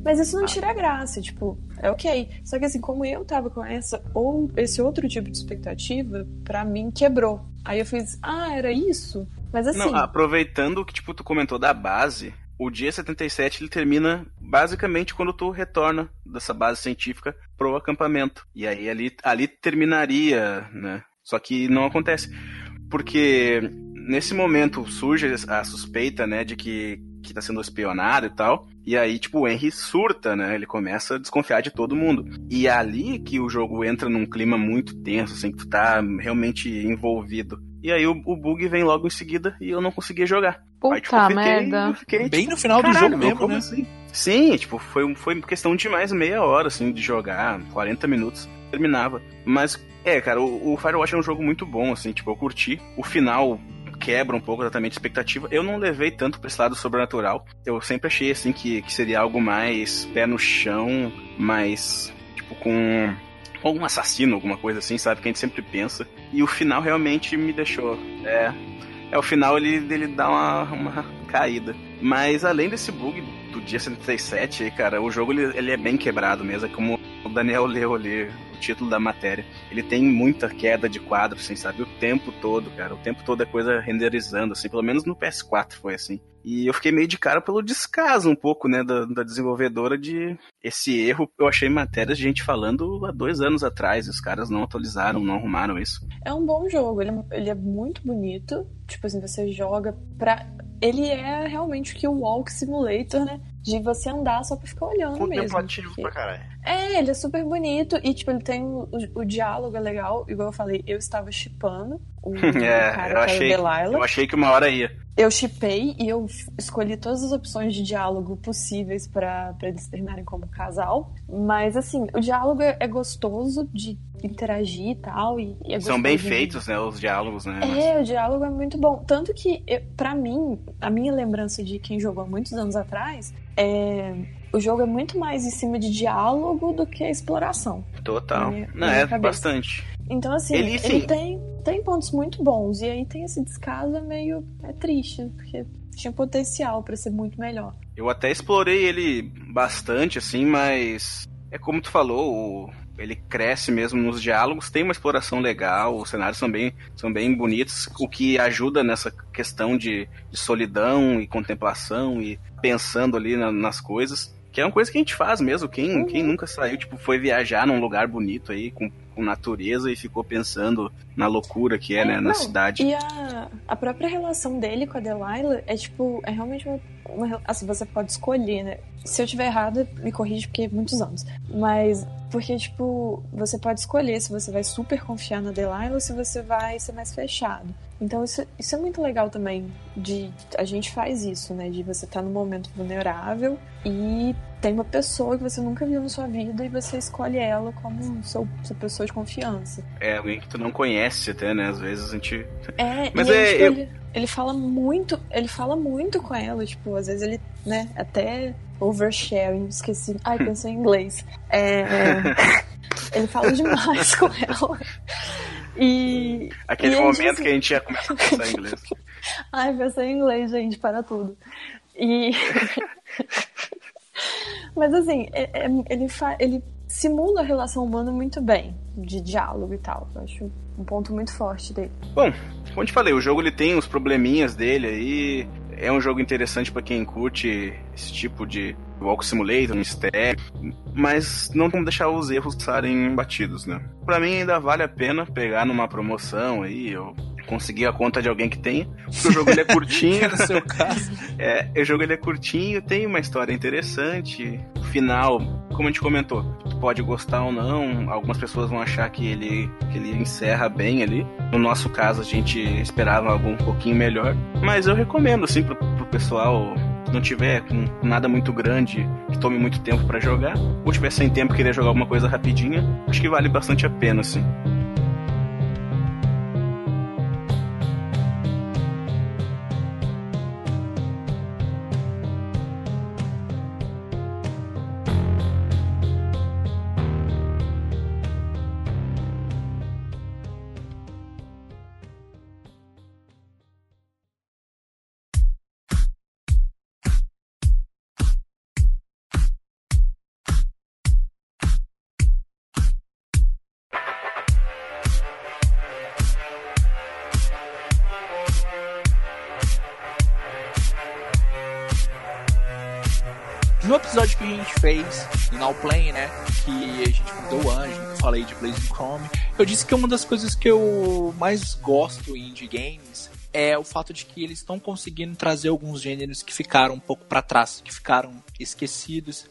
mas isso não tira a graça, tipo, é ok. Só que assim, como eu tava com essa ou esse outro tipo de expectativa, pra mim quebrou. Aí eu fiz, ah, era isso? Mas assim, Não, aproveitando o que tipo, tu comentou da base, o dia 77 ele termina basicamente quando tu retorna dessa base científica pro acampamento. E aí ali, ali terminaria, né? Só que não acontece. Porque nesse momento surge a suspeita, né, de que, que tá sendo espionado e tal. E aí, tipo, o Henry surta, né? Ele começa a desconfiar de todo mundo. E é ali que o jogo entra num clima muito tenso, assim, que tu tá realmente envolvido. E aí o, o bug vem logo em seguida e eu não conseguia jogar. Aí, tipo, Puta fiquei- merda. fiquei, Bem tipo, no final do jogo meu, mesmo, como né? assim? Sim, tipo, foi, foi questão de mais meia hora, assim, de jogar, 40 minutos, terminava. Mas, é, cara, o, o Firewatch é um jogo muito bom, assim, tipo, eu curti. O final quebra um pouco exatamente a expectativa. Eu não levei tanto pra esse lado sobrenatural. Eu sempre achei, assim, que, que seria algo mais pé no chão, mais, tipo, com algum assassino, alguma coisa assim, sabe? Que a gente sempre pensa. E o final realmente me deixou. É. É, o final ele, ele dá uma, uma caída. Mas além desse bug do dia 77, cara, o jogo ele, ele é bem quebrado mesmo. É como o Daniel leu ali o título da matéria. Ele tem muita queda de quadro, assim, sabe? O tempo todo, cara. O tempo todo é coisa renderizando, assim. Pelo menos no PS4 foi assim. E eu fiquei meio de cara pelo descaso um pouco, né, da, da desenvolvedora de esse erro. Eu achei matérias de gente falando há dois anos atrás. e Os caras não atualizaram, não arrumaram isso. é um bom jogo. Ele, é- ele é muito bonito. Tipo assim, você joga pra. Ele é realmente o que o Walk Simulator, né? De você andar só pra ficar olhando mesmo. Porque- pra caralho. É, ele é super bonito e, tipo, ele tem o, o, o diálogo é legal. Igual eu falei, eu estava chipando o É, cara eu achei, eu achei que uma hora ia. Eu chipei e eu escolhi todas as opções de diálogo possíveis pra pra eles terminarem como casal. Mas, assim, o diálogo é, é gostoso de interagir e tal. E, e é São bem de- feitos, né, os diálogos, né? mas- É, o diálogo é muito bom. Tanto que, pra mim, a minha lembrança de quem jogou há muitos anos atrás é. O jogo é muito mais em cima de diálogo do que a exploração. Total. minha- Não, minha é cabeça. bastante. Então, assim, Ele, ele, tem, tem pontos muito bons. E aí tem esse descaso é meio. É triste, porque tinha potencial pra ser muito melhor. Eu até explorei ele bastante, assim, mas é como tu falou, o- ele cresce mesmo nos diálogos, tem uma exploração legal, os cenários são bem, são bem bonitos, o que ajuda nessa questão de, de solidão e contemplação e pensando ali na- nas coisas, Que é uma coisa que a gente faz mesmo. Quem, uhum. quem nunca saiu, tipo, foi viajar num lugar bonito aí, com, com natureza e ficou pensando na loucura que é, é né, não, na cidade. E a, a própria relação dele com a Delilah é, tipo, é realmente uma, uma, Assim, você pode escolher, né? Se eu tiver errado, me corrige, porque é muitos anos. Mas, porque, tipo, você pode escolher se você vai super confiar na Delilah ou se você vai ser mais fechado. Então isso, isso é muito legal também, de a gente faz isso, né? De você estar tá num momento vulnerável e tem uma pessoa que você nunca viu na sua vida e você escolhe ela como seu, sua pessoa de confiança. É, alguém que tu não conhece até, né? Às vezes a gente. É, Mas é, eu... ele, ele fala muito, ele fala muito com ela, tipo, às vezes ele, né, até oversharing, esqueci. Ai, pensei em inglês. É, é ele fala demais com ela. E. Aquele e momento que a gente ia começar a pensar em inglês. Ai, pensei em inglês, gente, para tudo. E. Mas assim, é, é, ele, fa... ele simula a relação humana muito bem, de diálogo e tal. Eu acho um ponto muito forte dele. Bom, como eu te falei, o jogo ele tem os probleminhas dele aí. É um jogo interessante para quem curte esse tipo de Walk Simulator, mistério, mas não vamos deixar os erros serem batidos, né? Para mim ainda vale a pena pegar numa promoção aí, ou conseguir a conta de alguém que tenha. Porque o jogo ele é curtinho. no seu caso. É, o jogo ele é curtinho, tem uma história interessante. O final, como a gente comentou, pode gostar ou não. Algumas pessoas vão achar que ele, que ele encerra bem ali. No nosso caso, a gente esperava algo um pouquinho melhor. Mas eu recomendo, assim, pro, pro pessoal não tiver com nada muito grande que tome muito tempo para jogar, ou tiver sem tempo e querer jogar alguma coisa rapidinha, acho que vale bastante a pena, assim. Now Play, né? Que a gente mudou o anjo, falei de Blazing Chrome. Eu disse que uma das coisas que eu mais gosto em indie games é o fato de que eles estão conseguindo trazer alguns gêneros que ficaram um pouco para trás, que ficaram esquecidos.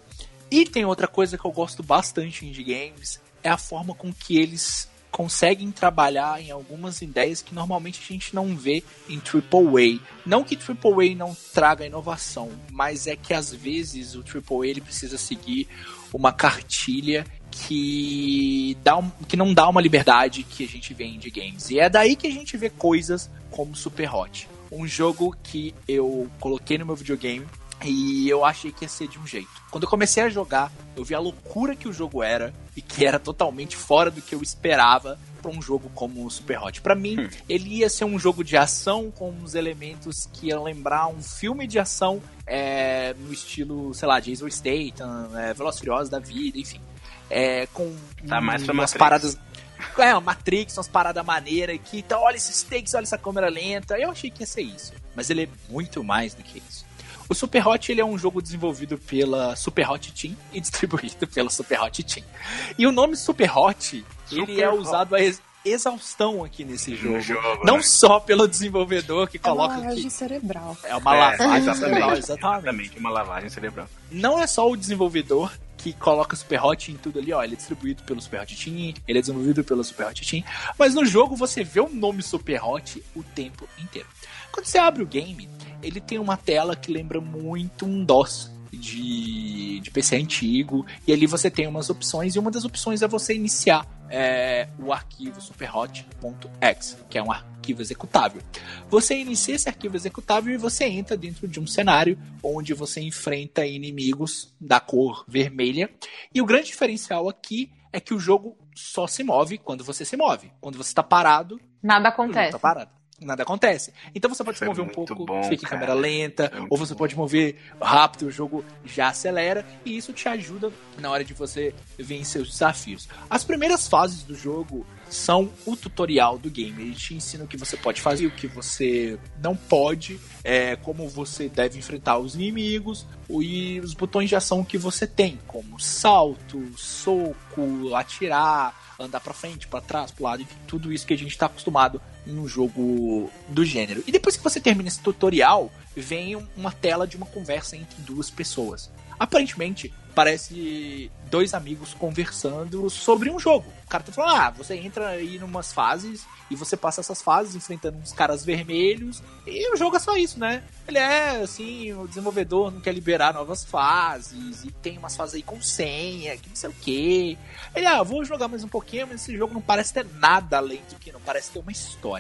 E tem outra coisa que eu gosto bastante em indie games, é a forma com que eles conseguem trabalhar em algumas ideias que normalmente a gente não vê em AAA. Não que AAA não traga inovação, mas é que às vezes o AAA ele precisa seguir uma cartilha que, dá um, que não dá uma liberdade que a gente vê em games. E é daí que a gente vê coisas como Super Hot. Um jogo que eu coloquei no meu videogame e eu achei que ia ser de um jeito. Quando eu comecei a jogar, eu vi a loucura que o jogo era e que era totalmente fora do que eu esperava para um jogo como o Super Hot. Para mim, hum. ele ia ser um jogo de ação com uns elementos que iam lembrar um filme de ação é, no estilo, sei lá, Jason Statham, é, Furiosos da vida, enfim. É, com tá mais umas Matrix. paradas é, uma Matrix, umas paradas maneiras aqui, então olha esses takes, olha essa câmera lenta. Eu achei que ia ser isso. Mas ele é muito mais do que isso. O Super Hot ele é um jogo desenvolvido pela Super Hot Team e distribuído pela Super Hot Team. E o nome Super Hot Super ele é usado a ex exaustão aqui nesse jogo. jogo Não né? só pelo desenvolvedor que coloca. É uma lavagem que... cerebral. É uma lavagem é, cerebral, exatamente. exatamente. Uma lavagem cerebral. Não é só o desenvolvedor que coloca Super Hot em tudo ali, ó. Ele é distribuído pelo Super Hot Team, ele é desenvolvido pelo Super Hot Team. Mas no jogo você vê o nome Super Hot o tempo inteiro. Quando você abre o game, ele tem uma tela que lembra muito um DOS de, de PC antigo, e ali você tem umas opções, e uma das opções é você iniciar é, o arquivo superhot.exe, que é um arquivo executável. Você inicia esse arquivo executável e você entra dentro de um cenário onde você enfrenta inimigos da cor vermelha, e o grande diferencial aqui é que o jogo só se move quando você se move. Quando você está parado, nada acontece. Tá parado nada acontece. Então você pode se mover um pouco, bom, fica em câmera lenta, ou você bom. pode mover rápido, o jogo já acelera, e isso te ajuda na hora de você vencer os desafios. As primeiras fases do jogo são o tutorial do game. Ele te ensina o que você pode fazer, o que você não pode, é, como você deve enfrentar os inimigos e os botões de ação que você tem, como salto, soco, atirar, andar para frente, para trás, pro lado, enfim, tudo isso que a gente está acostumado em um jogo do gênero. E depois que você termina esse tutorial, vem uma tela de uma conversa entre duas pessoas. Aparentemente, parece dois amigos conversando sobre um jogo. O cara tá falando: ah, você entra aí numas fases e você passa essas fases enfrentando uns caras vermelhos. E o jogo é só isso, né? Ele é assim: o desenvolvedor não quer liberar novas fases e tem umas fases aí com senha, que não sei o que. Ele, ah, vou jogar mais um pouquinho, mas esse jogo não parece ter nada além do que não parece ter uma história.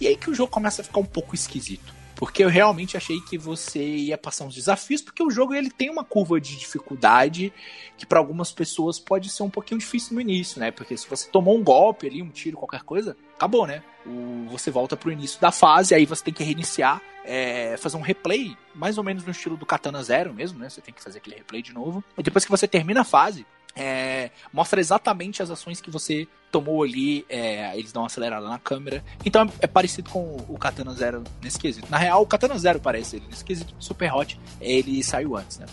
E aí que o jogo começa a ficar um pouco esquisito. Porque eu realmente achei que você ia passar uns desafios, porque o jogo ele tem uma curva de dificuldade que para algumas pessoas pode ser um pouquinho difícil no início, né? Porque se você tomou um golpe ali, um tiro, qualquer coisa, acabou, né? O, você volta pro início da fase, aí você tem que reiniciar, é, fazer um replay, mais ou menos no estilo do Katana Zero mesmo, né? Você tem que fazer aquele replay de novo. E depois que você termina a fase, é, mostra exatamente as ações que você tomou ali, é, eles dão uma acelerada na câmera. Então é parecido com o Katana Zero nesse quesito. Na real, o Katana Zero parece ele nesse quesito. Super Hot, ele saiu antes, né?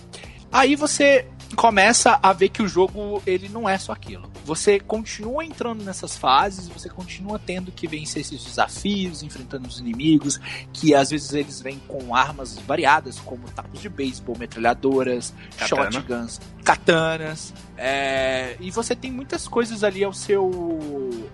Aí você começa a ver que o jogo ele não é só aquilo. Você continua entrando nessas fases, você continua tendo que vencer esses desafios, enfrentando os inimigos, que às vezes eles vêm com armas variadas, como tacos de beisebol, metralhadoras, Katana. shotguns, katanas. É... e você tem muitas coisas ali ao seu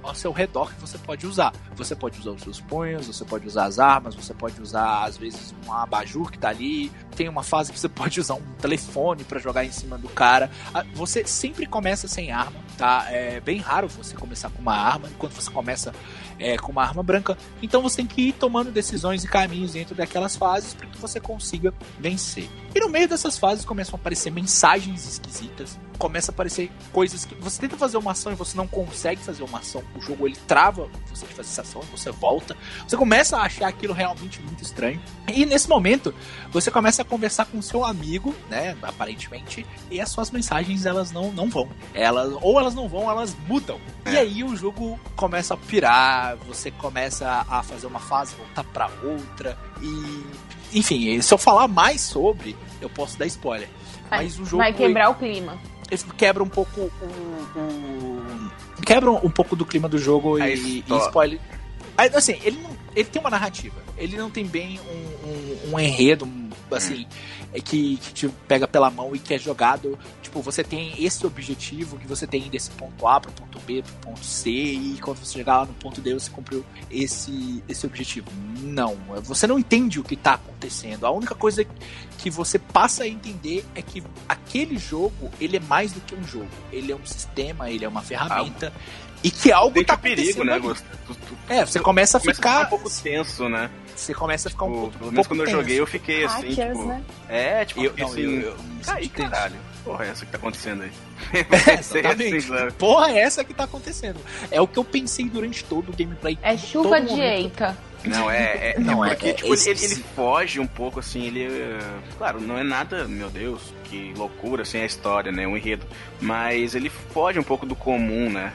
ao seu redor que você pode usar. Você pode usar os seus punhos, você pode usar as armas, você pode usar às vezes um abajur que tá ali. Tem uma fase que você pode usar um telefone para jogar em cima do cara. Ah, você sempre começa sem arma, tá? É bem raro você começar com uma arma, enquanto você começa é, com uma arma branca. Então você tem que ir tomando decisões e caminhos dentro daquelas fases para que você consiga vencer. E no meio dessas fases começam a aparecer mensagens esquisitas, começa a aparecer coisas que você tenta fazer uma ação e você não consegue fazer uma ação. O jogo ele trava você de fazer essa ação e você volta. Você começa a achar aquilo realmente muito estranho. E nesse momento, você começa a conversar com seu amigo, né, aparentemente, e as suas mensagens elas não, não vão. Elas ou elas não vão, elas mudam. E é. aí o jogo começa a pirar, você começa a fazer uma fase, voltar para outra e enfim, se eu falar mais sobre, eu posso dar spoiler. Vai, Mas o jogo vai quebrar ele, o clima. Ele quebra um pouco o, o, quebra um pouco do clima do jogo e, e spoiler. Assim, ele não, ele tem uma narrativa. Ele não tem bem um, um, um enredo, assim, hum. Que, que te pega pela mão e que é jogado tipo, você tem esse objetivo que você tem desse ponto A para o ponto B para o ponto C e quando você chegar lá no ponto D você cumpriu esse, esse objetivo. Não, você não entende o que está acontecendo. A única coisa que você passa a entender é que aquele jogo, ele é mais do que um jogo. Ele é um sistema, ele é uma ferramenta. Ah, e que algo tá perigo, né? Tu, tu, tu, é, você começa a ficar. a ficar um pouco tenso, né? Você começa a ficar tipo, um pouco. Pelo menos quando tenso. eu joguei, eu fiquei assim, Hackers, tipo. Né? É, tipo, eu, assim. Eu, eu, eu caralho porra é essa que tá acontecendo aí? É, exatamente. Assim, porra é essa que tá acontecendo? É o que eu pensei durante todo o gameplay. É chuva de eita. Não, é. é não, é, porque, é, tipo, é, ele, ele, foge um pouco, assim, ele. Claro, não é nada, meu Deus, que loucura, assim, a história, né? Um enredo. Mas ele foge um pouco do comum, né?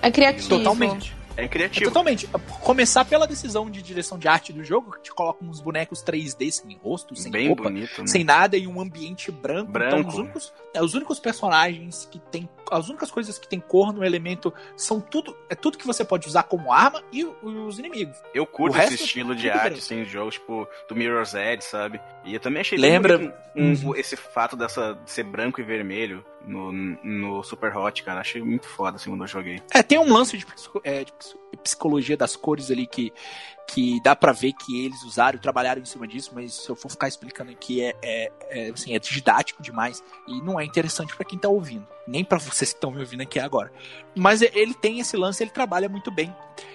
É criativo. Totalmente. É criativo. É totalmente. Começar pela decisão de direção de arte do jogo, que te coloca uns bonecos 3D sem rosto, sem Bem roupa, bonito, né? sem nada e um ambiente branco. branco. Então, os únicos, é, os únicos personagens que tem. As únicas coisas que tem cor no elemento são tudo. É tudo que você pode usar como arma e os inimigos. Eu curto esse estilo é de arte, branco. assim, de jogos, tipo, do Mirror's Edge, sabe? E eu também achei Lembra um, uhum. esse fato dessa de ser branco e vermelho no, no Super Hot, cara. Achei muito foda assim quando eu joguei. É, tem um lance de, é, de psicologia das cores ali que, que dá para ver que eles usaram e trabalharam em cima disso, mas se eu for ficar explicando aqui é, é, é assim, é didático demais e não é interessante para quem tá ouvindo, nem para vocês que estão me ouvindo aqui agora. Mas ele tem esse lance, ele trabalha muito bem.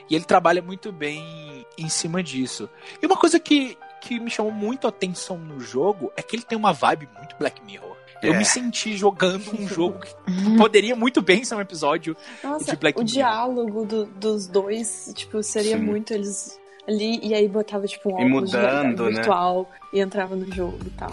E ele trabalha muito bem em cima disso. E uma coisa que, que me chamou muito a atenção no jogo é que ele tem uma vibe muito Black Mirror. Eu é. me senti jogando um jogo que poderia muito bem ser um episódio Nossa, de Black o Mirror. diálogo do, dos dois, tipo, seria Sim. muito eles ali, e aí botava tipo um óculos mudando, né? virtual e entrava no jogo e tal.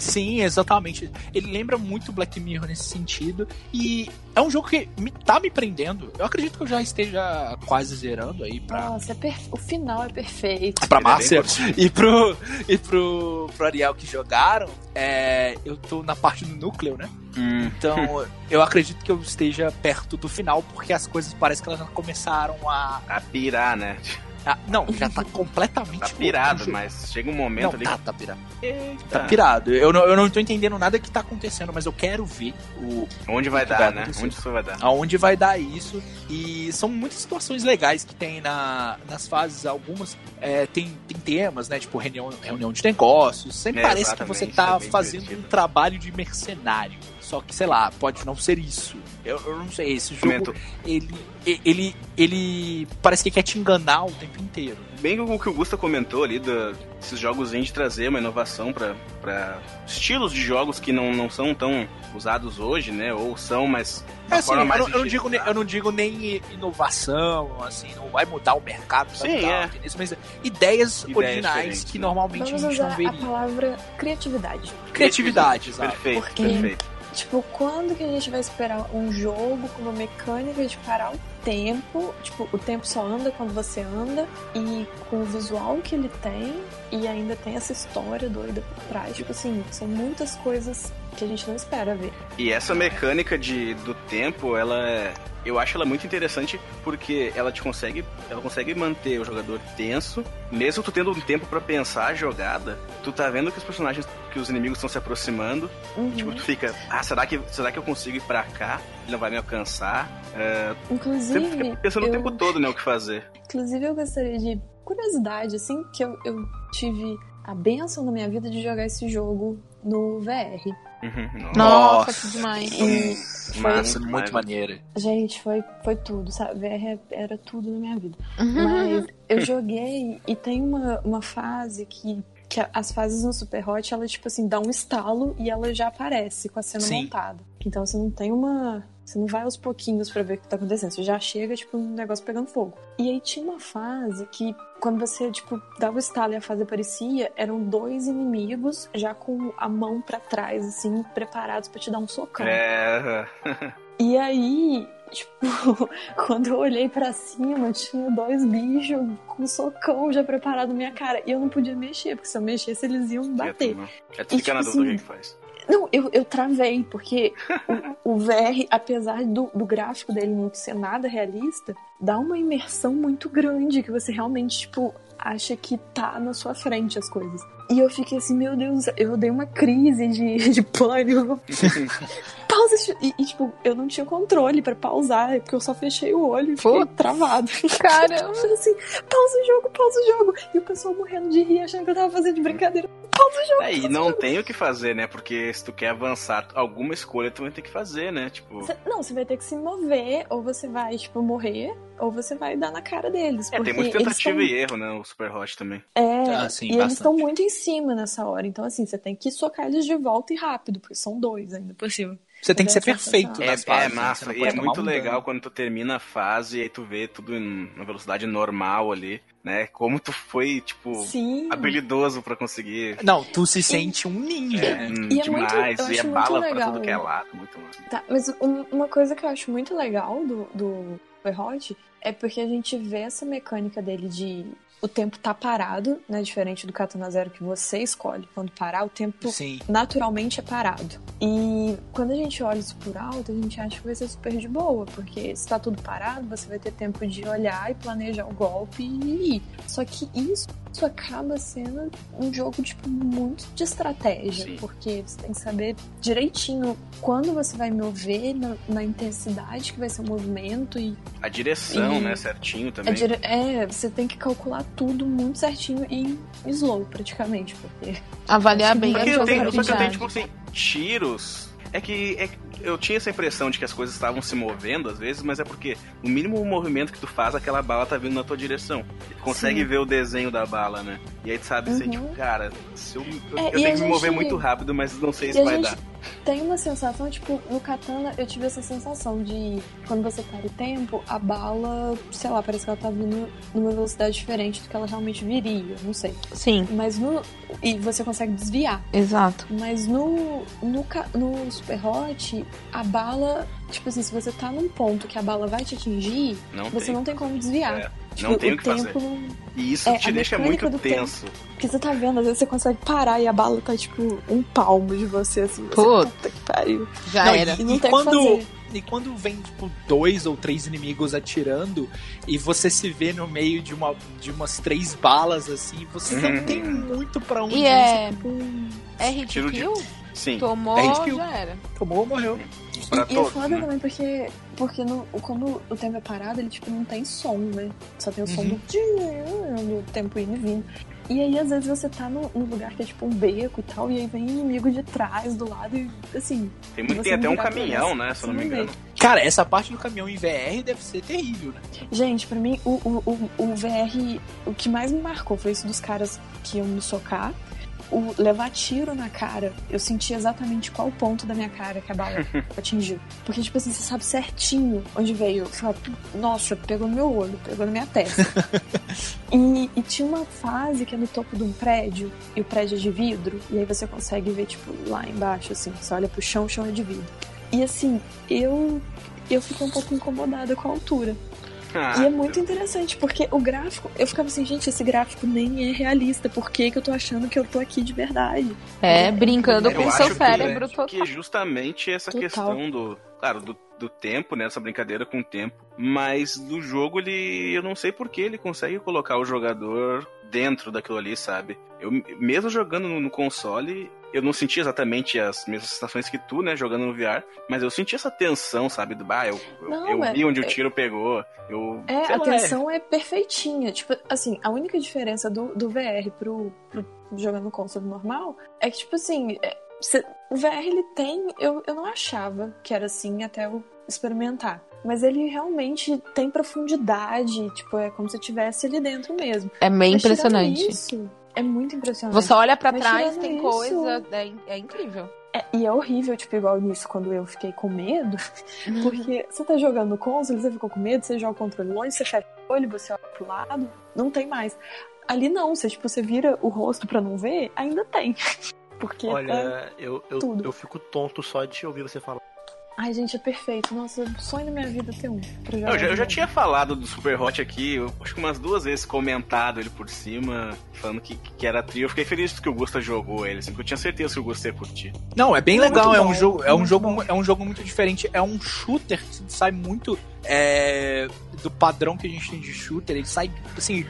Sim, exatamente. Ele lembra muito Black Mirror nesse sentido. E é um jogo que me, tá me prendendo. Eu acredito que eu já esteja quase zerando aí pra. Nossa, é perfe... o final é perfeito. Pra Márcia é e, pro, e pro, pro Ariel que jogaram, é, eu tô na parte do núcleo, né? Hum. Então, eu acredito que eu esteja perto do final, porque as coisas parecem que elas já começaram a. A pirar, né? Ah, não, já tá completamente. Tá pirado, mas chega um momento não, ali. Tá, tá pirado. Eita. Tá pirado. Eu não, eu não tô entendendo nada que tá acontecendo, mas eu quero ver o. Onde vai dar, vai né? Onde isso vai dar. Aonde vai dar isso. E são muitas situações legais que tem na, nas fases. Algumas é, tem, tem temas, né? Tipo reunião, reunião de negócios. Sempre é, parece que você tá é fazendo divertido. um trabalho de mercenário. Só que, sei lá, pode não ser isso. Eu, eu não sei, esse jogo, ele, ele, ele parece que quer te enganar o tempo inteiro. Bem o que o Gusta comentou ali, da, esses jogos vêm de trazer uma inovação para estilos de jogos que não, não são tão usados hoje, né? Ou são, mas é, assim, eu, não, eu, não digo, eu não digo nem inovação, assim, não vai mudar o mercado, Sim, é. mas ideias, ideias originais que né? normalmente Vamos a gente não veria. a palavra criatividade. Criatividade, criatividade exato. Perfeito, Porque... perfeito Tipo, quando que a gente vai esperar um jogo com uma mecânica de parar o tempo? Tipo, o tempo só anda quando você anda e com o visual que ele tem e ainda tem essa história doida por trás. Tipo assim, são muitas coisas que a gente não espera ver. E essa mecânica de, do tempo, ela é eu acho ela muito interessante porque ela te consegue, ela consegue manter o jogador tenso, mesmo tu tendo um tempo para pensar a jogada, tu tá vendo que os personagens, que os inimigos estão se aproximando, uhum. tipo, tu fica, ah, será que, será que eu consigo ir para cá? Ele não vai me alcançar? Uh, Inclusive, você fica pensando eu... o tempo todo, né, o que fazer. Inclusive, eu gostaria de curiosidade, assim, que eu, eu tive a benção na minha vida de jogar esse jogo no VR. Uhum. Nossa, que demais. E foi, Massa, muito maneira. Gente, foi, foi tudo, sabe? VR era tudo na minha vida. Uhum. Mas eu joguei e tem uma, uma fase que que as fases no Super Hot, ela, tipo assim, dá um estalo e ela já aparece com a cena Sim. montada. Então você não tem uma. Você não vai aos pouquinhos para ver o que tá acontecendo. Você já chega, tipo, um negócio pegando fogo. E aí tinha uma fase que, quando você, tipo, dava o estalo e a fase aparecia, eram dois inimigos já com a mão para trás, assim, preparados para te dar um socão. É. e aí, Tipo, quando eu olhei para cima, tinha dois bichos com socão já preparado na minha cara. E eu não podia mexer, porque se eu mexesse, eles iam bater. É, tu fica na dúvida assim, do que faz. Não, eu, eu travei, porque o, o VR, apesar do, do gráfico dele não ser nada realista, dá uma imersão muito grande que você realmente, tipo, acha que tá na sua frente as coisas. E eu fiquei assim, meu Deus, eu dei uma crise de, de pânico. Pausa e, e, tipo, eu não tinha controle pra pausar, porque eu só fechei o olho e fiquei travado. Caramba! assim, pausa o jogo, pausa o jogo. E o pessoal morrendo de rir, achando que eu tava fazendo de brincadeira. Pausa o jogo. É, e não tem o que fazer, né? Porque se tu quer avançar, alguma escolha tu vai ter que fazer, né? Tipo. Cê, não, você vai ter que se mover, ou você vai, tipo, morrer, ou você vai dar na cara deles. É, tem muita tentativa tão... e erro, né? O Super Hot também. É, ah, sim, e bastante. eles estão muito em cima nessa hora. Então, assim, você tem que socar eles de volta e rápido, porque são dois ainda por cima. Você tem que ser perfeito é, nas fases. É né? massa, e é muito legal quando tu termina a fase e aí tu vê tudo em uma velocidade normal ali, né? Como tu foi, tipo, Sim. habilidoso para conseguir. Não, tu se sente um ninja. É, e demais, é muito, e é bala legal. pra tudo que é lado, muito massa. Tá, mas uma coisa que eu acho muito legal do, do Hot é porque a gente vê essa mecânica dele de o tempo tá parado, né? Diferente do Katana Zero que você escolhe quando parar, o tempo Sim. naturalmente é parado. E quando a gente olha isso por alto, a gente acha que vai ser super de boa, porque se tá tudo parado, você vai ter tempo de olhar e planejar o golpe e ir. Só que isso, isso acaba sendo um jogo, tipo, muito de estratégia, Sim. porque você tem que saber direitinho quando você vai mover, na, na intensidade que vai ser o movimento e. A direção, e, né? Certinho também. Dire... É, você tem que calcular tudo muito certinho e slow, praticamente, porque... Avaliar bem porque eu tenho, Só que eu tenho, tipo assim, tiros... É que, é eu tinha essa impressão de que as coisas estavam se movendo às vezes, mas é porque o mínimo movimento que tu faz, aquela bala tá vindo na tua direção. Tu consegue Sim. ver o desenho da bala, né? E aí tu sabe, uhum. assim, tipo, cara, se eu, eu, é, eu tenho que me mover muito rápido, mas não sei se vai gente, dar. Tem uma sensação, tipo, no Katana eu tive essa sensação de quando você para o tempo, a bala, sei lá, parece que ela tá vindo numa velocidade diferente do que ela realmente viria, não sei. Sim. Mas no. E você consegue desviar. Exato. Mas no, no, no Super Hot, a bala. Tipo assim, se você tá num ponto que a bala vai te atingir, Não você tem. não tem como desviar. É, Tipo, não tem o o que tempo fazer. E isso É, te deixa muito do tempo. tenso. Porque você tá vendo, às vezes você consegue parar e a bala tá, tipo, um palmo de você, assim. Você, puta que pariu. Já Não, era. E não E tem o que quando, fazer. e quando vem, tipo, dois ou três inimigos atirando e você se vê no meio de, uma, de umas três balas, assim, você Uhum. não tem muito pra onde E ir. é. Você, É hit Tiro de- kill? Sim, Tomou, É hit kill. já era. tomou ou morreu. pra e é todos, foda né? também porque, porque no, como o tempo é parado, ele tipo não tem som, né? Só tem o som Uhum. do, do tempo indo e vindo. E aí, às vezes, você tá num, lugar que é tipo um beco e tal, e aí vem inimigo de trás, do lado, e assim. Tem, muito, tem até um caminhão, né? Se eu não me engano. Cara, essa parte do caminhão em VR deve ser terrível, né? Gente, pra mim, o, o, o, o VR, o que mais me marcou foi isso dos caras que iam me socar. O levar tiro na cara, eu senti exatamente qual ponto da minha cara que a bala atingiu. Porque, tipo assim, você sabe certinho onde veio. Você fala, nossa, pegou no meu olho, pegou na minha testa. e, e tinha uma fase que é no topo de um prédio, e o prédio é de vidro, e aí você consegue ver, tipo, lá embaixo, assim, você olha pro chão, o chão é de vidro. E assim, eu. Eu fiquei um pouco incomodada com a altura. Ah, E é muito interessante, porque o gráfico, eu ficava assim, gente, esse gráfico nem é realista. Por que, que eu tô achando que eu tô aqui de verdade? É, brincando eu com o acho seu que- cérebro que, total. é justamente essa Total. questão do. Claro, do, do tempo, né? Essa brincadeira com o tempo. Mas do jogo, ele. Eu não sei por que ele consegue colocar o jogador dentro daquilo ali, sabe? Eu, mesmo jogando no, no console, eu não senti exatamente as mesmas sensações que tu, né? Jogando no VR. Mas eu senti essa tensão, sabe? Do, bah, eu, eu- Não, eu é- vi onde o é- tiro pegou. Eu. É, a lá, tensão é perfeitinha. Tipo, assim, a única diferença do, do VR pro, pro jogando no console normal é que, tipo assim, é, cê- o VR ele tem. Eu, eu não achava que era assim até eu experimentar. Mas ele realmente tem profundidade, tipo, é como se estivesse ali dentro mesmo. É meio Mas impressionante. Isso, é muito impressionante. Você olha pra Mas trás, tem isso- coisa. É, é incrível. É, e é horrível, tipo, igual nisso, quando eu fiquei com medo. Porque você tá jogando console, você ficou com medo, você joga o controle longe, você fecha o olho, você olha pro lado, não tem mais. Ali não, você, tipo, você vira o rosto pra não ver, ainda tem. Porque tá... Olha, eu, eu, tudo. eu fico tonto só de ouvir você falar. Ai, gente, é perfeito. Nossa, sonho da minha vida ter um. Eu já, eu já tinha falado do Super Hot aqui, eu acho que umas duas vezes comentado ele por cima, falando que, que era trio. Eu fiquei feliz que o Gusta jogou ele, assim, porque eu tinha certeza que o Gusta ia curtir. Não, é bem Muito legal, é um jogo, é um muito jogo, é um jogo muito diferente, é um shooter que sai muito é, do padrão que a gente tem de shooter, ele sai assim,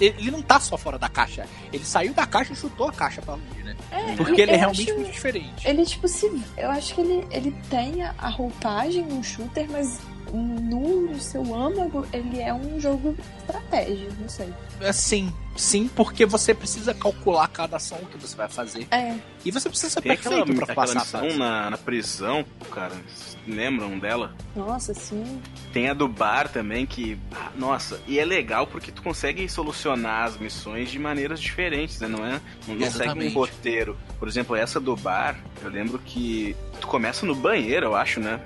ele não tá só fora da caixa, ele saiu da caixa e chutou a caixa pra longe, né? É, Porque ele é realmente acho- muito diferente. Ele, tipo, se. Eu acho que ele, ele tem a, roupagem um shooter, mas no, seu âmago, ele é um jogo de estratégia, não sei. Assim, sim, porque você precisa calcular cada ação que você vai fazer É, e você precisa ser Tem aquela, perfeito pra aquela passar na, na prisão, cara, vocês lembram dela? nossa, sim. Tem a do bar também, que. ah, Nossa, e é legal porque tu consegue solucionar as missões de maneiras diferentes, né? Não é? Não, não segue um roteiro. Por exemplo, essa do bar, eu lembro que tu começa no banheiro, eu acho, né?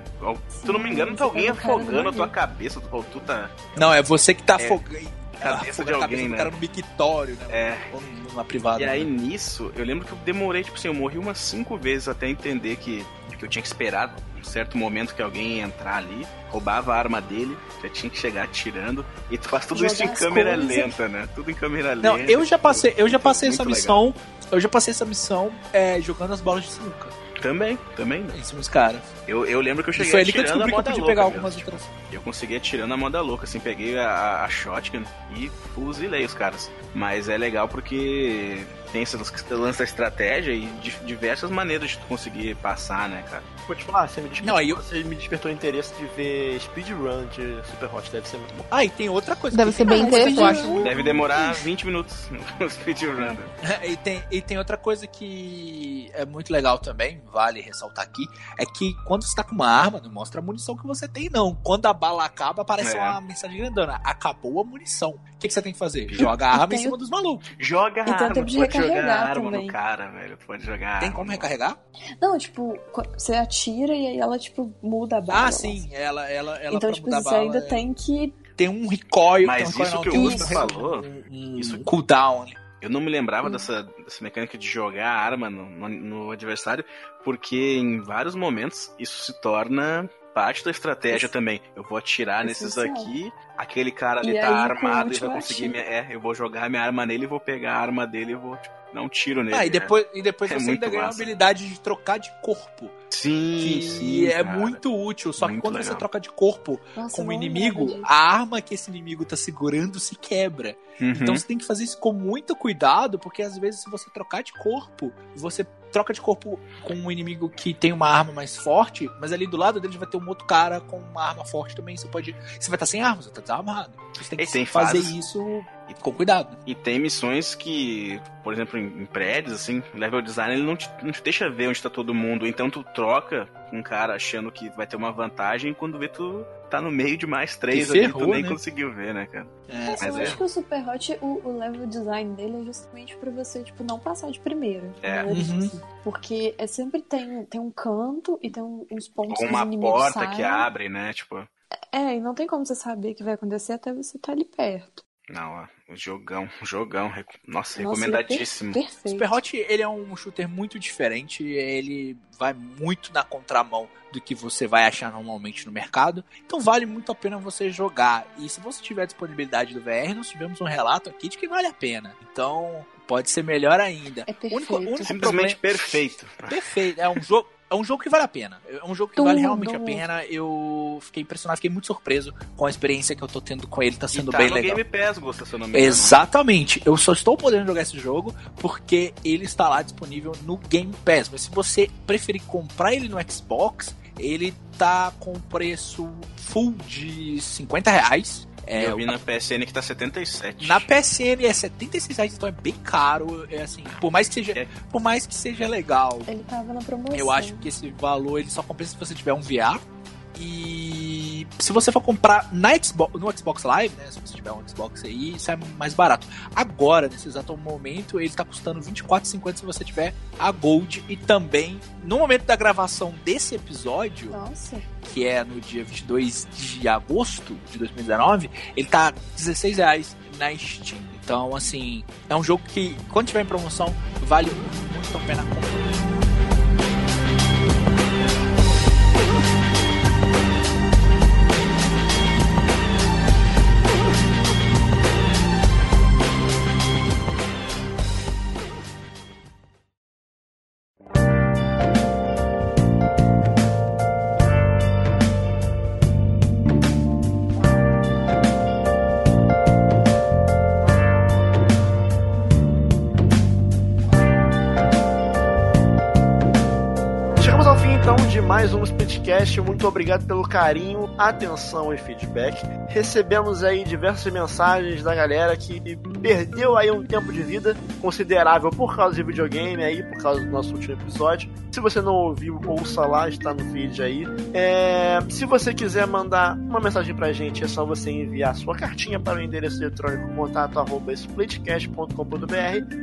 Se tu não me engano, tá alguém afogando a tua cabeça, ou tu tá. Não, é você que tá É, afogando cabeça de alguém, do né? cara no mictório, né? É. Ou numa privada. E aí né? nisso, eu lembro que eu demorei, tipo assim, eu morri umas cinco vezes até entender que, que eu tinha que esperar um certo momento que alguém ia entrar ali, roubava a arma dele, já tinha que chegar atirando, e tu faz tudo isso em Jogar câmera coisas. lenta, né? Tudo em câmera Não, lenta. eu já passei, eu já passei essa legal. missão. Eu já passei essa missão é, jogando as bolas de sinuca Também, também. dos caras. Eu, eu lembro que eu E cheguei foi ali que eu descobri que eu podia pegar mesmo. algumas outras. Eu consegui atirando a moda louca, assim, peguei a, a shotgun e fuzilei os caras. Mas é legal porque tem esse lance da estratégia e diversas maneiras de tu conseguir passar, né, cara? Vou te falar, você me despertou, Não, aí eu- você me despertou o interesse de ver speedrun de Super Hot, deve ser muito bom. Ah, e tem outra coisa. Deve que ser bem interessante. acho- Deve demorar 20 minutos no speedrun. e, tem, e tem outra coisa que é muito legal também, vale ressaltar aqui é que quando você tá com uma arma, não mostra a munição que você tem, não. Quando a bala acaba, aparece é. uma mensagem grandona. Acabou a munição. O que, que você tem que fazer? Joga a arma em cima dos malucos. Joga a arma. Tempo de pode recarregar jogar a arma também. no cara, velho. Pode jogar. Tem como recarregar? Não, tipo, você atira e aí ela, tipo, muda a bala. Ah, sim. Ela, ela, ela então, tipo, você bala, ainda é... tem que tem um recoil. Mas um isso que o Gusto falou, um, um isso cooldown. Eu não me lembrava hum. dessa, dessa mecânica de jogar a arma no, no, no, adversário, porque em vários momentos isso se torna parte da estratégia isso. também. Eu vou atirar nesses aqui, aquele cara ali e tá aí, armado e vai conseguir. Minha, é, eu vou jogar minha arma nele e vou pegar a arma dele e vou tipo, dar um tiro nele. Ah, e depois, é. e depois é você ainda ganha a habilidade de trocar de corpo. Sim, sim. é cara. muito útil. Só muito que quando legal. você troca de corpo Nossa, com o inimigo, a arma que esse inimigo tá segurando se quebra. Uhum. Então você tem que fazer isso com muito cuidado, porque às vezes se você trocar de corpo, você troca de corpo com um inimigo que tem uma arma mais forte, mas ali do lado dele vai ter um outro cara com uma arma forte também. Você pode. Você vai estar sem arma, você tá desarmado. Você tem que tem fazer fases... isso com cuidado. E tem missões que, por exemplo, em, em prédios, assim, level design, ele não te, não te deixa ver onde tá todo mundo. Então tu troca com um cara achando que vai ter uma vantagem, quando vê tu tá no meio de mais três ali, tu nem né? conseguiu ver, né, cara? É, Mas eu é. acho que o Super Hot, o, o, level design dele é justamente pra você, tipo, não passar de primeiro. É. Uhum. Assim. Porque é sempre tem, tem um canto e tem uns pontos Ou uma porta saem. que abre, né, tipo... É, e não tem como você saber o que vai acontecer até você estar tá ali perto. Não, ó, jogão, jogão. Nossa, Nossa recomendadíssimo. É Super Hot, ele é um shooter muito diferente, ele vai muito na contramão do que você vai achar normalmente no mercado. Então vale muito a pena você jogar. E se você tiver disponibilidade do VR, nós tivemos um relato aqui de que vale a pena. Então pode ser melhor ainda. É perfeito. Único, único Simplesmente problema... perfeito. Perfeito. É um jogo é um jogo que vale a pena. É um jogo que Tudo. vale realmente a pena. Eu fiquei impressionado, fiquei muito surpreso com a experiência que eu tô tendo com ele. Tá sendo tá bem no legal. Game Pass, Gusta, se eu não me Exatamente. Eu só estou podendo jogar esse jogo porque ele está lá disponível no Game Pass. Mas se você preferir comprar ele no Xbox, ele tá com preço full de 50 reais. É, eu vi na PSN que tá 77. Na PSN é 76 reais, então é bem caro. É assim, por mais que seja, é. por mais que seja legal. Ele tava na promoção. Eu acho que esse valor ele só compensa se você tiver um VR. E se você for comprar na Xbox, no Xbox Live, né? Se você tiver um Xbox aí, isso é mais barato. Agora, nesse exato momento, ele tá custando R$24,50 se você tiver a Gold. E também, no momento da gravação desse episódio, Nossa. que é no dia 22 de agosto de 2019, ele tá R$16,00 na Steam. Então, assim, é um jogo que, quando tiver em promoção, vale muito, muito a pena comprar. Splitcast. Muito obrigado pelo carinho, atenção e feedback. Recebemos aí diversas mensagens da galera que perdeu aí um tempo de vida considerável por causa de videogame aí, por causa do nosso último episódio. Se você não ouviu, ouça lá, está no feed aí. É... Se você quiser mandar uma mensagem pra gente, é só você enviar sua cartinha para o endereço eletrônico contato arroba splitcast.com.br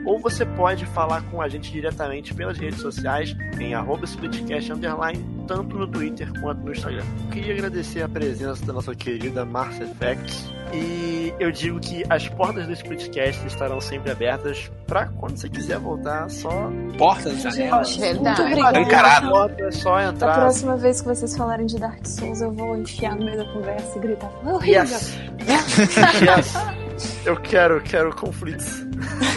ou você pode falar com a gente diretamente pelas redes sociais em arroba splitcast underline tanto no Twitter quanto no Instagram. Queria agradecer a presença da nossa querida Marcia Effects e eu digo que as portas do Splitcast estarão sempre abertas para quando você quiser voltar, só portas, janelas. Muito obrigada. Encarado. Porta, é só entrar. A próxima vez que vocês falarem de Dark Souls, eu vou enfiar no meio da conversa e gritar: horrível. Yes. yes. Eu quero, quero conflitos.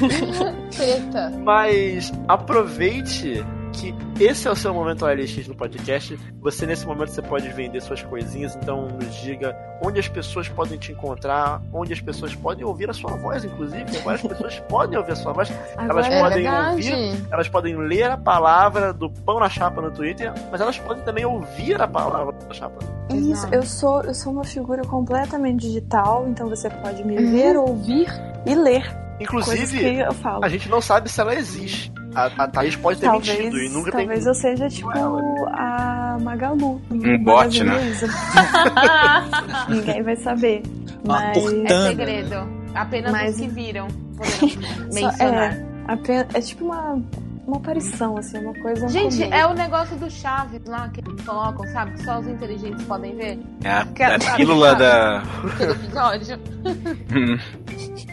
Treta. Mas aproveite que esse é o seu momento OLX no podcast. Você, nesse momento, você pode vender suas coisinhas, então nos diga onde as pessoas podem te encontrar, onde as pessoas podem ouvir a sua voz, inclusive. Várias pessoas podem ouvir a sua voz. Agora elas é podem verdade. ouvir, elas podem ler a palavra do pão na chapa no Twitter, mas elas podem também ouvir a palavra da chapa. Isso, eu sou, eu sou uma figura completamente digital, então você pode me uhum. ver, ouvir e ler. Inclusive, a gente não sabe se ela existe. A, a Thaís pode ter talvez, mentido e nunca talvez tem. Talvez eu seja tipo a Magalu. Um bot, né? Ninguém vai saber. Mas... É segredo. Apenas Mas... os que viram mencionar. É, é tipo uma uma aparição, assim, uma coisa. Gente, comum. é o negócio do Chaves lá que eles colocam, sabe? Que só os inteligentes podem ver. É a, que, é a pílula da. episódio.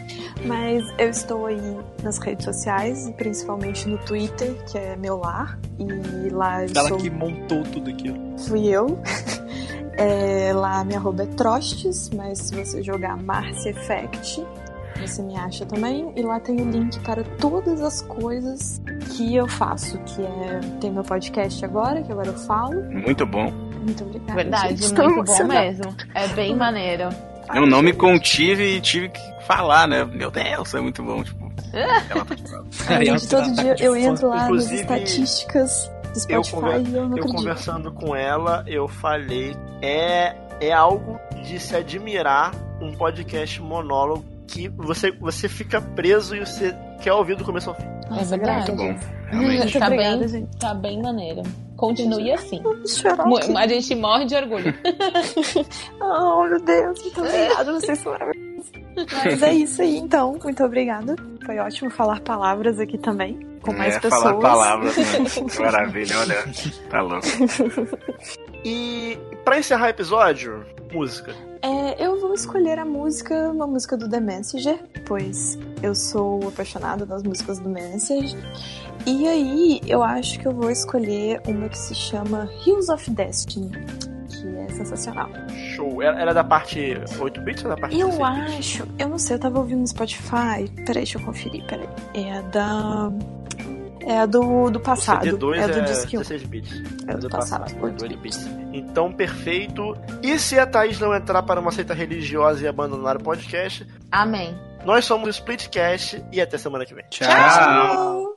Mas eu estou aí nas redes sociais, principalmente no Twitter, que é meu lar. E lá eu Ela sou... que montou tudo aqui. Fui eu. É, lá minha arroba é Trostes, mas se você jogar Márcia Effect, você me acha também. E lá tem o link para todas as coisas que eu faço, que é tem meu podcast agora, que agora eu falo. Muito bom. Muito obrigada. Verdade, gente. muito bom mesmo. É bem maneiro. Eu não me contive e tive que falar, né? Meu Deus, é muito bom, tipo. é, gente, todo dia eu entro lá nas estatísticas do Spotify eu, e eu não eu conversando com ela, eu falei, é, é algo de se admirar um podcast monólogo que você, você fica preso e você quer ouvir do começo ao fim. É verdade. Muito bom. Realmente. Tá, bem, tá bem maneiro. Continue assim. A gente morre de orgulho. oh, meu Deus, muito obrigada. Vocês são maravilhosos. Mas é isso aí, então. Muito obrigada. Foi ótimo falar palavras aqui também. Com mais é, pessoas. Falar palavras, né? maravilha, olha. Tá louco. E para encerrar o episódio, música. É, eu vou escolher a música, uma música do The Messenger, pois eu sou apaixonada das músicas do Messenger. E aí, eu acho que eu vou escolher uma que se chama Hills of Destiny, que é sensacional. Show. Era da parte 8 bits ou da parte Eu acho, eu não sei, eu tava ouvindo no Spotify. Peraí, deixa eu conferir, peraí. É da é a do, do passado. O CD2 é, do é 16 bits. É, é do, do passado. passado 8 bits. Então, perfeito. E se a Thaís não entrar para uma seita religiosa e abandonar o podcast? Amém. Nós somos o Splitcast e até semana que vem. Tchau. Tchau.